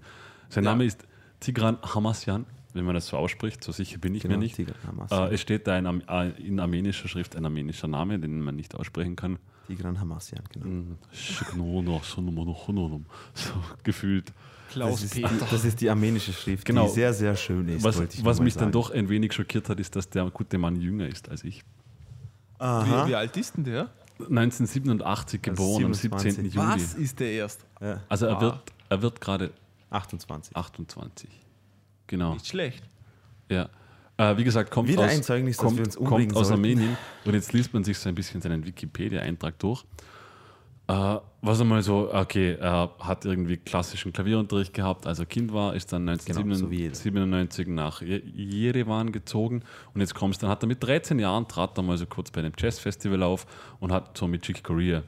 Sein Ja. Name ist Tigran Hamasyan, wenn man das so ausspricht, so sicher bin ich Genau, mir nicht. Tigran. Äh, es steht da in, äh, in armenischer Schrift ein armenischer Name, den man nicht aussprechen kann. Tigran Hamasyan, genau. So gefühlt. Klaus Das ist, Peter. das ist die armenische Schrift, Genau. die sehr, sehr schön ist. Was, was mich dann sagen. doch ein wenig schockiert hat, ist, dass der gute Mann jünger ist als ich. Aha. Wie, wie alt ist denn der? 1987 geboren, am 17. 27. Juli. Was ist der erst? Ja, Also er Ah. wird, er wird gerade 28. 28. Genau. Nicht schlecht. Ja. Äh, wie gesagt, kommt Wieder aus, ein Zeugnis, dass kommt, wir uns kommt aus sollten. Armenien. Und jetzt liest man sich so ein bisschen seinen Wikipedia-Eintrag durch. Äh, was einmal so, okay, er hat irgendwie klassischen Klavierunterricht gehabt, als er Kind war, ist dann Genau, so. 1997 nach Je- Jerewan gezogen und jetzt kommst dann hat er mit 13 Jahren trat er mal so kurz bei einem Jazzfestival auf und hat so mit Chick Corea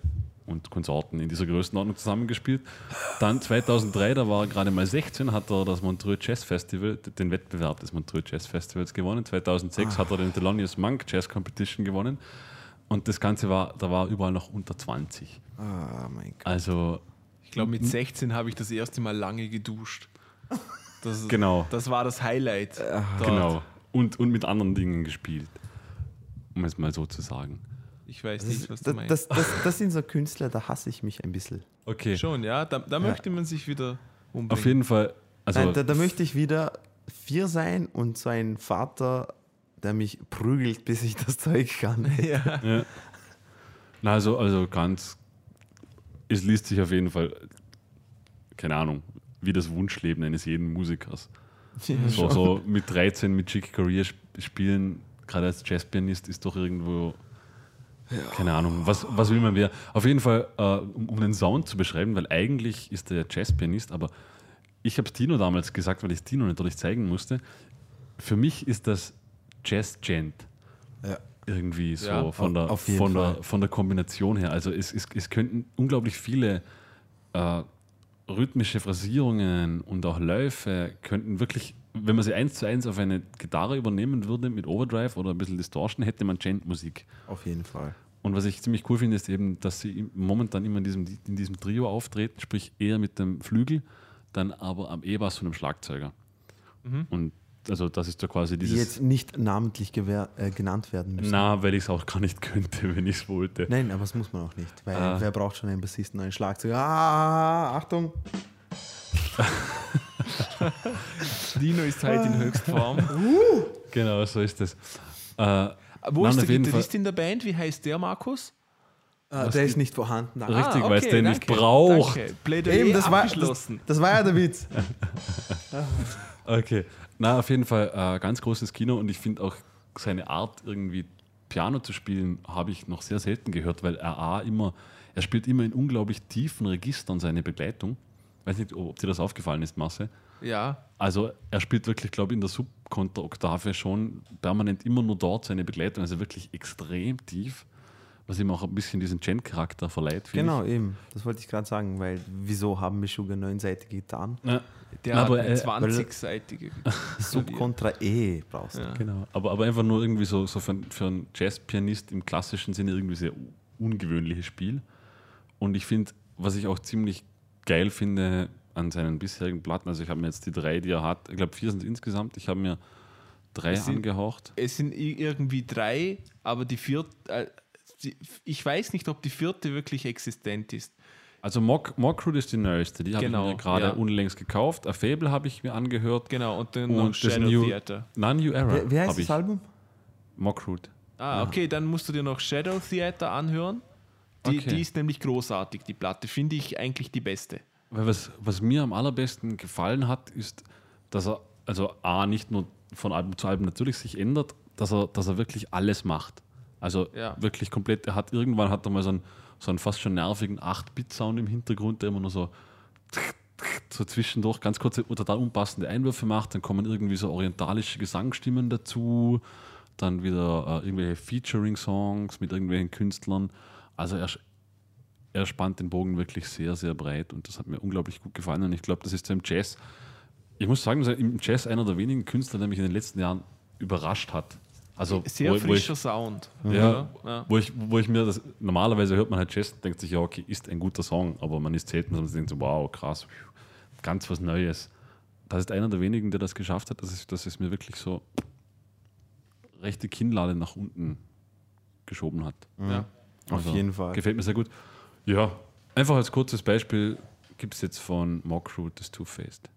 und Konsorten in dieser Größenordnung zusammengespielt. Dann 2003, da war er gerade mal 16, hat er das Montreux Jazz Festival, den Wettbewerb des Montreux Jazz Festivals gewonnen. 2006 hat er den Thelonious Monk Jazz Competition gewonnen. Und das Ganze war, da war er überall noch unter 20. Ah, mein Gott. Also, Ich glaube, mit 16 habe ich das erste Mal lange geduscht. Das, Genau. Das war das Highlight. dort. genau. Und, und mit anderen Dingen gespielt. Um es mal so zu sagen. Ich weiß Das, nicht, was du das, meinst. das, das, das sind so Künstler, da hasse ich mich ein bisschen. Okay. Schon, ja. Da, da möchte man sich wieder umbringen. Auf jeden Fall. Also, Nein, da, da möchte ich wieder vier sein und so ein Vater, der mich prügelt, bis ich das Zeug kann. ja. Ja. Na, also, also ganz, es liest sich auf jeden Fall, keine Ahnung, wie das Wunschleben eines jeden Musikers. So, so mit 13 mit Chick sp spielen, gerade als Jazzpianist, ist doch irgendwo, keine Ahnung, was, was will man mehr? Auf jeden Fall, äh, um, um den Sound zu beschreiben, weil eigentlich ist er Jazzpianist, aber ich habe es Tino damals gesagt, weil ich es Tino natürlich zeigen musste. Für mich ist das Jazz-Gent Ja. irgendwie so Ja, von, der, von, der, von der Kombination her. Also es, es, es könnten unglaublich viele äh, rhythmische Phrasierungen und auch Läufe könnten wirklich wenn man sie eins zu eins auf eine Gitarre übernehmen würde mit Overdrive oder ein bisschen Distortion, hätte man Gent-Musik. Auf jeden Fall. Und was ich ziemlich cool finde, ist eben, dass sie momentan immer in diesem, in diesem Trio auftreten, sprich eher mit dem Flügel, dann aber am E-Bass von einem Schlagzeuger. Und also das ist ja quasi Die dieses. jetzt nicht namentlich gewehr, äh, genannt werden müssen. na, weil ich es auch gar nicht könnte, wenn ich es wollte. Nein, aber das muss man auch nicht. Weil Ah. wer braucht schon einen Bassisten, einen Schlagzeuger? Ah, Achtung! Dino ist halt in Höchstform. Genau, so ist es. Äh, Wo Nein, ist der Gitarrist in der Band? Wie heißt der, Markus? Äh, der ist nicht vorhanden. Ah, Richtig, weil es den nicht danke, braucht. Danke. Plädoyer Eben, das war, das, das war ja der Witz. Okay. Na, auf jeden Fall äh, ganz großes Kino und ich finde auch seine Art, irgendwie Piano zu spielen, habe ich noch sehr selten gehört, weil er A immer, er spielt immer in unglaublich tiefen Registern seine Begleitung. Weiß nicht, ob dir das aufgefallen ist, Marcel. ja, Also er spielt wirklich, glaube ich, in der Subkontraoktave schon permanent immer nur dort seine Begleitung, also wirklich extrem tief, was ihm auch ein bisschen diesen Gen-Charakter verleiht. Genau, eben. Das wollte ich gerade sagen, weil wieso haben Meshuggah neunseitige Gitarren? Ich. Ja, der Na, hat aber, eine äh, 20-seitige. Sub kontra E brauchst du. Ja. Genau, aber, aber einfach nur irgendwie so, so für, einen- für einen Jazzpianist im klassischen Sinne irgendwie sehr ungewöhnliches Spiel. Und ich finde, was ich auch ziemlich geil finde an seinen bisherigen Platten, also ich habe mir jetzt die drei, die er hat, ich glaube vier sind insgesamt, ich habe mir drei Es sind- angehaucht. Es sind irgendwie drei, aber die vierte, äh, die, ich weiß nicht, ob die vierte wirklich existent ist. Also Mock, Mockroot ist die neueste, die habe Genau, ich mir gerade ja. unlängst gekauft. A Fable habe ich mir angehört. Genau, und dann Und das Shadow New- Theater. None New Era Wer, wer heißt habe das ich. Album? Mockroot. Ah, okay, dann musst du dir noch Shadow Theater anhören. Die, Okay. die ist nämlich großartig, die Platte. Finde ich eigentlich die beste. Weil was, was mir am allerbesten gefallen hat, ist, dass er, also A, nicht nur von Album zu Album natürlich sich ändert, dass er, dass er wirklich alles macht. Also Ja. wirklich komplett, er hat irgendwann hat er mal so einen, so einen fast schon nervigen 8-Bit-Sound im Hintergrund, der immer nur so so zwischendurch ganz kurze, total unpassende Einwürfe macht, dann kommen irgendwie so orientalische Gesangsstimmen dazu, dann wieder äh, irgendwelche Featuring-Songs mit irgendwelchen Künstlern. Also er, er spannt den Bogen wirklich sehr, sehr breit und das hat mir unglaublich gut gefallen und ich glaube, das ist so im Jazz, ich muss sagen, das ist im Jazz einer der wenigen Künstler, der mich in den letzten Jahren überrascht hat. Also, Sehr wo, wo frischer ich, Sound. ja, Ja. Wo, ich, wo ich mir das, normalerweise hört man halt Jazz und denkt sich, ja, okay, ist ein guter Song, aber man ist selten, sondern man denkt so, wow, krass, ganz was Neues. Das ist einer der wenigen, der das geschafft hat, dass es, dass es mir wirklich so rechte Kinnlade nach unten geschoben hat. Ja. Auf jeden Fall. Gefällt mir sehr gut. Ja, einfach als kurzes Beispiel gibt es jetzt von Mockroot das Two-Faced.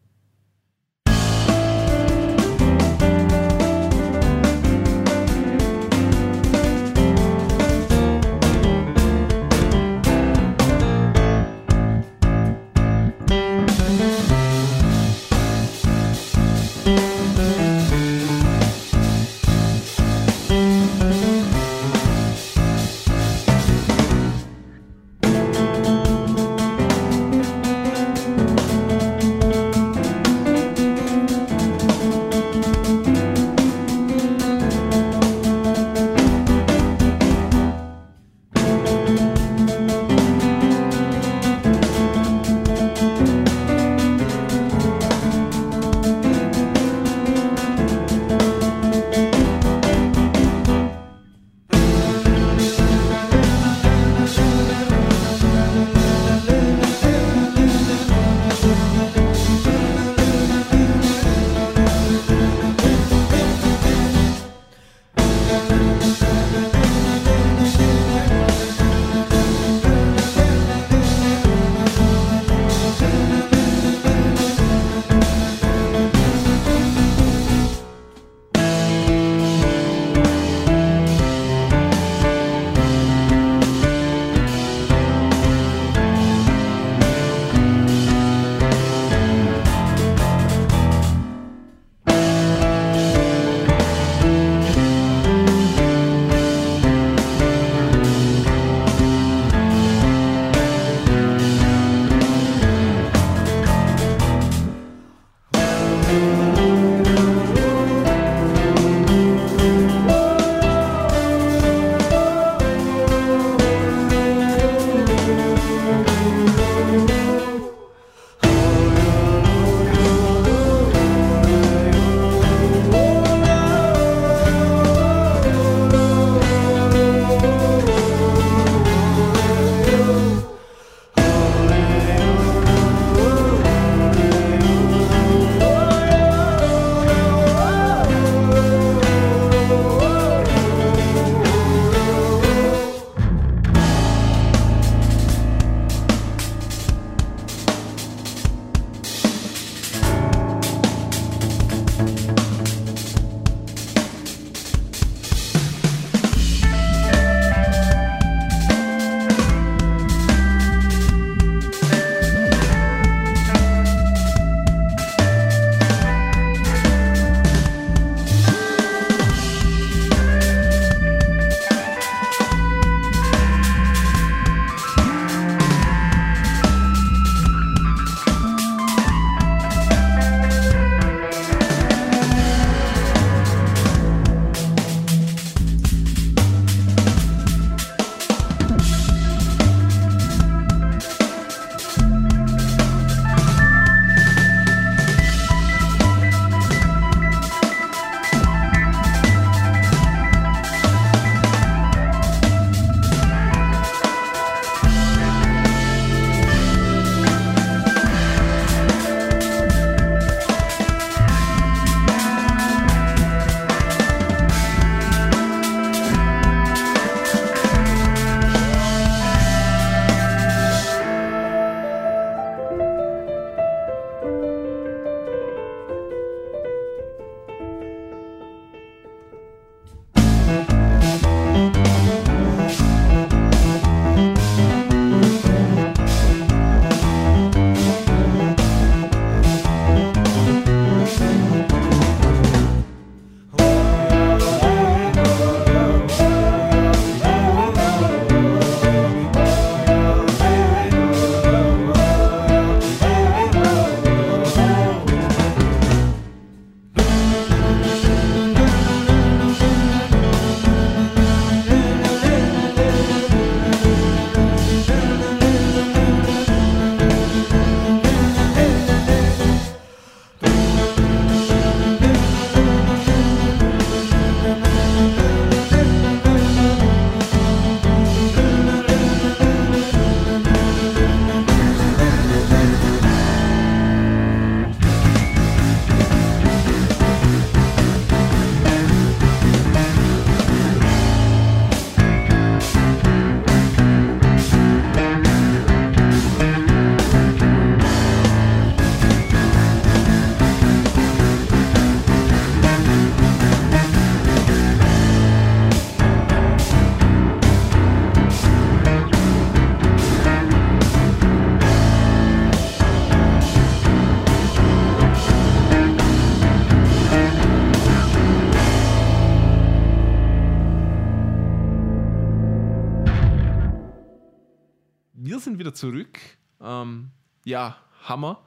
Ja, Hammer.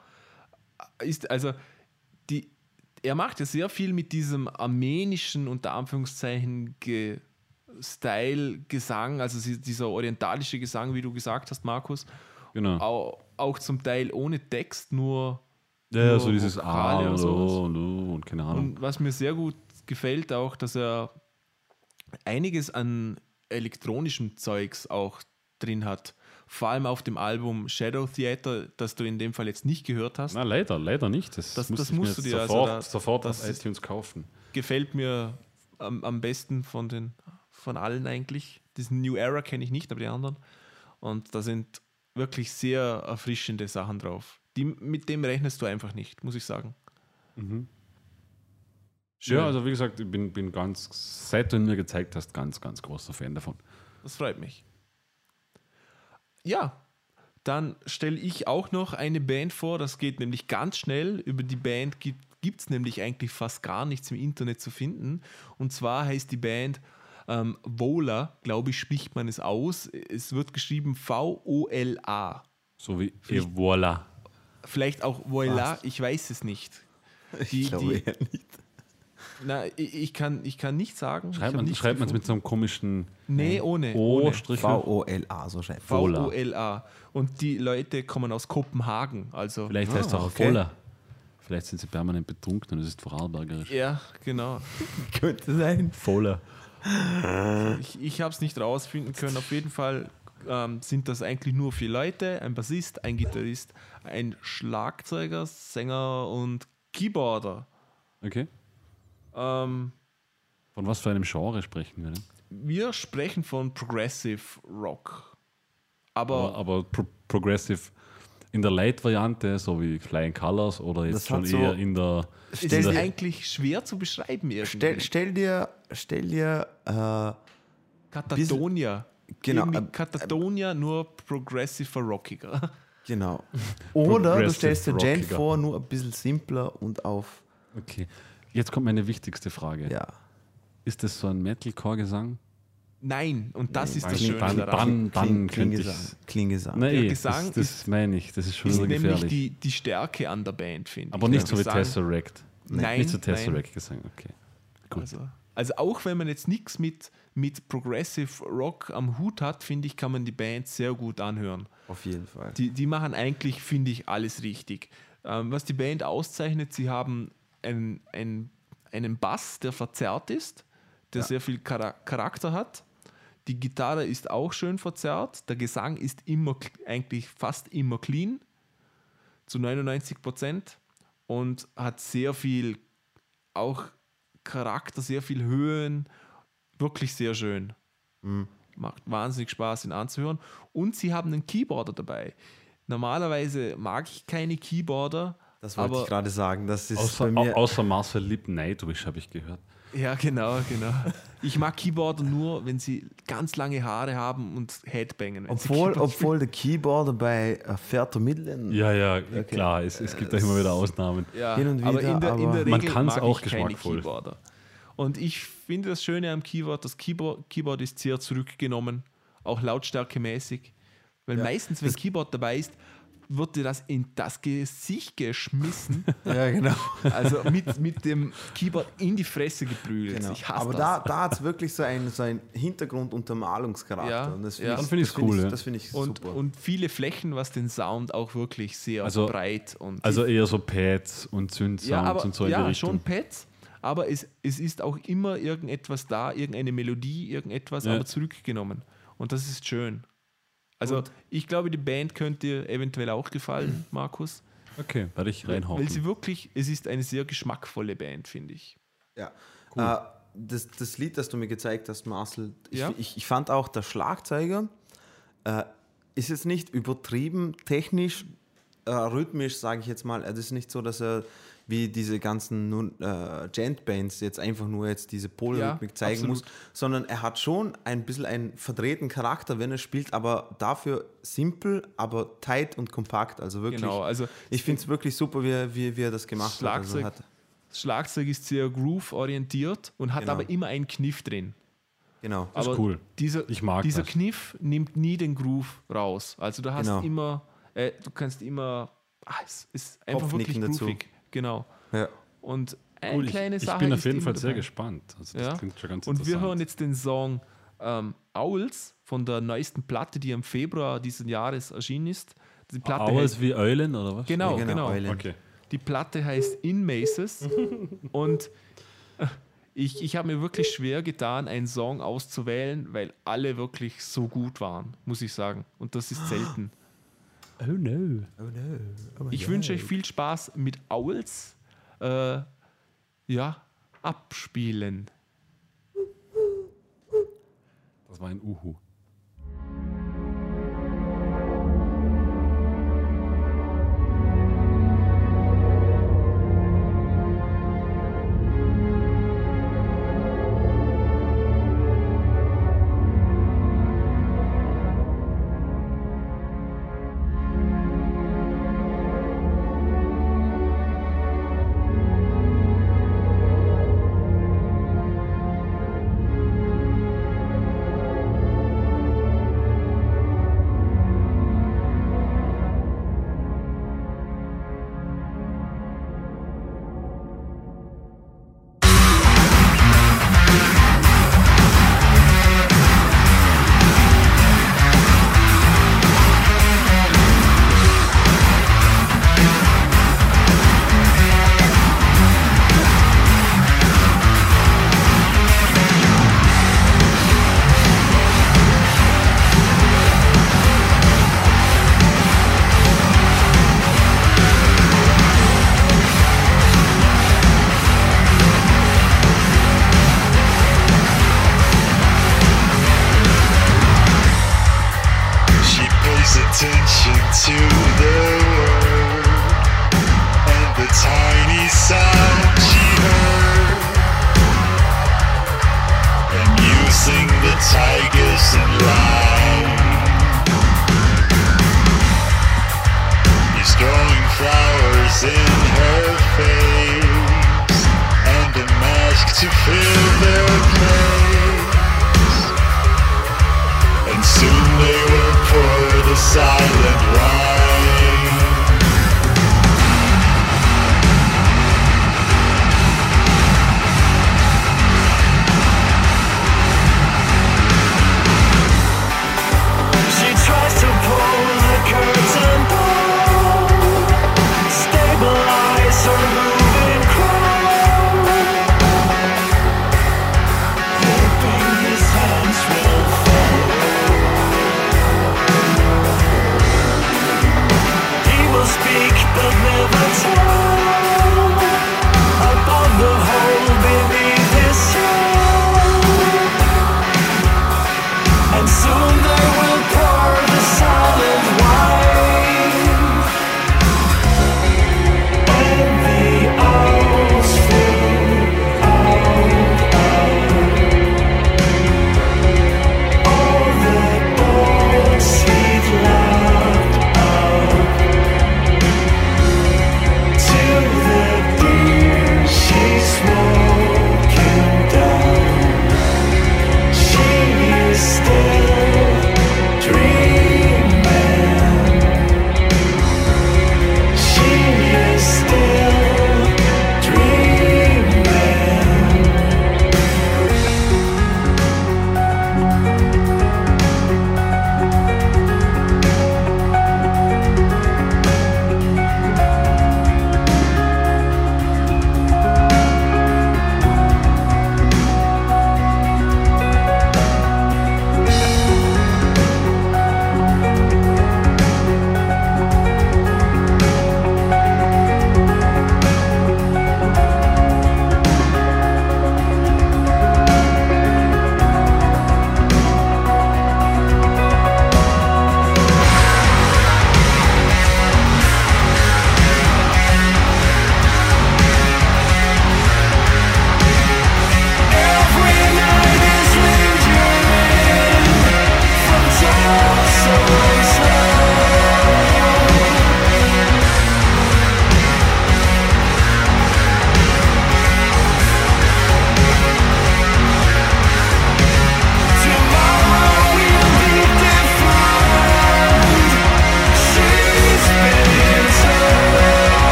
Ist also die, er macht ja sehr viel mit diesem armenischen, unter Anführungszeichen, Ge Style Gesang, also dieser orientalische Gesang, wie du gesagt hast, Markus. Genau. Auch, auch zum Teil ohne Text, nur Ja, nur so dieses A und und und keine Ahnung. Und was mir sehr gut gefällt auch, dass er einiges an elektronischem Zeugs auch drin hat. Vor allem auf dem Album Shadow Theater, das du in dem Fall jetzt nicht gehört hast. Na, leider, leider nicht. Das, Das- das musst du dir also sofort, da- sofort das auf iTunes kaufen. Gefällt mir am, am besten von, den, von allen eigentlich. Diesen New Era kenne ich nicht, aber die anderen. Und da sind wirklich sehr erfrischende Sachen drauf. Die, mit dem rechnest du einfach nicht, muss ich sagen. Schön. Ja, also wie gesagt, ich bin, bin ganz, seit du ihn mir gezeigt hast, ganz, ganz großer Fan davon. Das freut mich. Ja, dann stelle ich auch noch eine Band vor. Das geht nämlich ganz schnell. Über die Band gibt es nämlich eigentlich fast gar nichts im Internet zu finden. Und zwar heißt die Band ähm, Vola, glaube ich, spricht man es aus. Es wird geschrieben V-O-L-A. So wie voilà. Vielleicht auch Voila, ich weiß es nicht. Die, ich glaube die, eher nicht. Na, ich, ich, kann, ich kann nicht sagen. Schreibt man schreibt es mit so einem komischen Nee, ohne. O ohne. Strich. V-O-L-A, so schreibt. Vola. V-O-L-A. Und die Leute kommen aus Kopenhagen. Also, Vielleicht heißt es Ah, auch okay. Voller. Vielleicht sind sie permanent betrunken und es ist Vorarlbergerisch. ja, genau. Könnte sein. Voller. Ich, ich habe es nicht rausfinden können. Auf jeden Fall ähm, sind das eigentlich nur vier Leute: ein Bassist, ein Gitarrist, ein Schlagzeuger, Sänger und Keyboarder. Okay. Ähm, Von was für einem Genre sprechen wir denn? wir sprechen von Progressive Rock. Aber, Aber, aber pro Progressive in der Light-Variante, so wie Flying Colors oder jetzt schon so- eher in der. ist dir- eigentlich schwer zu beschreiben irgendwie. Stell, stell dir, stell dir äh, Katatonia. Genau, Irgendwie äh, Katatonia, nur progressive rockiger. Genau. Oder du stellst dir rockiger. vor, nur ein bisschen simpler und auf. Okay. Jetzt kommt meine wichtigste Frage. Ja. Ist das so ein Metalcore-Gesang? Nein, und das ist das Schöne dann- daran. dann- dann Klingesang. ich. Klingesang. Nein, Der eh, Gesang das, das ist- meine ich. Das ist schon ist nämlich gefährlich. die, die Stärke an der Band, finde ich. aber nicht so wie Tesseract. Nein, Nicht so nein. Tesseract-Gesang, okay. Gut. Also, also auch wenn man jetzt nichts mit, mit Progressive Rock am Hut hat, finde ich, kann man die Band sehr gut anhören. Auf jeden Fall. Die, die machen eigentlich, finde ich, alles richtig. Ähm, was die Band auszeichnet, sie haben einen, einen, einen Bass, der verzerrt ist, der sehr viel Chara Charakter hat. Die Gitarre ist auch schön verzerrt. Der Gesang ist immer eigentlich fast immer clean, zu 99 Prozent und hat sehr viel auch Charakter, sehr viel Höhen, wirklich sehr schön. Macht wahnsinnig Spaß, ihn anzuhören. Und sie haben einen Keyboarder dabei. Normalerweise mag ich keine Keyboarder, Das wollte aber ich gerade sagen. Das ist Außer, bei mir. au- außer Marcel Lipp Nightwish habe ich gehört. ja, genau, genau. Ich mag Keyboarder nur, wenn sie ganz lange Haare haben und Headbangen. Obwohl, obwohl der Keyboarder bei äh, Ferto Midland Ja, ja, klar. Es, es gibt da immer wieder Ausnahmen. Ja, Hin und aber wieder, in der, in aber- der Regel Man kann's mag auch geschmackvoll. Keyboarder. Und ich finde das Schöne am Keyboard, das Keyboard, Keyboard ist sehr zurückgenommen, auch lautstärkemäßig. Weil Ja. meistens, wenn Keyboard dabei ist, wird dir das in das Gesicht geschmissen. Ja, genau. also mit, mit dem Keyboard in die Fresse geprügelt. genau. Ich hasse Aber das. da, da hat es wirklich so einen, so einen Hintergrund-Untermalungscharakter. Ja, Und das ja. finde Dann ich, find das cool, ich, ja. das finde ich und, super. und viele Flächen, was den Sound auch wirklich sehr Also- breit und Also eher so Pads und ja, Synth-Sounds aber, und so in die ja Richtung. schon Pads, aber es, es ist auch immer irgendetwas da, irgendeine Melodie, irgendetwas, Ja. aber zurückgenommen. Und das ist schön. Also Und- ich glaube, die Band könnte dir eventuell auch gefallen, Markus. Okay, werde ich Weil reinhauen. sie wirklich, es ist eine sehr geschmackvolle Band, finde ich. Ja. Äh, das, das Lied, das du mir gezeigt hast, Marcel, ich, Ja. ich, ich fand auch der Schlagzeuger äh, ist jetzt nicht übertrieben technisch, äh, rhythmisch, sage ich jetzt mal. Es ist nicht so, dass er wie diese ganzen nun, äh, Gent-Bands jetzt einfach nur jetzt diese Polrhythmik Ja, zeigen absolut. muss, sondern er hat schon ein bisschen einen verdrehten Charakter, wenn er spielt, aber dafür simpel, aber tight und kompakt. Also wirklich, Genau, also ich finde es wirklich super, wie, wie, wie er das gemacht Schlagzeug, hat. Also hat das Schlagzeug ist sehr groove-orientiert und hat Genau. aber immer einen Kniff drin. Genau. Das ist aber cool. Dieser, Ich mag dieser das. Kniff nimmt nie den Groove raus. Also du hast Genau. immer, äh, du kannst immer, ah, es ist einfach wirklich Kopfnicken dazu. Genau. Ja. Und eine Cool, ich, kleine ich Sache bin ist auf jeden Fall sehr dabei. gespannt. Also das Ja. klingt schon ganz Und wir hören jetzt den Song ähm, Owls von der neuesten Platte, die im Februar dieses Jahres erschienen ist. Die Platte Owls heißt, wie Eulen oder was? genau, Ja, genau. Eulen. Okay. Die Platte heißt In Maces und äh, ich, ich habe mir wirklich schwer getan, einen Song auszuwählen, weil alle wirklich so gut waren, muss ich sagen. Und das ist selten. Oh no. Oh no. Oh Ich wünsche euch viel Spaß mit Owls. Äh, ja, abspielen. Das war ein Uhu.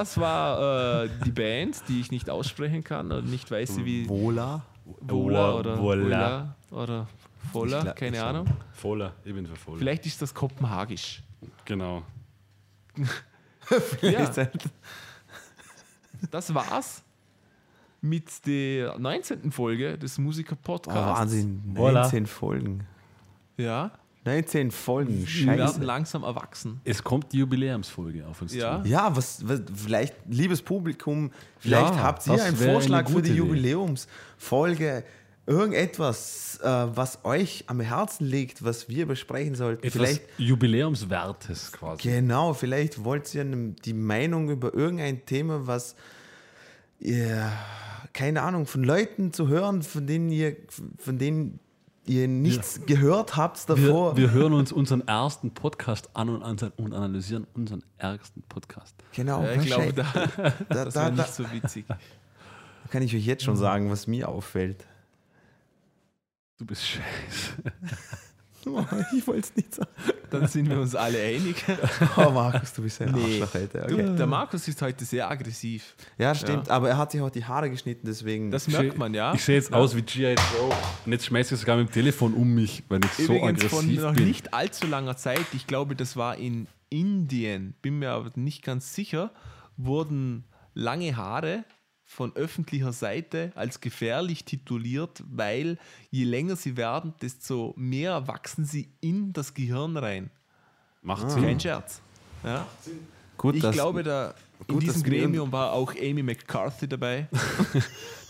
Das war äh, die Band, die ich nicht aussprechen kann oder nicht weiß, wie Vola. Vola oder Voila. Vola oder Vola, Ich gla- keine ich- Ahnung. Voller, ich bin für voll. Vielleicht ist das Kopenhagisch. Genau. Ja, das war's mit der 19. Folge des Oh, Musiker-Podcasts. Wahnsinn. Voila. 19 Folgen. Ja, 19 Folgen. wir werden Scheiße. langsam erwachsen. Es kommt die Jubiläumsfolge auf uns Ja. zu. Ja, was, was vielleicht, liebes Publikum, vielleicht Ja, habt ihr einen Vorschlag eine für die. Jubiläumsfolge. Irgendetwas, äh, was euch am Herzen liegt, was wir besprechen sollten. Etwas Vielleicht, Jubiläumswertes quasi. genau, vielleicht wollt ihr die Meinung über irgendein Thema, was ihr, keine Ahnung, von Leuten zu hören, von denen ihr, von denen ihr nichts gehört habt davor. Wir, wir hören uns unseren ersten Podcast an und, an und analysieren unseren ersten Podcast. genau, Ja, ich glaube, da, da, das da, wäre da nicht so witzig. kann ich euch jetzt schon sagen, was mir auffällt. Du bist scheiße. Oh, ich wollte es nicht sagen. Dann sind wir uns alle einig. Oh, Markus, du bist ein Nee. Arschloch. Du, Okay. der Markus ist heute sehr aggressiv. Ja, stimmt, aber er hat sich auch die Haare geschnitten, deswegen. Das merkt man, ja. Ich sehe jetzt aus wie G.I. Joe und jetzt schmeiße ich sogar mit dem Telefon um mich, weil ich so Übrigens von aggressiv noch bin. nicht allzu langer Zeit, ich glaube, das war in Indien, bin mir aber nicht ganz sicher, wurden lange Haare von öffentlicher Seite als gefährlich tituliert, weil je länger sie werden, desto mehr wachsen sie in das Gehirn rein. Macht Sinn. Kein Scherz. Ja? gut, Ich glaube, da in gut, diesem dass wir- Gremium war auch Amy McCarthy dabei.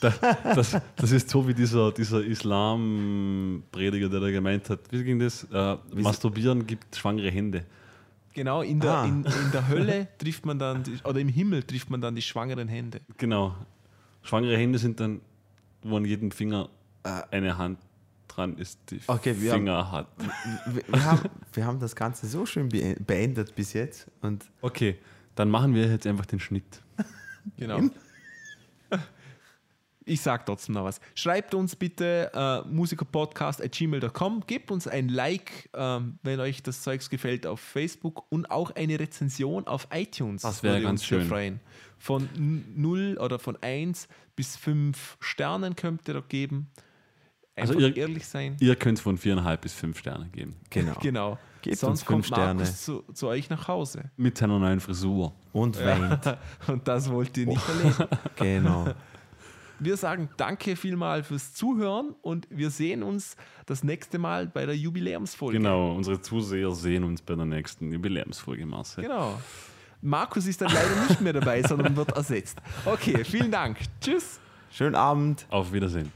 Da, das, das ist so wie dieser, dieser Islam-Prediger, der da gemeint hat, wie ging das? Äh, Masturbieren gibt schwangere Hände. Genau, in der, Ah. in, in der Hölle trifft man dann, die, oder im Himmel trifft man dann die schwangeren Hände. Genau. Schwangere Hände sind dann, wo an jedem Finger eine Hand dran ist, die Okay, wir Finger hat. wir, wir, haben, wir haben das Ganze so schön be- beendet bis jetzt. Und Okay, dann machen wir jetzt einfach den Schnitt. Genau. Ich sag trotzdem noch was. Schreibt uns bitte äh, musikerpodcast.gmail.com, gebt uns ein Like, ähm, wenn euch das Zeugs gefällt auf Facebook und auch eine Rezension auf iTunes. Das wäre würde ganz uns sehr schön. freuen. Von 0 oder von 1 bis 5 Sternen könnt ihr da geben. Also Einfach ihr- ehrlich sein. Ihr könnt von viereinhalb bis fünf Sterne geben. genau. Genau. Gebt Sonst uns fünf kommt Markus Sterne. zu, zu euch nach Hause. Mit seiner neuen Frisur. Und weint. Und das wollt ihr nicht erleben. Genau. Wir sagen danke vielmal fürs Zuhören und wir sehen uns das nächste Mal bei der Jubiläumsfolge. Genau, unsere Zuseher sehen uns bei der nächsten Jubiläumsfolge, Marcel. Genau. Markus ist dann leider nicht mehr dabei, sondern wird ersetzt. Okay, vielen Dank. Tschüss. Schönen Abend. Auf Wiedersehen.